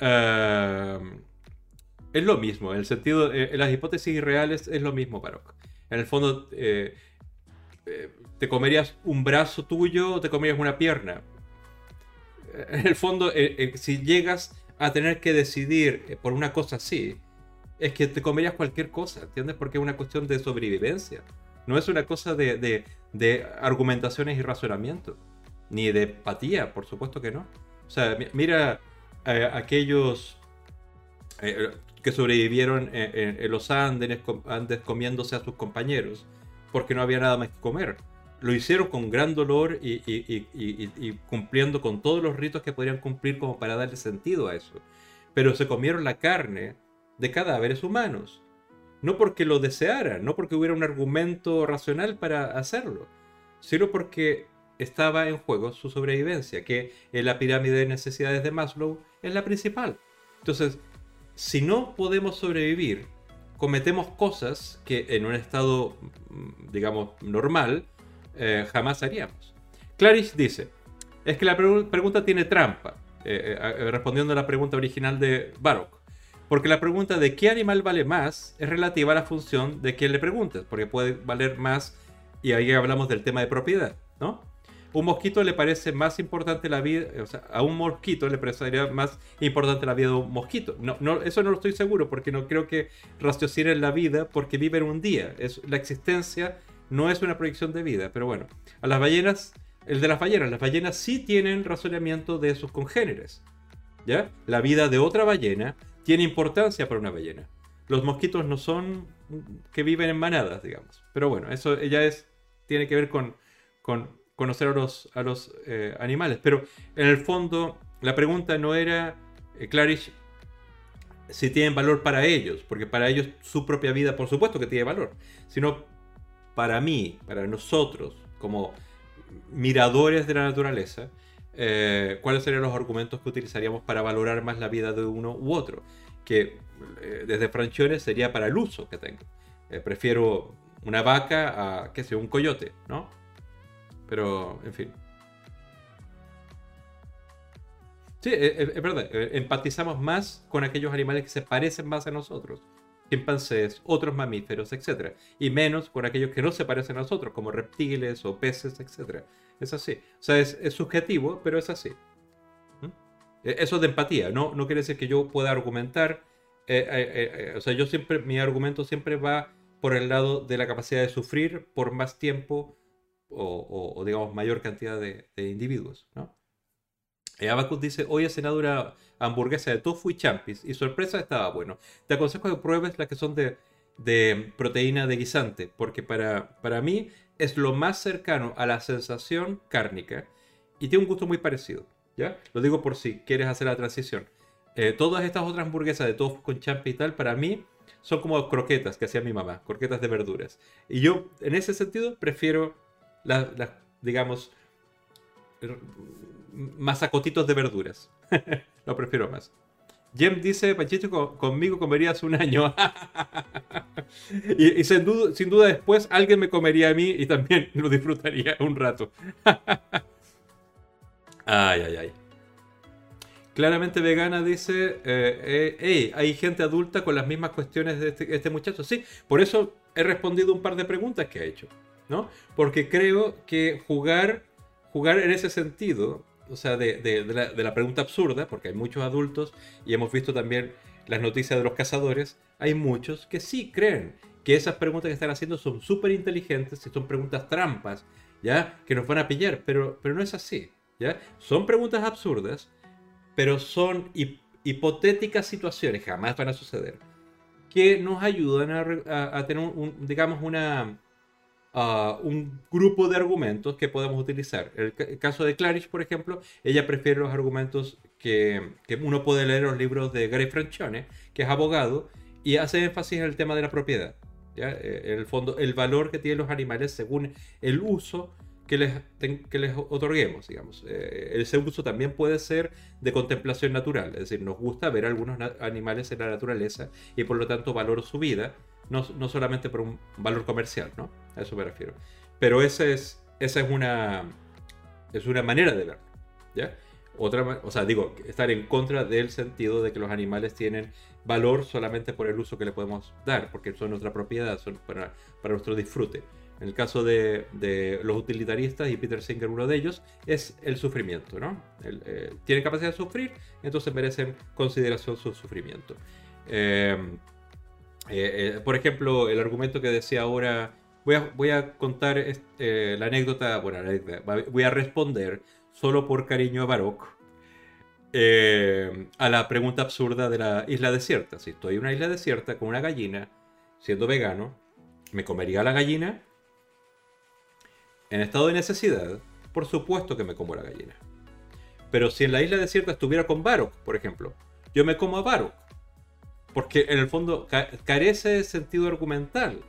Uh, es lo mismo, en el sentido, eh, en las hipótesis irreales es lo mismo, Baruch. En el fondo, eh, eh, ¿te comerías un brazo tuyo o te comerías una pierna? En el fondo, eh, eh, si llegas a tener que decidir por una cosa así, es que te comerías cualquier cosa, ¿entiendes? Porque es una cuestión de sobrevivencia. No es una cosa de, de, de argumentaciones y razonamiento. Ni de empatía, por supuesto que no. O sea, mira eh, aquellos eh, que sobrevivieron en, en, los Andes, Andes comiéndose a sus compañeros porque no había nada más que comer. Lo hicieron con gran dolor y, y, cumpliendo con todos los ritos que podrían cumplir como para darle sentido a eso. Pero se comieron la carne de cadáveres humanos. No porque lo desearan, no porque hubiera un argumento racional para hacerlo, sino porque estaba en juego su sobrevivencia, que en la pirámide de necesidades de Maslow es la principal. Entonces, si no podemos sobrevivir cometemos cosas que en un estado, mm, digamos, normal, eh, jamás haríamos. Clarice dice, es que la pre pregunta tiene trampa, eh, eh, respondiendo a la pregunta original de Baroque. Porque la pregunta de qué animal vale más es relativa a la función de quién le preguntes, porque puede valer más, y ahí hablamos del tema de propiedad, ¿no? Un mosquito le parece más importante la vida, o sea, a un mosquito le parecería más importante la vida de un mosquito. No, eso no lo estoy seguro porque no creo que raciocinen la vida porque viven un día. Es, la existencia no es una proyección de vida, pero bueno, a las ballenas, el de las ballenas, las ballenas sí tienen razonamiento de sus congéneres. ¿Ya? La vida de otra ballena tiene importancia para una ballena. Los mosquitos no son que viven en manadas, digamos. Pero bueno, eso ya es, tiene que ver con, con conocer a los, a los eh, animales. Pero en el fondo, la pregunta no era, eh, Clarish, si tienen valor para ellos, porque para ellos su propia vida, por supuesto que tiene valor, sino para mí, para nosotros, como miradores de la naturaleza, eh, cuáles serían los argumentos que utilizaríamos para valorar más la vida de uno u otro. Que eh, desde Franchones sería para el uso que tengo. Prefiero una vaca a, qué sé, un coyote, ¿no? Pero, en fin. Sí, es, es, verdad. Eh, empatizamos más con aquellos animales que se parecen más a nosotros. Chimpancés, otros mamíferos, etc. Y menos con aquellos que no se parecen a nosotros, como reptiles o peces, etc. Es así. O sea, es, es subjetivo, pero es así. ¿Mm? E, eso es de empatía. No, no quiere decir que yo pueda argumentar. Eh, eh, eh, o sea, yo siempre, mi argumento siempre va por el lado de la capacidad de sufrir por más tiempo o, o, digamos, mayor cantidad de, individuos, ¿no? Eh, Abacus dice, hoy he cenado una hamburguesa de tofu y champis y sorpresa estaba bueno. Te aconsejo que pruebes las que son de, de proteína de guisante, porque para, para mí es lo más cercano a la sensación cárnica y tiene un gusto muy parecido, ¿ya? Lo digo por si quieres hacer la transición. Eh, todas estas otras hamburguesas de tofu con champis y tal, para mí son como croquetas que hacía mi mamá, croquetas de verduras. Y yo, en ese sentido, prefiero las, la, digamos, masacotitos de verduras. Lo prefiero más. Jem dice, Pachito, conmigo comerías un año. y, y sin, duda, sin, duda, después alguien me comería a mí y también lo disfrutaría un rato. ay, ay, ay. Claramente vegana dice, eh, eh, hey, hay gente adulta con las mismas cuestiones de este, este muchacho. Sí, por eso he respondido un par de preguntas que ha hecho. ¿No? Porque creo que jugar, jugar en ese sentido o sea, de, de, de, la, de la pregunta absurda, porque hay muchos adultos y hemos visto también las noticias de los cazadores, hay muchos que sí creen que esas preguntas que están haciendo son súper inteligentes y son preguntas trampas, ¿ya? Que nos van a pillar, pero, pero no es así, ¿ya? Son preguntas absurdas, pero son hipotéticas situaciones, jamás van a suceder, que nos ayudan a, a, tener, un, digamos, una, uh, un grupo de argumentos que podemos utilizar. El, el, caso de Clarice, por ejemplo, ella prefiere los argumentos que, que uno puede leer en los libros de Gary Franchone, que es abogado, y hace énfasis en el tema de la propiedad. ¿ya? Eh, el fondo, el valor que tienen los animales según el uso que les, que les otorguemos, digamos. Eh, ese uso también puede ser de contemplación natural, es decir, nos gusta ver algunos animales en la naturaleza y por lo tanto valoro su vida, no, no, solamente por un valor comercial, ¿no? A eso me refiero. Pero esa es, esa es, una, es una manera de verlo, ¿ya? Otra, o sea, digo, estar en contra del sentido de que los animales tienen valor solamente por el uso que le podemos dar, porque son nuestra propiedad, son para, para nuestro disfrute. En el caso de, de, los utilitaristas, y Peter Singer uno de ellos, es el sufrimiento, ¿no? El, eh, tienen capacidad de sufrir, entonces merecen consideración su sufrimiento. Eh, eh, por ejemplo, el argumento que decía ahora, voy a, contar este, la anécdota, bueno, voy a responder solo por cariño a Baroque eh, a la pregunta absurda de la isla desierta. Si estoy en una isla desierta con una gallina, siendo vegano, ¿me comería la gallina? En estado de necesidad, por supuesto que me como la gallina. Pero si en la isla desierta estuviera con Baroque, por ejemplo, yo me como a Baroque. Porque en el fondo carece de sentido argumental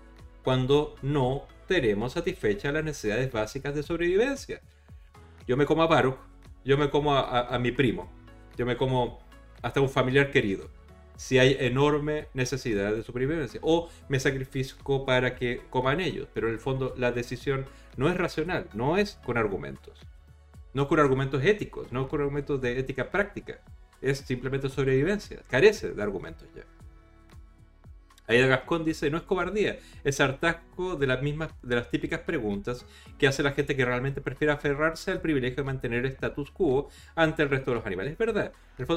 cuando no tenemos satisfechas las necesidades básicas de sobrevivencia. Yo me como a Baruch, yo me como a, a, a, mi primo, yo me como hasta un familiar querido. Si hay enorme necesidad de supervivencia. O me sacrifico para que coman ellos. Pero en el fondo la decisión no es racional, no es con argumentos. No con argumentos éticos, no con argumentos de ética práctica. Es simplemente sobrevivencia. Carece de argumentos ya. Aida Gascón dice, no es cobardía, es hartazgo de las mismas, de las típicas preguntas que hace la gente que realmente prefiere aferrarse al privilegio de mantener el status quo ante el resto de los animales. Es verdad,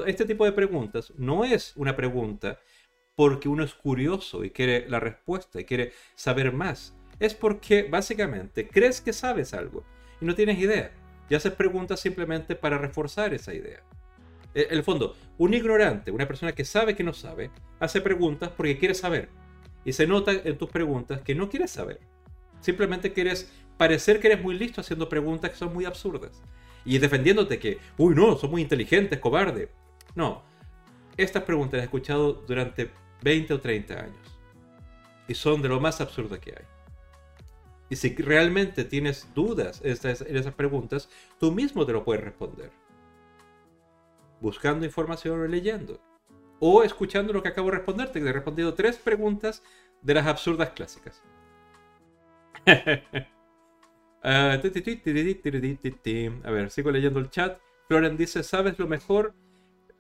este tipo de preguntas no es una pregunta porque uno es curioso y quiere la respuesta y quiere saber más. Es porque básicamente crees que sabes algo y no tienes idea. Y haces preguntas simplemente para reforzar esa idea. En el fondo, un ignorante, una persona que sabe que no sabe, hace preguntas porque quiere saber. Y se nota en tus preguntas que no quieres saber. Simplemente quieres parecer que eres muy listo haciendo preguntas que son muy absurdas. Y defendiéndote que, uy, no, son muy inteligentes, cobarde. No. Estas preguntas las he escuchado durante 20 o 30 años. Y son de lo más absurdo que hay. Y si realmente tienes dudas en esas preguntas, tú mismo te lo puedes responder buscando información o leyendo. O escuchando lo que acabo de responderte, que te he respondido tres preguntas de las absurdas clásicas. A ver, sigo leyendo el chat. Floren dice, ¿sabes lo mejor?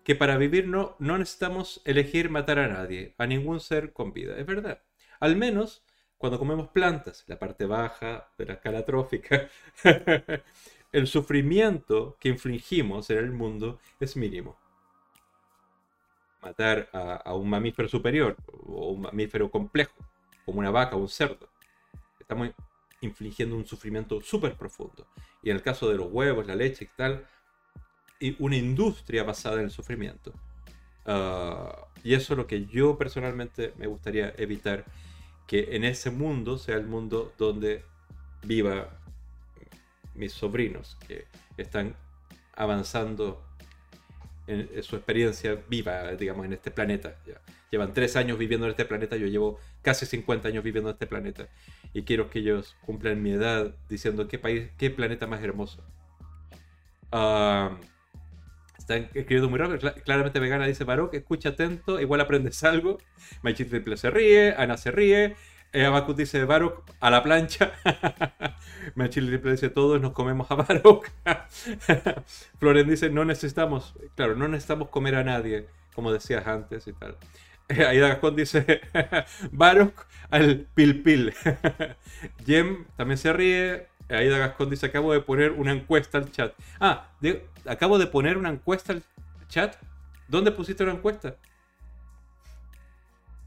Que para vivir no, no necesitamos elegir matar a nadie, a ningún ser con vida. Es verdad. Al menos cuando comemos plantas, la parte baja de la escala trófica, el sufrimiento que infligimos en el mundo es mínimo. Matar a, un mamífero superior o un mamífero complejo, como una vaca o un cerdo, estamos infligiendo un sufrimiento súper profundo. Y en el caso de los huevos, la leche y tal, y una industria basada en el sufrimiento. Uh, y eso es lo que yo personalmente me gustaría evitar, que en ese mundo sea el mundo donde viva mis sobrinos que están avanzando en, su experiencia viva, digamos, en este planeta. Ya. Llevan tres años viviendo en este planeta, yo llevo casi 50 años viviendo en este planeta y quiero que ellos cumplan mi edad diciendo qué país, qué planeta más hermoso. Uh, están escribiendo muy rápido. Claramente vegana dice Baroque, escucha atento, igual aprendes algo. Maichi Triple se ríe, Ana se ríe, Abacus dice Baroque a la plancha. Machil Triple dice todos nos comemos a Baroque. Floren dice no necesitamos, claro, no necesitamos comer a nadie, como decías antes y tal. Aida Gascón dice Baroque al pil pil. Jem también se ríe. Aida Gascón dice, acabo de poner una encuesta al chat. Ah, acabo de poner una encuesta al chat. ¿Dónde pusiste una encuesta?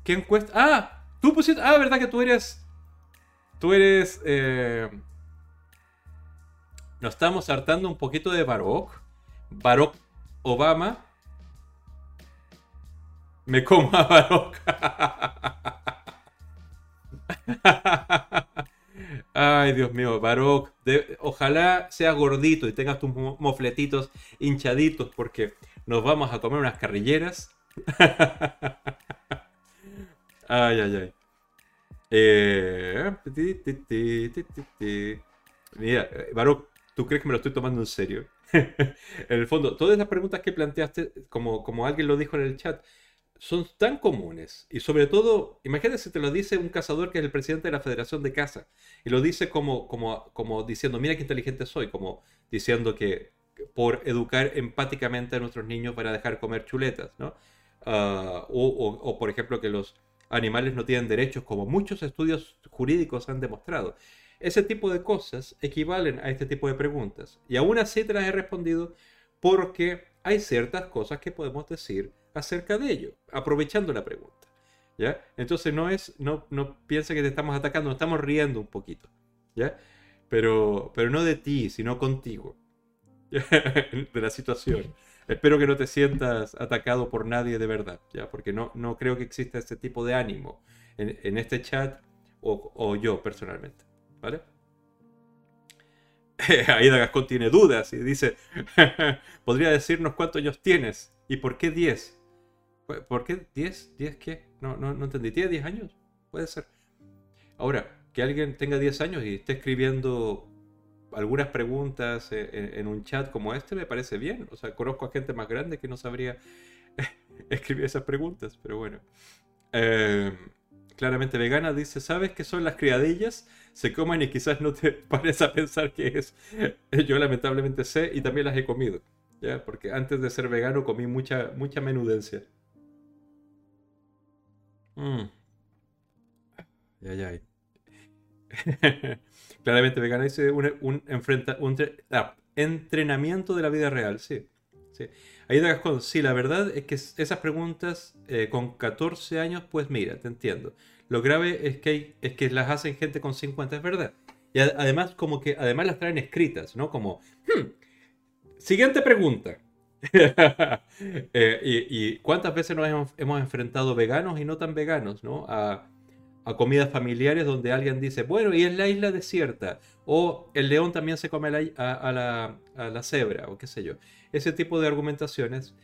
¿Qué encuesta? Ah, tú pusiste... Ah, ¿verdad que tú eres... Tú eres... Eh... Nos estamos hartando un poquito de Barack. Barack Obama. Me como a. Ay, Dios mío, Baroque, ojalá seas gordito y tengas tus mofletitos hinchaditos porque nos vamos a comer unas carrilleras. ay, ay, ay. Eh, mira, Baroque, ¿tú crees que me lo estoy tomando en serio? en el fondo, todas las preguntas que planteaste, como, como alguien lo dijo en el chat, son tan comunes. Y sobre todo, imagínate si te lo dice un cazador que es el presidente de la Federación de Caza. Y lo dice como, como, como diciendo, mira qué inteligente soy. Como diciendo que por educar empáticamente a nuestros niños para dejar comer chuletas, ¿no? Ah, o, por ejemplo, que los animales no tienen derechos, como muchos estudios jurídicos han demostrado. Ese tipo de cosas equivalen a este tipo de preguntas. Y aún así te las he respondido porque hay ciertas cosas que podemos decir acerca de ello, aprovechando la pregunta. ¿Ya? Entonces no es, no, no piensa que te estamos atacando, estamos riendo un poquito, ¿ya? Pero, pero no de ti, sino contigo, de la situación. Espero que no te sientas atacado por nadie de verdad, ¿ya? Porque no, no creo que exista ese tipo de ánimo en, en este chat o, o, yo personalmente, ¿vale? Aida Gascón tiene dudas y dice, ¿podría decirnos cuántos años tienes? ¿Y por qué 10? ¿Por qué 10? ¿10 qué? No, no, no entendí. ¿Tiene 10 años? Puede ser. Ahora, que alguien tenga 10 años y esté escribiendo algunas preguntas en, un chat como este me parece bien. O sea, conozco a gente más grande que no sabría escribir esas preguntas, pero bueno. Eh, claramente vegana dice, ¿sabes qué son las criadillas? Se comen y quizás no te pares a pensar qué es. Yo lamentablemente sé y también las he comido. ¿ya? Porque antes de ser vegano comí mucha, mucha menudencia. Mm. Ya, ya. Claramente vegana dice un, un, enfrenta, un ah, entrenamiento de la vida real, sí. sí. De Gascón, sí, la verdad es que esas preguntas eh, con 14 años, pues mira, te entiendo. Lo grave es que, es que las hacen gente con 50, es verdad. Y además, como que además las traen escritas, ¿no? Como, hmm, siguiente pregunta. Eh, y, cuántas veces nos hemos, enfrentado veganos y no tan veganos, ¿no? Comidas familiares donde alguien dice, bueno, y es la isla desierta, o el león también se come a, la, a la cebra, o qué sé yo. Ese tipo de argumentaciones.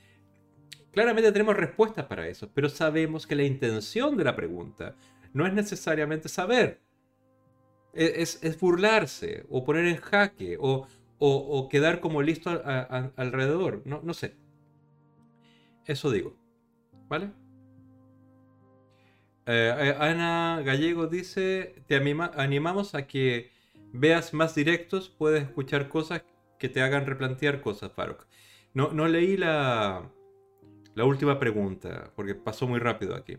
Claramente tenemos respuestas para eso, pero sabemos que la intención de la pregunta no es necesariamente saber. E, es, es burlarse, o poner en jaque, o, o, quedar como listo alrededor. No, no sé. Eso digo. ¿Vale? Eh, eh, Ana Gallego dice, te animamos a que veas más directos, puedes escuchar cosas que te hagan replantear cosas, Farok. No, no leí la, la última pregunta, porque pasó muy rápido aquí.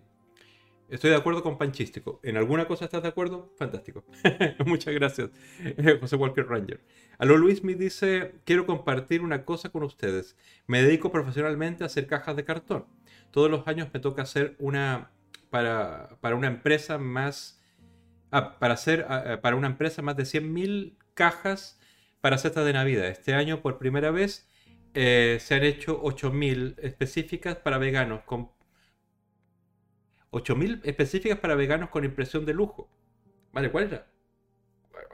Estoy de acuerdo con Panchístico. ¿En alguna cosa estás de acuerdo? Fantástico. Muchas gracias, José Walker Ranger. Aló Luis me dice, quiero compartir una cosa con ustedes. Me dedico profesionalmente a hacer cajas de cartón. Todos los años me toca hacer una para, para una empresa más... Ah, para hacer ah, ah, para una empresa más de 100.000 cajas para cestas de Navidad. Este año por primera vez eh, se han hecho 8.000 específicas para veganos con 8.000 específicas para veganos con impresión de lujo. ¿Vale? ¿Cuál era?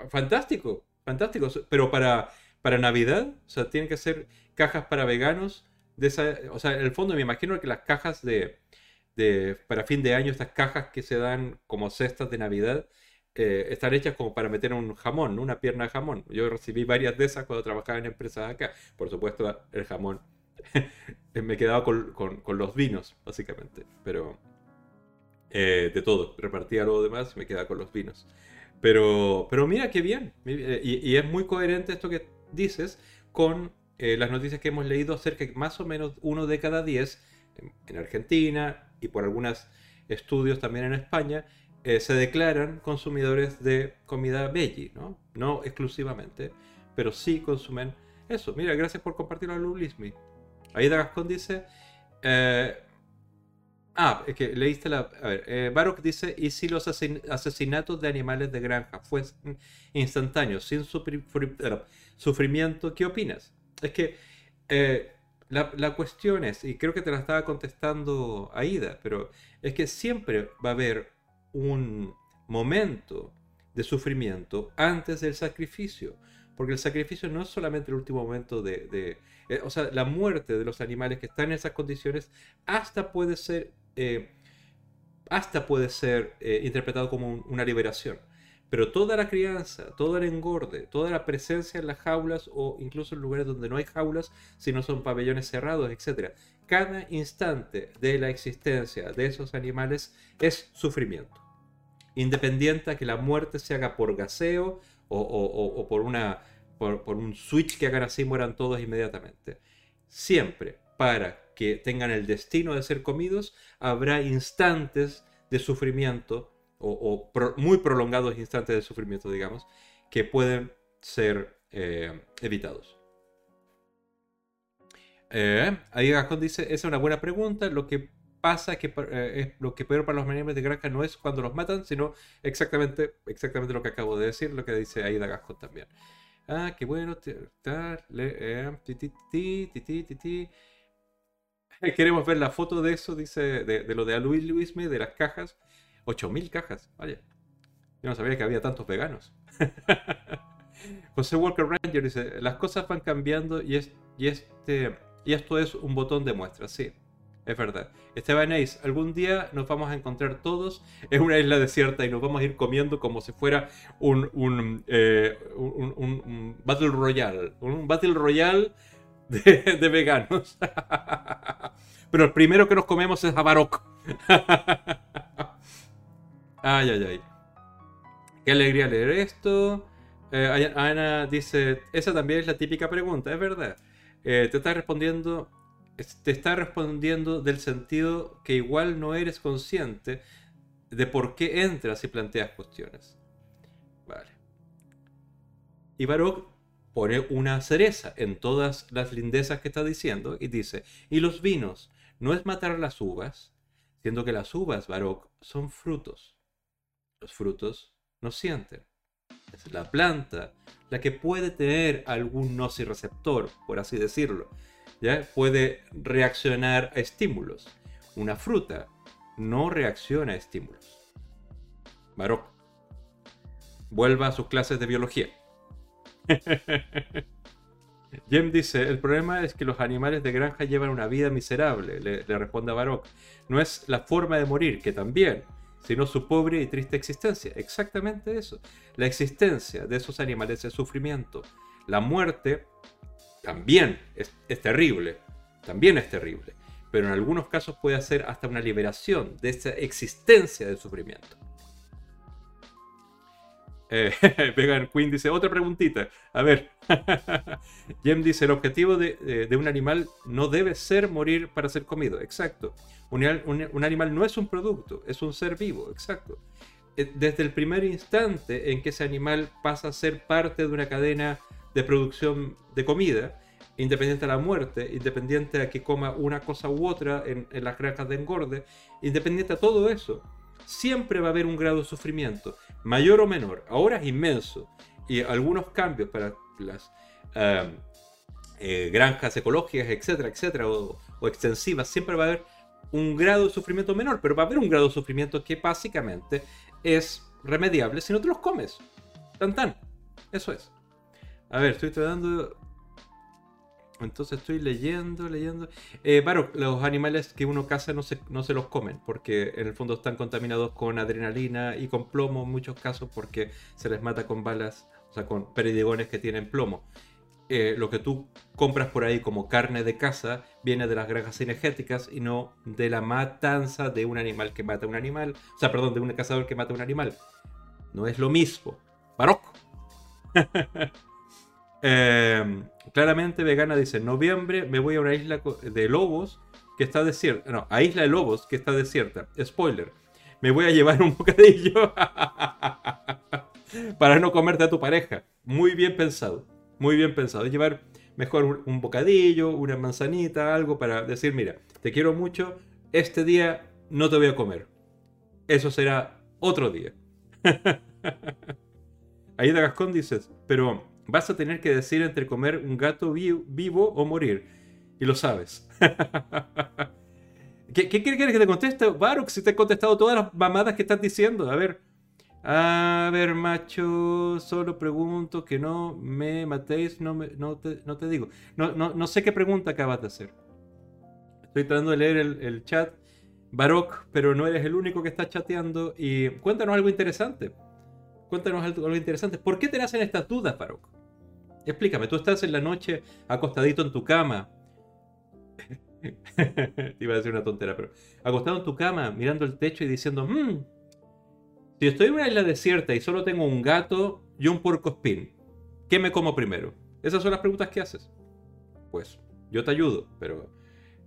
Fantástico, fantástico. Pero para, para Navidad, o sea, tienen que ser cajas para veganos. De esa, o sea, en el fondo me imagino que las cajas de, de para fin de año, estas cajas que se dan como cestas de Navidad, eh, están hechas como para meter un jamón, una pierna de jamón. Yo recibí varias de esas cuando trabajaba en empresas acá. Por supuesto, el jamón me quedaba con, con, los vinos, básicamente. Pero eh, de todo. Repartía lo demás y me quedaba con los vinos. Pero, pero mira qué bien. Eh, y, es muy coherente esto que dices con las noticias que hemos leído acerca que más o menos uno de cada diez en, Argentina y por algunos estudios también en España eh, se declaran consumidores de comida veggie, ¿no? No exclusivamente, pero sí consumen eso. Mira, gracias por compartirlo a Lulismi. Aida Gascón dice... Eh, ah, es que leíste la... A ver, eh, Baruch dice, ¿y si los asesinatos de animales de granja fuesen instantáneos, sin sufrimiento, qué opinas? Es que eh, la, la, cuestión es, y creo que te la estaba contestando Aida, pero es que siempre va a haber un momento de sufrimiento antes del sacrificio. Porque el sacrificio no es solamente el último momento de... Eh, o sea, la muerte de los animales que están en esas condiciones hasta puede ser... Eh, hasta puede ser eh, interpretado como una liberación. Pero toda la crianza, todo el engorde, toda la presencia en las jaulas o incluso en lugares donde no hay jaulas, sino son pabellones cerrados, etc. Cada instante de la existencia de esos animales es sufrimiento. Independiente a que la muerte se haga por gaseo o, por, una, por, un switch que hagan así, mueran todos inmediatamente. Siempre, para que tengan el destino de ser comidos, habrá instantes de sufrimiento o, muy prolongados instantes de sufrimiento, digamos, que pueden ser eh, evitados. Eh, ahí Gajón dice, esa es una buena pregunta. Lo que pasa que eh, lo que peor para los animales de granja no es cuando los matan, sino exactamente, exactamente lo que acabo de decir, lo que dice Aida Gascon también. Ah, qué bueno. Queremos ver la foto de eso, dice, de, lo de Luis Luisme, de las cajas. 8000 cajas, vaya. Yo no sabía que había tantos veganos. José Walker Ranger dice, las cosas van cambiando y, es, y, este, y esto es un botón de muestra, sí. Es verdad. Esteban Ace, algún día nos vamos a encontrar todos en una isla desierta y nos vamos a ir comiendo como si fuera un, eh, Battle Royale. Un Battle Royale de, veganos. Pero el primero que nos comemos es a Barok. ay, ay, ay. Qué alegría leer esto. Eh, Ana dice, esa también es la típica pregunta, es verdad. Eh, te está respondiendo te está respondiendo del sentido que igual no eres consciente de por qué entras y planteas cuestiones. Vale. Y Baruch pone una cereza en todas las lindezas que está diciendo y dice, y los vinos, no es matar las uvas, siendo que las uvas, Baruch, son frutos. Los frutos no sienten. Es la planta la que puede tener algún nociceptor, por así decirlo puede reaccionar a estímulos. Una fruta no reacciona a estímulos. Baroc. Vuelva a sus clases de biología. Jem dice, el problema es que los animales de granja llevan una vida miserable, le, responde a Baroc. No es la forma de morir, que también, sino su pobre y triste existencia. Exactamente eso. La existencia de esos animales es sufrimiento. La muerte también es, terrible, también es terrible, pero en algunos casos puede ser hasta una liberación de esa existencia del sufrimiento. Eh, Vegan Queen dice, otra preguntita. A ver. Jem dice, el objetivo de, un animal no debe ser morir para ser comido. Exacto. Un, un, animal no es un producto, es un ser vivo. Exacto. Eh, desde el primer instante en que ese animal pasa a ser parte de una cadena de producción de comida, independiente de la muerte, independiente a que coma una cosa u otra en, las granjas de engorde, independiente a todo eso, siempre va a haber un grado de sufrimiento, mayor o menor. Ahora es inmenso. Y algunos cambios para las eh, eh, granjas ecológicas, etcétera, etcétera, o, o, extensivas, siempre va a haber un grado de sufrimiento menor, pero va a haber un grado de sufrimiento que básicamente es remediable si no te los comes. Tan tan. Eso es. A ver, estoy tratando. Entonces estoy leyendo, leyendo. Eh, los animales que uno caza no se, no se los comen, porque en el fondo están contaminados con adrenalina y con plomo en muchos casos, porque se les mata con balas, o sea, con perdigones que tienen plomo. Eh, lo que tú compras por ahí como carne de caza viene de las granjas cinegéticas y no de la matanza de un animal que mata a un animal. O sea, perdón, de un cazador que mata a un animal. No es lo mismo. Baroc. Eh, claramente Vegana dice, en noviembre me voy a una isla de lobos que está desierta. No, a Isla de Lobos que está desierta. Spoiler. me voy a llevar un bocadillo para no comerte a tu pareja. Muy bien pensado, muy bien pensado. Llevar mejor un bocadillo, una manzanita, algo para decir, mira, te quiero mucho, este día no te voy a comer. Eso será otro día. Aida Gascón dices, pero vas a tener que decir entre comer un gato vivo o morir. Y lo sabes. ¿Qué, quieres que te conteste, Baruch? Si te he contestado todas las mamadas que estás diciendo. A ver. A ver, macho, solo pregunto que no me matéis, no, te, digo. No, sé qué pregunta acabas de hacer. Estoy tratando de leer el, chat. Baroc, pero no eres el único que está chateando. Y cuéntanos algo interesante. Cuéntanos algo, interesante. ¿Por qué te nacen estas dudas, Baroc? Explícame, tú estás en la noche acostadito en tu cama. Iba a decir una tontera, pero acostado en tu cama, mirando el techo y diciendo, mmm, si estoy en una isla desierta y solo tengo un gato y un spin, ¿qué me como primero? Esas son las preguntas que haces. Pues yo te ayudo, pero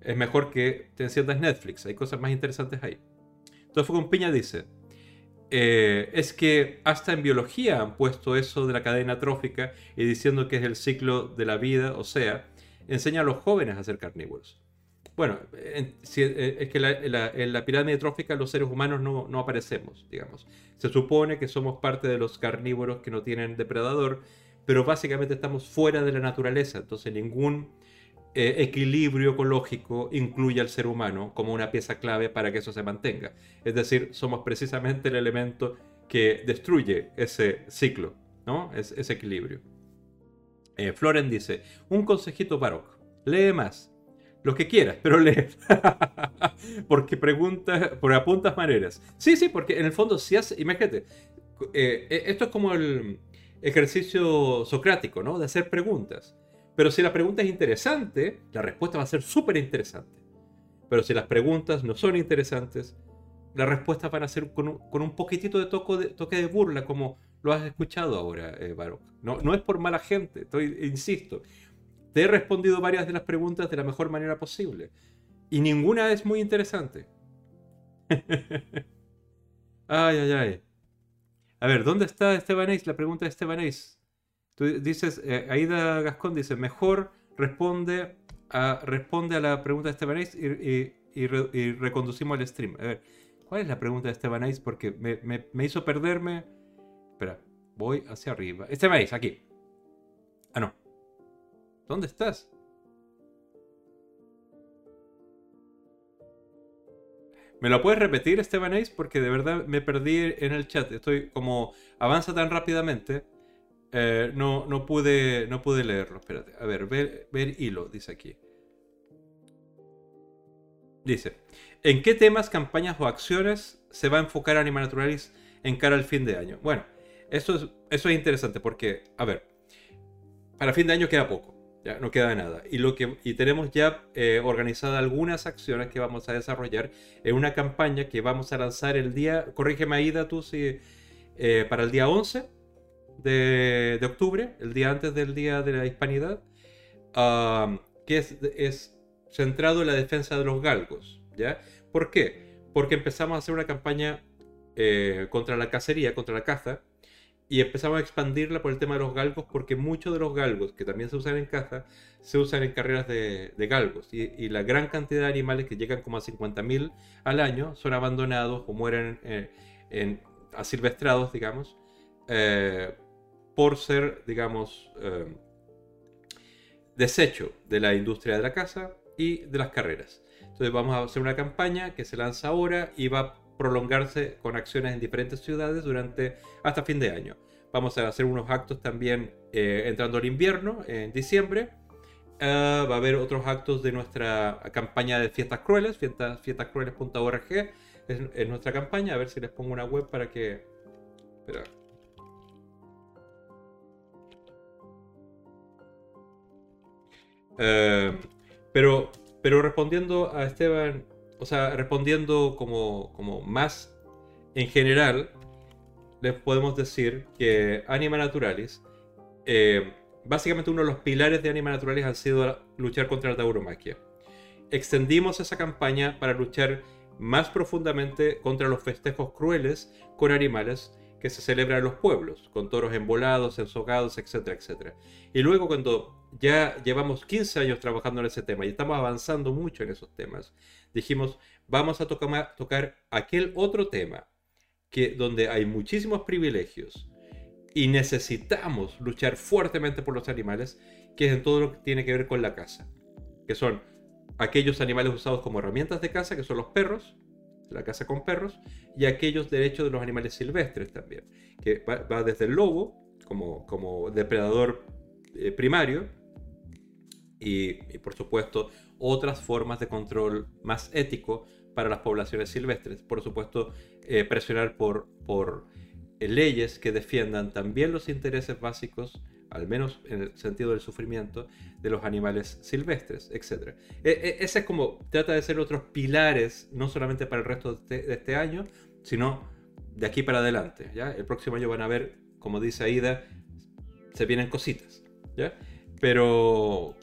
es mejor que te enciendas Netflix, hay cosas más interesantes ahí. Entonces Piña dice, eh, es que hasta en biología han puesto eso de la cadena trófica y diciendo que es el ciclo de la vida, o sea, enseña a los jóvenes a ser carnívoros. Bueno, eh, es que en la pirámide trófica los seres humanos no, no, aparecemos, digamos. Se supone que somos parte de los carnívoros que no tienen depredador, pero básicamente estamos fuera de la naturaleza, entonces ningún eh, equilibrio ecológico incluye al ser humano como una pieza clave para que eso se mantenga. Es decir, somos precisamente el elemento que destruye ese ciclo, ¿no? ese equilibrio. Eh, Floren dice, un consejito baroc, lee más, lo que quieras, pero lee. porque pregunta, por apuntas maneras. Sí, sí, porque en el fondo si hace, imagínate, eh, eh, esto es como el ejercicio socrático, ¿no? De hacer preguntas. Pero si la pregunta es interesante, la respuesta va a ser súper interesante. Pero si las preguntas no son interesantes, las respuestas van a ser con un, poquitito de, de, toque de burla, como lo has escuchado ahora, eh. No, no es por mala gente, estoy, insisto. Te he respondido varias de las preguntas de la mejor manera posible. Y ninguna es muy interesante. ay, ay, ay. A ver, ¿dónde está Esteban Ace? La pregunta de Esteban Ace. Tú dices, eh, Aida Gascón dice, mejor responde a, responde a la pregunta de Esteban Ace y, reconducimos el stream. A ver, ¿cuál es la pregunta de Esteban Ace? Porque me, hizo perderme. Espera, voy hacia arriba. Esteban Ace, aquí. Ah, no. ¿Dónde estás? ¿Me lo puedes repetir, Esteban Ace? Porque de verdad me perdí en el chat. Estoy como avanza tan rápidamente. Eh, no, no, pude, no pude leerlo. Espérate. A ver, ver, ver hilo, dice aquí. Dice, ¿en qué temas, campañas o acciones se va a enfocar Anima Naturalis en cara al fin de año? Bueno, eso es, eso es interesante porque, a ver, para fin de año queda poco. Ya no queda nada. Y, lo que, y tenemos ya eh, organizadas algunas acciones que vamos a desarrollar en una campaña que vamos a lanzar el día, corrígeme Aida tú si, eh, para el día 11 de, octubre, el día antes del Día de la Hispanidad, que es, centrado en la defensa de los galgos. ¿ya? ¿Por qué? Porque empezamos a hacer una campaña eh, contra la cacería, contra la caza, y empezamos a expandirla por el tema de los galgos, porque muchos de los galgos que también se usan en caza se usan en carreras de, galgos. Y, la gran cantidad de animales que llegan como a 50.000 al año son abandonados o mueren eh, en, asilvestrados, digamos, eh, por ser, digamos, eh, desecho de la industria de la caza y de las carreras. Entonces vamos a hacer una campaña que se lanza ahora y va a prolongarse con acciones en diferentes ciudades durante hasta fin de año. Vamos a hacer unos actos también eh, entrando al invierno, en diciembre. Ah, va a haber otros actos de nuestra campaña de fiestas crueles, fiestas, fiestascrueles.org es, es, nuestra campaña. A ver si les pongo una web para que... Espera. Eh, pero, pero respondiendo a Esteban, o sea, respondiendo como, como más en general, les podemos decir que Anima Naturalis, eh, básicamente uno de los pilares de Anima Naturalis ha sido luchar contra la tauromaquia. Extendimos esa campaña para luchar más profundamente contra los festejos crueles con animales que se celebran en los pueblos, con toros embolados, ensogados, etcétera, etcétera. Y luego cuando ya llevamos 15 años trabajando en ese tema y estamos avanzando mucho en esos temas, dijimos, vamos a tocar, tocar aquel otro tema que donde hay muchísimos privilegios y necesitamos luchar fuertemente por los animales, que es en todo lo que tiene que ver con la caza, que son aquellos animales usados como herramientas de caza, que son los perros, la caza con perros, y aquellos derechos de los animales silvestres también, que va, desde el lobo como, como depredador eh, primario, y, por supuesto otras formas de control más ético para las poblaciones silvestres. Por supuesto, eh, presionar por, por eh, leyes que defiendan también los intereses básicos al menos en el sentido del sufrimiento, de los animales silvestres, etc. E, e, ese es como, trata de ser otros pilares, no solamente para el resto de este, este, año, sino de aquí para adelante. ¿ya? El próximo año van a ver, como dice Aida, se vienen cositas. ¿ya? Pero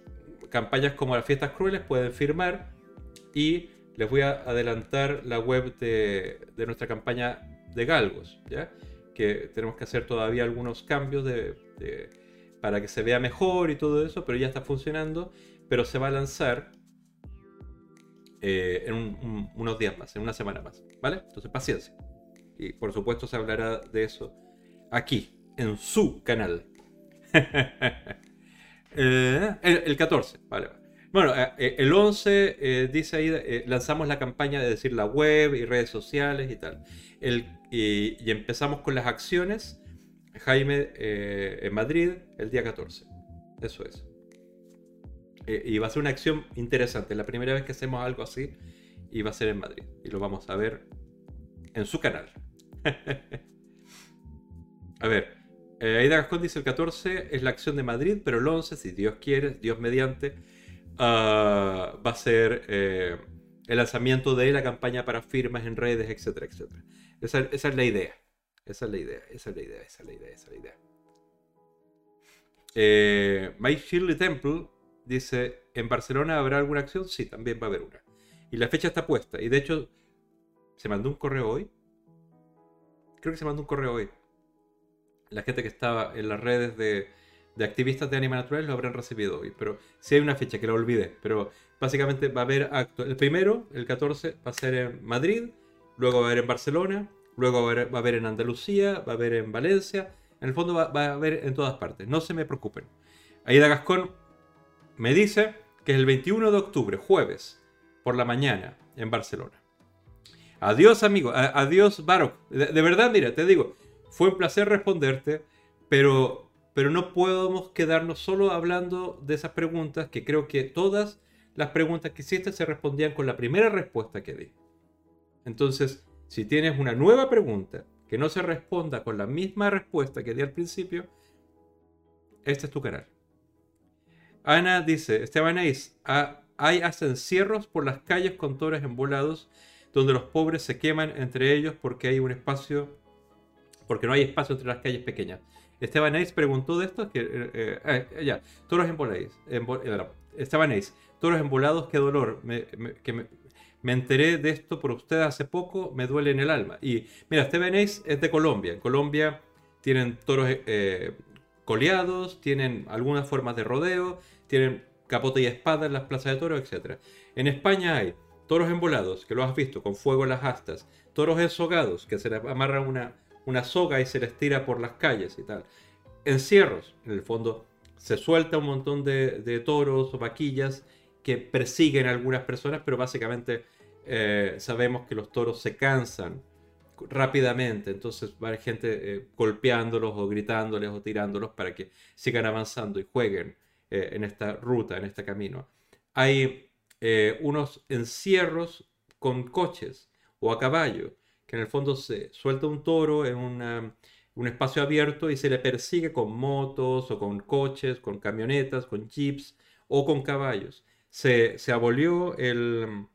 campañas como las fiestas crueles pueden firmar y les voy a adelantar la web de, de nuestra campaña de galgos, ¿ya? que tenemos que hacer todavía algunos cambios de, para que se vea mejor y todo eso, pero ya está funcionando, pero se va a lanzar eh, en unos días más, en una semana más, ¿vale? Entonces paciencia. Y por supuesto se hablará de eso aquí, en su canal. Eh, el, 14, vale. Bueno, eh, el 11 dice ahí, lanzamos la campaña de decir la web y redes sociales y tal. El, y empezamos con las acciones Jaime eh, en Madrid el día 14. Eso es. Eh, y va a ser una acción interesante. La primera vez que hacemos algo así y va a ser en Madrid. Y lo vamos a ver en su canal. a ver, eh, Aida Gascón dice el 14 es la acción de Madrid, pero el 11, si Dios quiere, Dios mediante, ah, va a ser el lanzamiento de la campaña para firmas en redes, etcétera, etcétera. esa es la idea. Esa es la idea, esa es la idea, esa es la idea, esa es la idea. Eh, Mike Shirley Temple dice, ¿en Barcelona habrá alguna acción? Sí, también va a haber una. Y la fecha está puesta. Y de hecho, ¿se mandó un correo hoy? Creo que se mandó un correo hoy. La gente que estaba en las redes de, de activistas de Anima Naturales lo habrán recibido hoy. Pero sí hay una fecha que la olvidé. Pero básicamente va a haber acto. El primero, el 14, va a ser en Madrid. Luego va a haber en Barcelona. Luego va a, haber, en Andalucía, va a haber en Valencia. En el fondo va, a haber en todas partes. No se me preocupen. Aida Gascón me dice que es el 21 de octubre, jueves, por la mañana, en Barcelona. Adiós, amigo. adiós, Barok. De, verdad, mira, te digo, fue un placer responderte, pero, pero no podemos quedarnos solo hablando de esas preguntas, que creo que todas las preguntas que hiciste se respondían con la primera respuesta que di. Entonces, si tienes una nueva pregunta que no se responda con la misma respuesta que di al principio, este es tu canal. Ana dice, Esteban Ace, hay hasta encierros por las calles con toros embolados donde los pobres se queman entre ellos porque hay un espacio, porque no hay espacio entre las calles pequeñas. Esteban Ace preguntó de esto, que, eh, eh, eh, ya, toros embolados. Esteban Ace, toros embolados, qué dolor, que me, me enteré de esto por usted hace poco, me duele en el alma. Y mira, este Ace es de Colombia. En Colombia tienen toros coleados, tienen algunas formas de rodeo, tienen capote y espada en las plazas de toros, etc. En España hay toros embolados, que lo has visto, con fuego en las astas, toros ensogados, que se les amarra una, una soga y se les tira por las calles y tal. Encierros, en el fondo se suelta un montón de, toros o vaquillas que persiguen a algunas personas, pero básicamente eh, sabemos que los toros se cansan rápidamente, entonces va gente eh, golpeándolos o gritándoles o tirándolos para que sigan avanzando y jueguen eh, en esta ruta, en este camino. Hay unos encierros con coches o a caballo, que en el fondo se suelta un toro en un espacio abierto y se le persigue con motos o con coches, con camionetas, con jeeps o con caballos se, abolió el,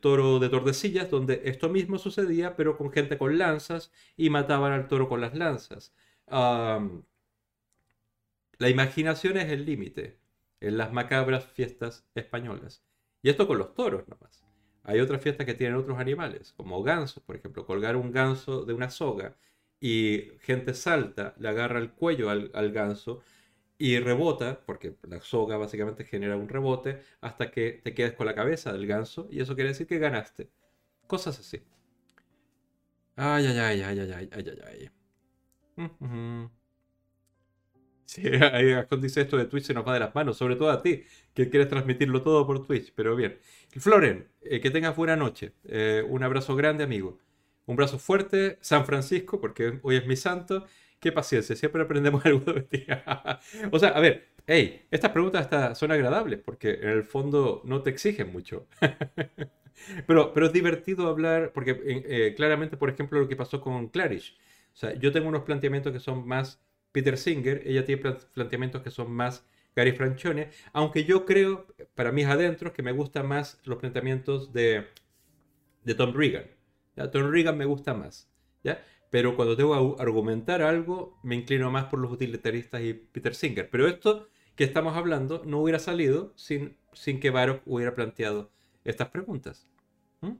toro de Tordesillas, donde esto mismo sucedía, pero con gente con lanzas y mataban al toro con las lanzas. la imaginación es el límite en las macabras fiestas españolas. Y esto con los toros nomás. Hay otras fiestas que tienen otros animales, como gansos, por ejemplo, colgar un ganso de una soga y gente salta, le agarra el cuello al, ganso y rebota, porque la soga básicamente genera un rebote, hasta que te quedes con la cabeza del ganso y eso quiere decir que ganaste. Cosas así. Ay, ay, ay, ay, ay, ay, ay, ay. Ujú. Sí, ahí Ascon dice esto de Twitch se nos va de las manos, sobre todo a ti, que quieres transmitirlo todo por Twitch, pero bien. Floren, eh, que tengas buena noche. Eh, un abrazo grande, amigo. Un abrazo fuerte, San Francisco, porque hoy es mi santo. Qué paciencia, siempre aprendemos algo de ti. o sea, a ver, hey, estas preguntas hasta son agradables, porque en el fondo no te exigen mucho. pero, pero es divertido hablar, porque eh, claramente, por ejemplo, lo que pasó con Clarish. O sea, yo tengo unos planteamientos que son más Peter Singer, ella tiene plan- planteamientos que son más Gary Franchone, aunque yo creo, para mis adentros, que me gustan más los planteamientos de, de Tom Regan. ¿ya? Tom Regan me gusta más, ¿ya? Pero cuando tengo que argumentar algo, me inclino más por los utilitaristas y Peter Singer. Pero esto que estamos hablando no hubiera salido sin, sin que Baroque hubiera planteado estas preguntas. ¿Mm?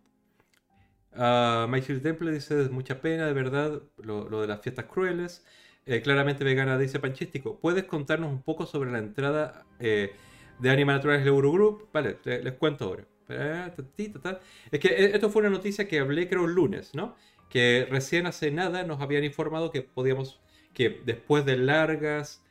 Michael Temple dice, mucha pena, de verdad, lo de las fiestas crueles. Eh, claramente vegana dice Panchístico, ¿puedes contarnos un poco sobre la entrada eh, de Anima Naturales del Eurogroup? Vale, le- les, cuento ahora. Eh. Es que esto fue una noticia que hablé creo el lunes, ¿no? Que recién hace nada nos habían informado que podíamos, que después de largas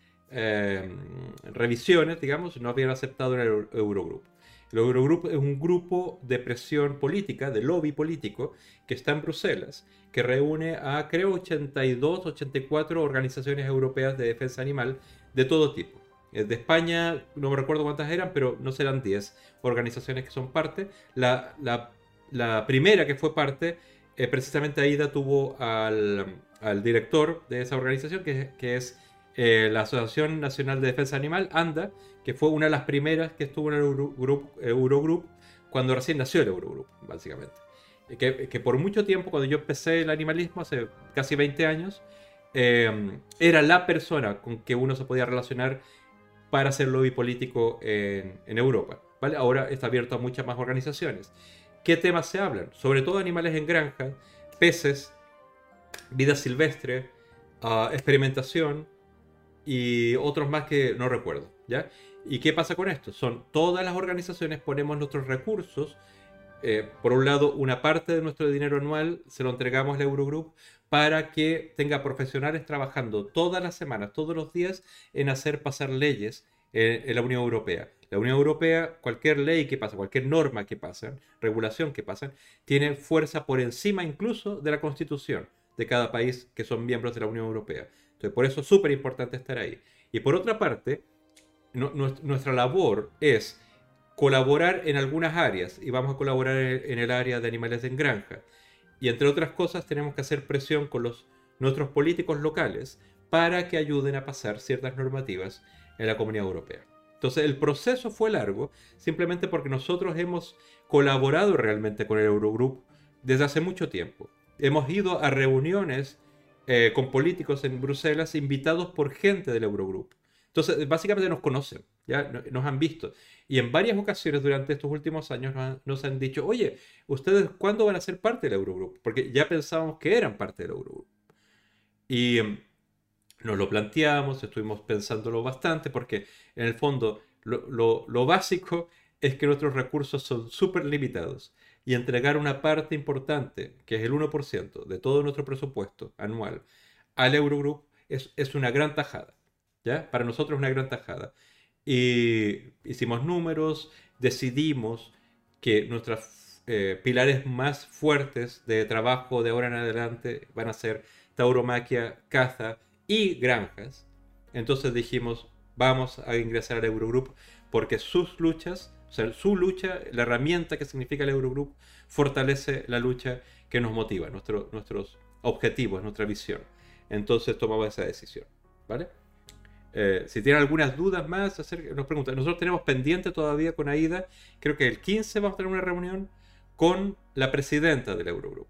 revisiones, digamos, no habían aceptado el Euro- Eurogroup. El Eurogroup es un grupo de presión política, de lobby político, que está en Bruselas, que reúne a, creo, 82, 84 organizaciones europeas de defensa animal de todo tipo. Eh, De España, no me recuerdo cuántas eran, pero no serán 10 organizaciones que son parte. La, la- la primera que fue parte, eh, precisamente Aida tuvo al, al director de esa organización, que, que es eh, la Asociación Nacional de Defensa Animal, ANDA, que fue una de las primeras que estuvo en el Eurogroup, Eurogroup cuando recién nació el Eurogroup, básicamente. Eh, Que, que por mucho tiempo, cuando yo empecé el animalismo, hace casi 20 años, eh, era la persona con que uno se podía relacionar para hacer lobby político en, en Europa. ¿vale? Ahora está abierto a muchas más organizaciones. ¿Qué temas se hablan? Sobre todo animales en granja, peces, vida silvestre, ah, experimentación y otros más que no recuerdo. ¿ya? ¿Y qué pasa con esto? Son todas las organizaciones ponemos nuestros recursos. eh, por un lado, una parte de nuestro dinero anual se lo entregamos al Eurogroup para que tenga profesionales trabajando todas las semanas, todos los días, en hacer pasar leyes en, la Unión Europea. La Unión Europea, cualquier ley que pasa, cualquier norma que pasa, regulación que pasa, tiene fuerza por encima incluso de la constitución de cada país que son miembros de la Unión Europea. Entonces, por eso es súper importante estar ahí. Y por otra parte, nu- nues- nuestra labor es colaborar en algunas áreas y vamos a colaborar en el área de animales en granja. Y entre otras cosas tenemos que hacer presión con los, nuestros políticos locales para que ayuden a pasar ciertas normativas en la comunidad europea. Entonces el proceso fue largo simplemente porque nosotros hemos colaborado realmente con el Eurogroup desde hace mucho tiempo. Hemos ido a reuniones eh, con políticos en Bruselas invitados por gente del Eurogroup. Entonces, básicamente nos conocen, ya No- nos han visto. Y en varias ocasiones durante estos últimos años nos han, nos han dicho, oye, ¿ustedes cuándo van a ser parte del Eurogroup? Porque ya pensábamos que eran parte del Eurogroup. Y em, nos lo planteamos, estuvimos pensándolo bastante, porque en el fondo lo, lo- lo básico es que nuestros recursos son súper limitados. Y entregar una parte importante, que es el 1% de todo nuestro presupuesto anual, al Eurogroup es, es una gran tajada. ¿ya? Para nosotros es una gran tajada. Y hicimos números, decidimos que nuestros pilares más fuertes de trabajo de ahora en adelante van a ser tauromaquia, caza y granjas. Entonces dijimos, vamos a ingresar al Eurogroup porque sus luchas, o sea, su lucha, la herramienta que significa el Eurogroup, fortalece la lucha que nos motiva, nuestro- nuestros objetivos, nuestra visión. Entonces tomamos esa decisión, ¿vale? Eh, si tienen algunas dudas más, acerca- nos preguntan. Nosotros tenemos pendiente todavía con AIDA, creo que el 15 vamos a tener una reunión con la presidenta del Eurogroup,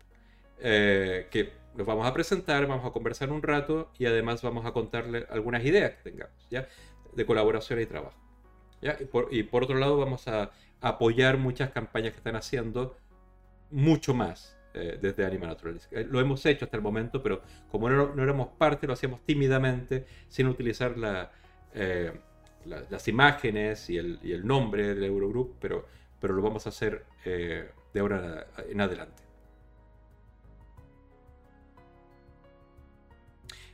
eh, que nos vamos a presentar, vamos a conversar un rato y además vamos a contarle algunas ideas que tengamos, ¿ya? De colaboración y trabajo. Y, por, otro lado vamos a apoyar muchas campañas que están haciendo mucho más eh, desde Anima Naturalis. Eh, lo hemos hecho hasta el momento, pero como no, no éramos parte, lo hacíamos tímidamente, sin utilizar la, eh, la- las imágenes y el, y el nombre del Eurogroup, pero, pero lo vamos a hacer eh, de ahora en adelante.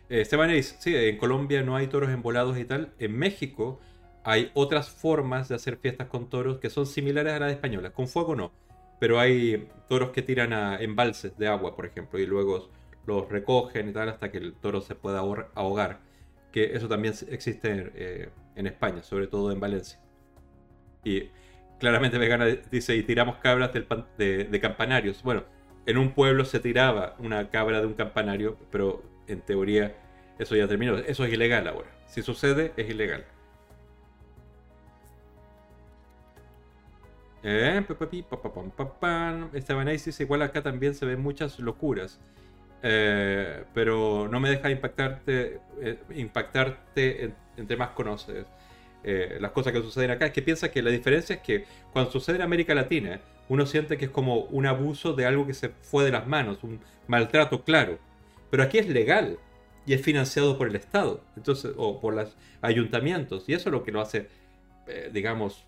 Esteban sí, en Colombia no hay toros embolados y tal. En México hay otras formas de hacer fiestas con toros que son similares a las españolas. Con fuego no, pero hay toros que tiran a embalses de agua, por ejemplo, y luego los recogen y tal hasta que el toro se pueda ahogar. Que eso también existe eh, en España, sobre todo en Valencia. Y claramente Vegana dice, y tiramos cabras del de, de campanarios. Bueno, en un pueblo se tiraba una cabra de un campanario, pero en teoría eso ya terminó. Eso es ilegal ahora. Si sucede, es ilegal. Eh. Esteban Ace dice, igual acá también se ven muchas locuras. Eh, pero no me deja impactarte, eh, impactarte en- entre más conoces eh, las cosas que suceden acá. Es que piensa que la diferencia es que cuando sucede en América Latina, uno siente que es como un abuso de algo que se fue de las manos, un maltrato claro. Pero aquí es legal y es financiado por el Estado, entonces, o por los ayuntamientos, y eso es lo que lo hace, digamos,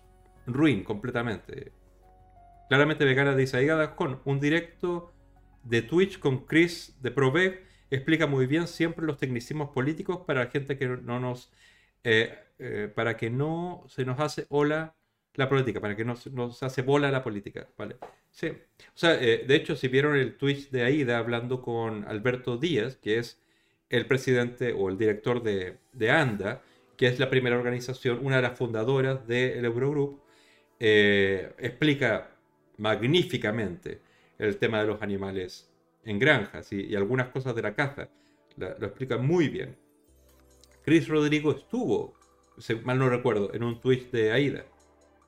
ruin completamente. Claramente dice, ahí con un directo de Twitch con Chris de Provec explica muy bien siempre los tecnicismos políticos para gente que no nos eh, eh, para que no se nos hace ola la política, para que no se nos hace bola la política, ¿vale? Sí. O sea, eh, de hecho, si vieron el Twitch de Aida hablando con Alberto Díaz, que es el presidente o el director de, de ANDA, que es la primera organización, una de las fundadoras del Eurogroup, eh, explica magníficamente el tema de los animales en granjas y, algunas cosas de la caza. Lo explica muy bien. Chris Rodrigo estuvo, si mal no recuerdo, en un Twitch de Aida.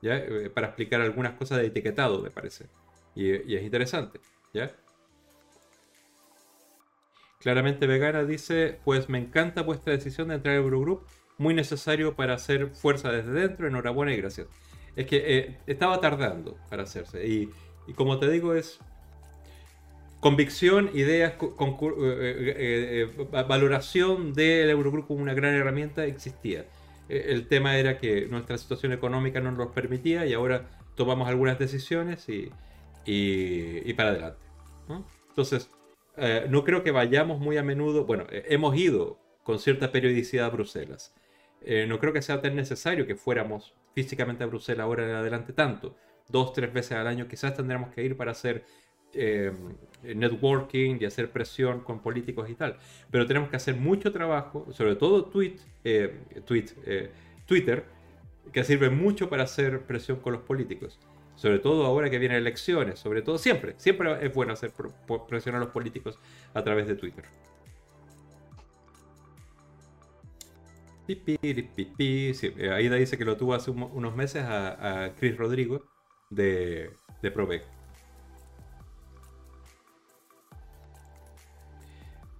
Eh, para explicar algunas cosas de etiquetado, me parece. Y, es interesante. Claramente Vegana dice, pues me encanta vuestra decisión de entrar al Eurogroup, muy necesario para hacer fuerza desde dentro, enhorabuena y gracias. Es que eh, estaba tardando para hacerse y, y como te digo es convicción, ideas, eh, eh, eh, va- valoración del Eurogroup como una gran herramienta existía. Eh, El tema era que nuestra situación económica no nos permitía y ahora tomamos algunas decisiones y, y- y para adelante. ¿no? Entonces, eh, no creo que vayamos muy a menudo, bueno, eh, hemos ido con cierta periodicidad a Bruselas. Eh, no creo que sea tan necesario que fuéramos físicamente a Bruselas ahora en adelante tanto. Dos, tres veces al año quizás tendremos que ir para hacer eh, networking y hacer presión con políticos y tal. Pero tenemos que hacer mucho trabajo, sobre todo eh, eh, Twitter, que sirve mucho para hacer presión con los políticos. Sobre todo ahora que vienen elecciones, sobre todo siempre, siempre es bueno hacer presión a los políticos a través de Twitter. Eh, Aida dice que lo tuvo hace un- unos meses a, Chris Rodrigo de, de.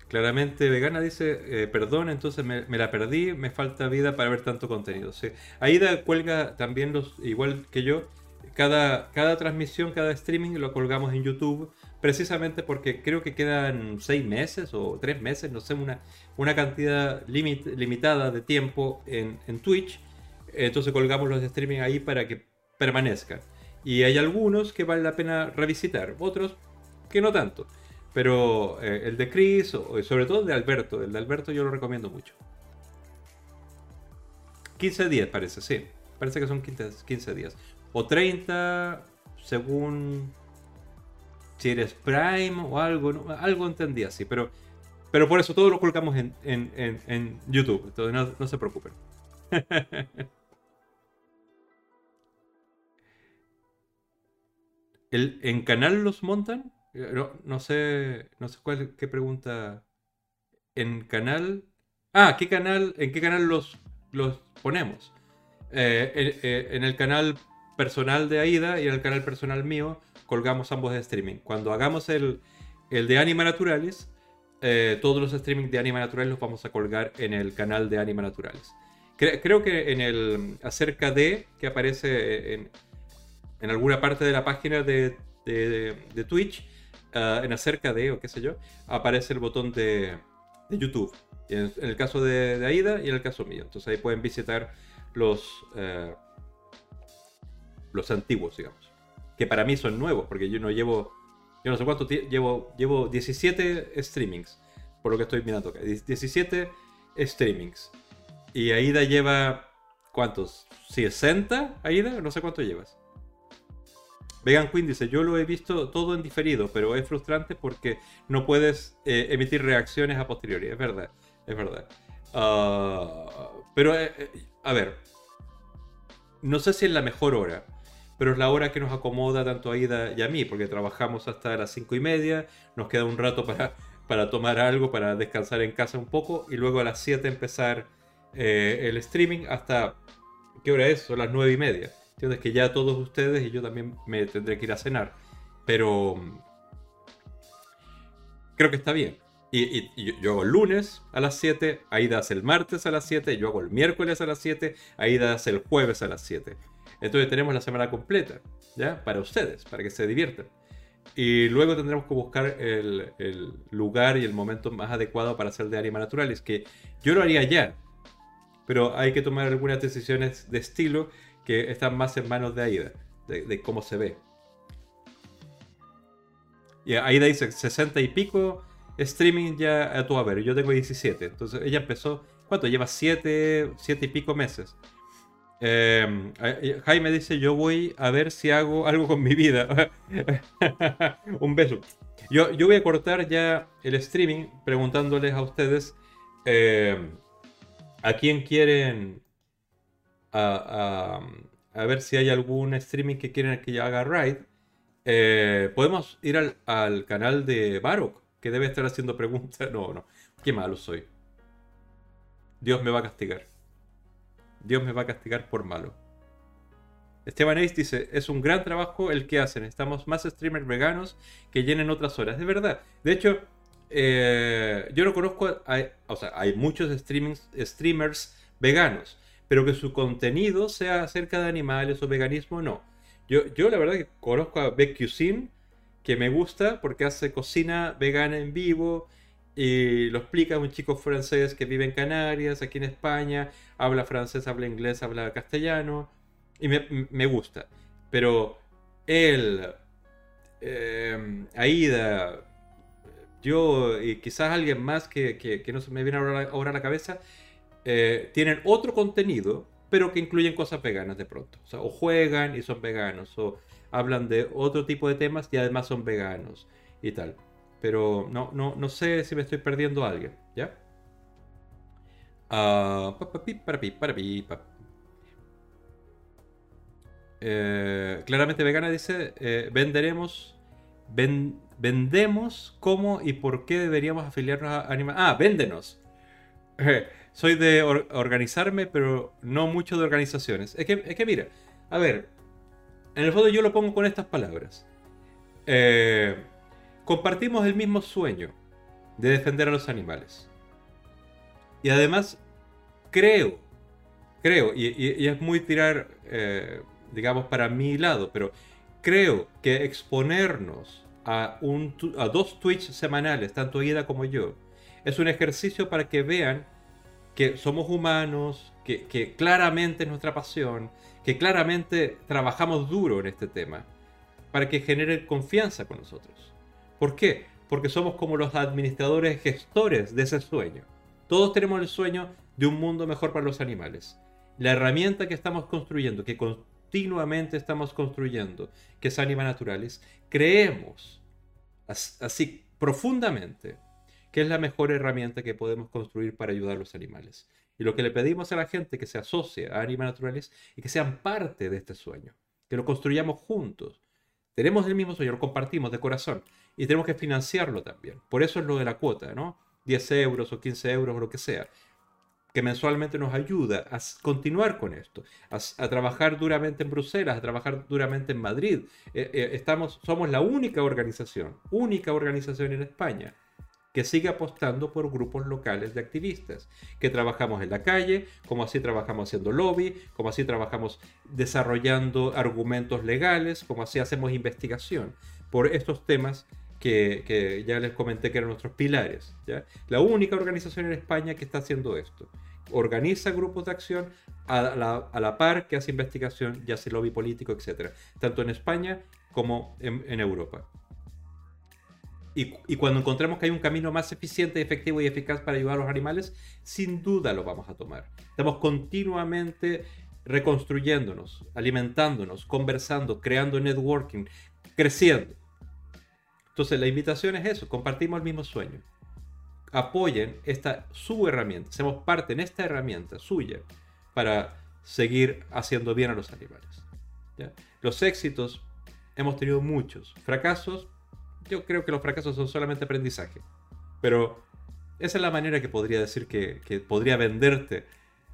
Claramente vegana dice, eh, perdón, entonces me, me la perdí, me falta vida para ver tanto contenido. Sí. Aida cuelga también los, igual que yo, cada, cada transmisión, cada streaming lo colgamos en YouTube, precisamente porque creo que quedan seis meses o tres meses, no sé, una, una cantidad limit- limitada de tiempo en, en Twitch. Entonces colgamos los streaming ahí para que permanezcan. Y hay algunos que vale la pena revisitar, otros que no tanto. Pero eh, el de Chris, o, sobre todo el de Alberto, el de Alberto yo lo recomiendo mucho. 15 días parece, sí. Parece que son 15, 15 días. O 30, según si eres Prime o algo, algo entendí así. Pero, pero por eso todo lo colocamos en, en, en, YouTube. Entonces no, se preocupen. ¿El, ¿En canal los montan? Eh, No, sé, no sé cuál, qué pregunta. ¿En canal? Ah, ¿qué canal, ¿en qué canal los, los ponemos? Eh, eh, en el canal personal de Aida y en el canal personal mío colgamos ambos de streaming. Cuando hagamos el, el de Anima Naturalis, eh, todos los streaming de Anima Naturalis los vamos a colgar en el canal de Anima Naturalis. Cre- creo que en el acerca de que aparece en, en alguna parte de la página de de, Twitch, ah, en acerca de, o qué sé yo, aparece el botón de, de YouTube. En, en, el caso de, de, Aida y en el caso mío. Entonces ahí pueden visitar los, eh, los antiguos, digamos. Que para mí son nuevos, porque yo no llevo, yo no sé cuánto llevo, llevo 17 streamings, por lo que estoy mirando acá. 17 streamings. Y Aida lleva, ¿cuántos? ¿60? Aida, no sé cuánto llevas. Vegan Queen dice, yo lo he visto todo en diferido, pero es frustrante porque no puedes eh, emitir reacciones a posteriori. Es verdad, es verdad. Uh, pero, eh, eh, a ver, no sé si es la mejor hora, pero es la hora que nos acomoda tanto a Ida y a mí, porque trabajamos hasta las cinco y media, nos queda un rato para, para tomar algo, para descansar en casa un poco, y luego a las 7 empezar eh, el streaming hasta... ¿Qué hora es? Son las nueve y media. Entiendes que ya todos ustedes y yo también me tendré que ir a cenar. Pero creo que está bien. Y, y, yo hago el lunes a las 7, Aida hace el martes a las 7, yo hago el miércoles a las 7, Aida hace el jueves a las 7. Entonces tenemos la semana completa, ¿ya? Para ustedes, para que se diviertan. Y luego tendremos que buscar el, el lugar y el momento más adecuado para hacer de Anima Naturalis, que yo lo haría ya, pero hay que tomar algunas decisiones de estilo que están más en manos de Aida, de, de cómo se ve. Y Aida dice 60 y pico streaming ya a tu haber. Yo tengo 17. Entonces ella empezó. ¿Cuánto? Lleva 7, 7 y pico meses. Eh, Jaime dice: Yo voy a ver si hago algo con mi vida. Un beso. Yo, yo, voy a cortar ya el streaming preguntándoles a ustedes eh, a quién quieren. A, ver si hay algún streaming que quieren que yo haga raid. Eh, podemos ir al, al canal de Barok que debe estar haciendo preguntas. No, no. Qué malo soy. Dios me va a castigar. Dios me va a castigar por malo. Esteban Ace dice, es un gran trabajo el que hacen. Estamos más streamers veganos que llenen otras horas. De verdad. De hecho, eh, yo no conozco, hay, o sea, hay muchos streamers veganos, pero que su contenido sea acerca de animales o veganismo, no. Yo, yo la verdad que conozco a Beck que me gusta porque hace cocina vegana en vivo y lo explica un chico francés que vive en Canarias, aquí en España, habla francés, habla inglés, habla castellano y me, me gusta. Pero él, eh, Aida, yo y quizás alguien más que, que, que no se me viene ahora, a la cabeza, eh, tienen otro contenido, pero que incluyen cosas veganas de pronto. O, o juegan y son veganos, o hablan de otro tipo de temas y además son veganos y tal. Pero no, no, no sé si me estoy perdiendo a alguien, ¿ya? Uh, eh, claramente vegana dice, eh, venderemos, ven, vendemos cómo y por qué deberíamos afiliarnos a Anima. Ah, véndenos. soy de or organizarme, pero no mucho de organizaciones. Es que, es que mira, a ver, en el fondo yo lo pongo con estas palabras. Eh, compartimos el mismo sueño de defender a los animales. Y además, creo, creo, y, y, y es muy tirar, eh, digamos, para mi lado, pero creo que exponernos a, un, a dos tweets semanales, tanto Ida como yo, es un ejercicio para que vean que somos humanos, que, que claramente es nuestra pasión, que claramente trabajamos duro en este tema para que generen confianza con nosotros. ¿Por qué? Porque somos como los administradores gestores de ese sueño. Todos tenemos el sueño de un mundo mejor para los animales. La herramienta que estamos construyendo, que continuamente estamos construyendo, que es Anima Naturales, creemos así profundamente que es la mejor herramienta que podemos construir para ayudar a los animales. Y lo que le pedimos a la gente que se asocie a Anima Naturales y que sean parte de este sueño, que lo construyamos juntos. Tenemos el mismo sueño, lo compartimos de corazón y tenemos que financiarlo también. Por eso es lo de la cuota, ¿no? 10 euros o 15 euros o lo que sea, que mensualmente nos ayuda a continuar con esto, a, trabajar duramente en Bruselas, a trabajar duramente en Madrid. Eh, eh, estamos, somos la única organización, única organización en España que sigue apostando por grupos locales de activistas, que trabajamos en la calle, como así trabajamos haciendo lobby, como así trabajamos desarrollando argumentos legales, como así hacemos investigación por estos temas que, ya les comenté que eran nuestros pilares. ¿ya? La única organización en España que está haciendo esto. Organiza grupos de acción a la, par que hace investigación y hace lobby político, etc. Tanto en España como en Europa. Y, cuando encontremos que hay un camino más eficiente, efectivo y eficaz para ayudar a los animales, sin duda lo vamos a tomar. Estamos continuamente reconstruyéndonos, alimentándonos, conversando, creando networking, creciendo. Entonces la invitación es eso, compartimos el mismo sueño. Apoyen esta su herramienta, seamos parte en esta herramienta suya para seguir haciendo bien a los animales. Los éxitos hemos tenido muchos, fracasos yo creo que los fracasos son solamente aprendizaje. Pero esa es la manera que podría decir que, podría venderte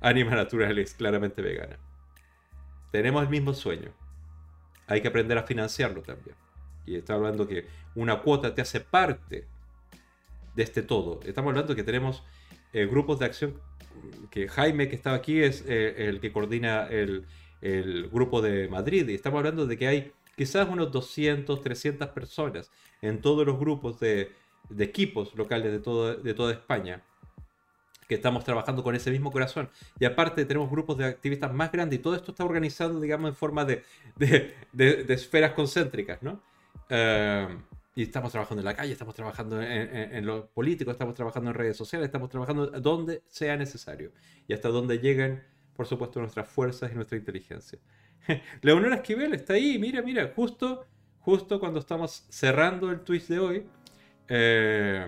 Anima Naturalis claramente vegana. Tenemos el mismo sueño. Hay que aprender a financiarlo también. Y está hablando que una cuota te hace parte de este todo. Estamos hablando que tenemos eh, grupos de acción, que Jaime que estaba aquí es eh, el que coordina el, el grupo de Madrid. Y estamos hablando de que hay quizás unos 200, 300 personas en todos los grupos de, equipos locales de, de toda España que estamos trabajando con ese mismo corazón. Y aparte tenemos grupos de activistas más grandes y todo esto está organizado, digamos, en forma de, esferas concéntricas, ¿no? Eh, y estamos trabajando en la calle, estamos trabajando en, en, los políticos, estamos trabajando en redes sociales, estamos trabajando donde sea necesario y hasta donde lleguen, por supuesto, nuestras fuerzas y nuestra inteligencia. Leonora Esquivel está ahí, mira, mira, justo, justo cuando estamos cerrando el twist de hoy. Eh,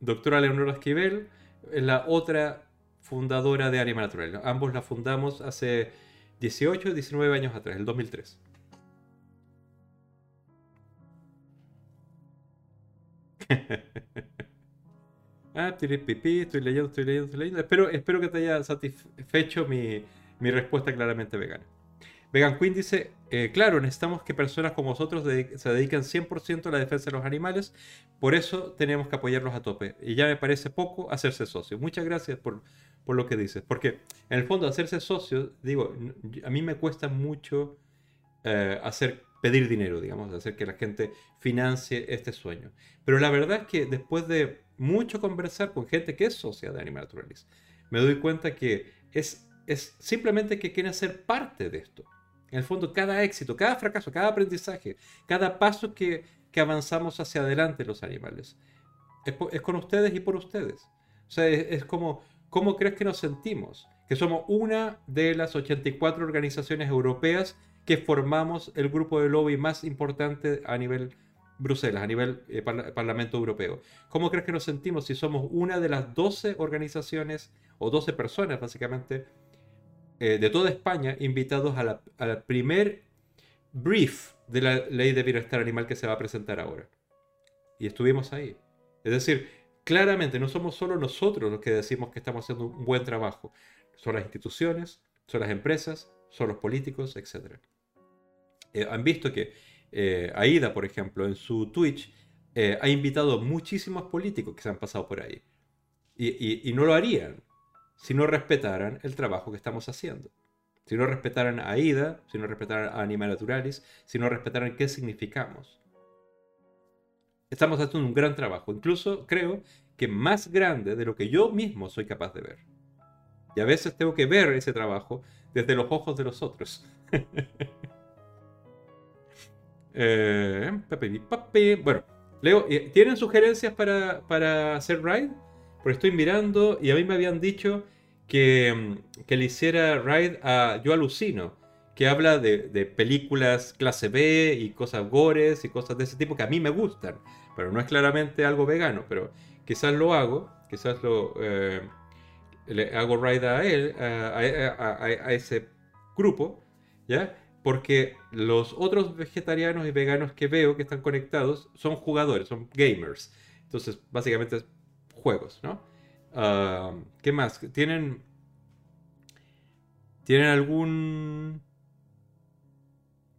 doctora Leonora Esquivel es la otra fundadora de Anima Natural. Ambos la fundamos hace 18, 19 años atrás, el 2003. ah, pipí, estoy leyendo, estoy leyendo, estoy leyendo. Espero, espero que te haya satisfecho mi, mi respuesta claramente vegana. Vegan Queen dice, eh, claro, necesitamos que personas como vosotros se dediquen 100% a la defensa de los animales, por eso tenemos que apoyarlos a tope. Y ya me parece poco hacerse socio. Muchas gracias por, lo que dices, porque en el fondo hacerse socio, digo, a mí me cuesta mucho eh, hacer pedir dinero, digamos, hacer que la gente financie este sueño. Pero la verdad es que después de mucho conversar con gente que es socia de Animal Naturalis, me doy cuenta que es, es simplemente que quieren ser parte de esto. En el fondo, cada éxito, cada fracaso, cada aprendizaje, cada paso que, avanzamos hacia adelante los animales, es, con ustedes y por ustedes. O sea, es, como, ¿cómo crees que nos sentimos? Que somos una de las 84 organizaciones europeas que formamos el grupo de lobby más importante a nivel Bruselas, a nivel eh, Parlamento Europeo. ¿Cómo crees que nos sentimos si somos una de las 12 organizaciones o 12 personas básicamente eh, de toda España invitados al primer brief de la ley de bienestar animal que se va a presentar ahora. Y estuvimos ahí. Es decir, claramente no somos solo nosotros los que decimos que estamos haciendo un buen trabajo. Son las instituciones, son las empresas, son los políticos, etc. Eh, han visto que eh, Aida, por ejemplo, en su Twitch, ha invitado muchísimos políticos que se han pasado por ahí. y no lo harían si no respetaran el trabajo que estamos haciendo. Si no respetaran a AIDA, si no respetaran a Animal Naturalis, si no respetaran qué significamos. Estamos haciendo un gran trabajo, incluso creo que más grande de lo que yo mismo soy capaz de ver. Y a veces tengo que ver ese trabajo desde los ojos de los otros. eh, bueno, Leo, eh, ¿tienen sugerencias para, para hacer ride? Porque estoy mirando y a mí me habían dicho que, mm, que le hiciera ride a Yo Alucino, que habla de, películas clase B y cosas gores y cosas de ese tipo que a mí me gustan, pero no es claramente algo vegano, pero quizás lo hago, quizás lo eh, le hago ride a él, a, ese grupo, ¿ya? Porque los otros vegetarianos y veganos que veo que están conectados son jugadores, son gamers. Entonces, básicamente juegos, ¿no? ¿Qué más? ¿Tienen, ¿Tienen algún...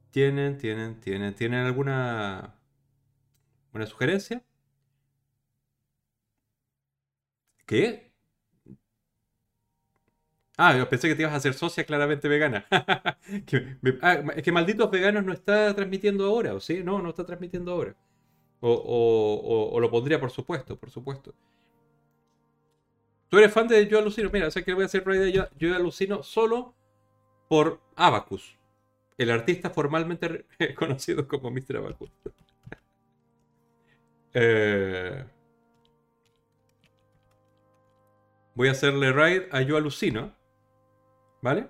¿Tienen, tienen, tienen, tienen alguna... ¿Una sugerencia? ¿Qué? Ah, yo pensé que te ibas a hacer socia claramente vegana. que, ah, es que Malditos Veganos no está transmitiendo ahora, ¿o sí? No, no está transmitiendo ahora. O, lo pondría, por supuesto, por supuesto. Tú eres fan de Yo Alucino. Mira, sé que voy a hacer raid de Yo, Yo Alucino solo por Abacus, el artista formalmente conocido como Mr. Abacus. eh, voy a hacerle raid a Yo Alucino. ¿Vale?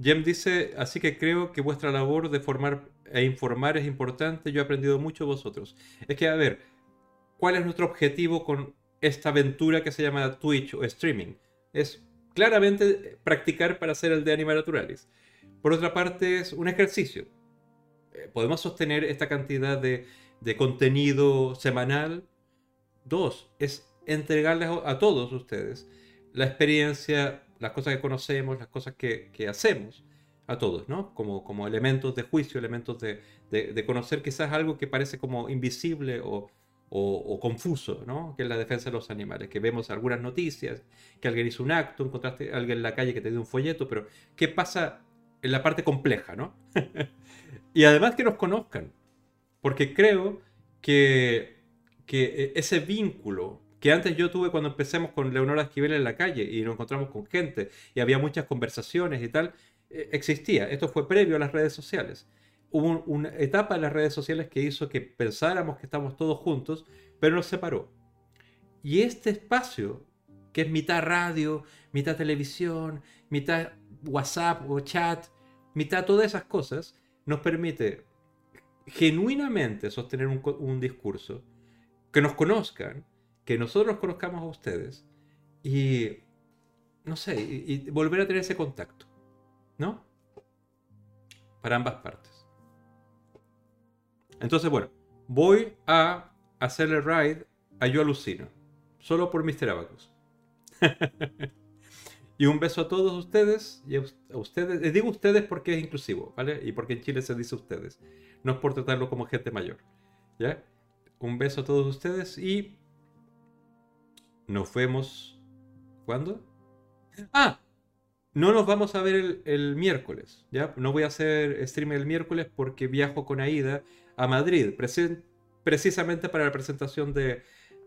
Jem dice, así que creo que vuestra labor de formar e informar es importante. Yo he aprendido mucho de vosotros. Es que, a ver, ¿cuál es nuestro objetivo con esta aventura que se llama Twitch o streaming? Es claramente practicar para hacer el de Anima Naturalis. Por otra parte, es un ejercicio. Eh, podemos sostener esta cantidad de, de contenido semanal. Dos, es entregarles a todos ustedes la experiencia, las cosas que conocemos, las cosas que, que hacemos a todos, ¿no? Como, como elementos de juicio, elementos de, de, conocer quizás algo que parece como invisible o, o, confuso, ¿no? Que es la defensa de los animales, que vemos algunas noticias, que alguien hizo un acto, encontraste a alguien en la calle que te dio un folleto, pero ¿qué pasa en la parte compleja, ¿no? y además que nos conozcan, porque creo que, que ese vínculo que antes yo tuve cuando empecemos con Leonora Esquivel en la calle y nos encontramos con gente y había muchas conversaciones y tal, eh, existía. Esto fue previo a las redes sociales. Hubo una etapa en las redes sociales que hizo que pensáramos que estamos todos juntos, pero nos separó. Y este espacio, que es mitad radio, mitad televisión, mitad WhatsApp o chat, mitad todas esas cosas, nos permite genuinamente sostener un, un discurso, que nos conozcan, que nosotros conozcamos a ustedes y, no sé, y volver a tener ese contacto. ¿no? Para ambas partes. Entonces, bueno, voy a hacerle ride a Yo Alucino, solo por Mr. Abacus. y un beso a todos ustedes y a ustedes. Les digo ustedes porque es inclusivo, ¿vale? Y porque en Chile se dice ustedes. No es por tratarlo como gente mayor. ¿Ya? Un beso a todos ustedes y nos vemos. ¿Cuándo? Ah, no nos vamos a ver el, miércoles, ¿ya? No voy a hacer stream el miércoles porque viajo con Aida a Madrid, precisamente para la presentación de,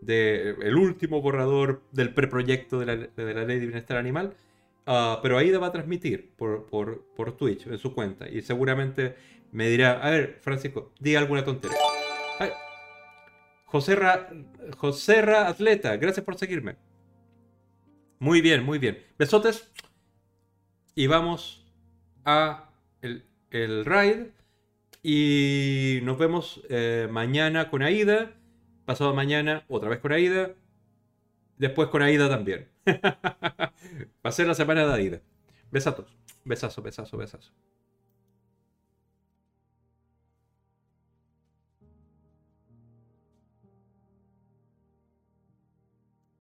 el último borrador del preproyecto de la, de Ley de Bienestar Animal. Ah, pero Aida va a transmitir por, por, Twitch en su cuenta y seguramente me dirá, a ver, Francisco, diga alguna tontería. José Ra, Atleta, gracias por seguirme. Muy bien, muy bien. Besotes y vamos a el, el ride y nos vemos eh, mañana con Aida, pasado mañana otra vez con Aida, después con Aida también. Va a ser la semana de Aida. Besatos, besazo, besazo, besazo.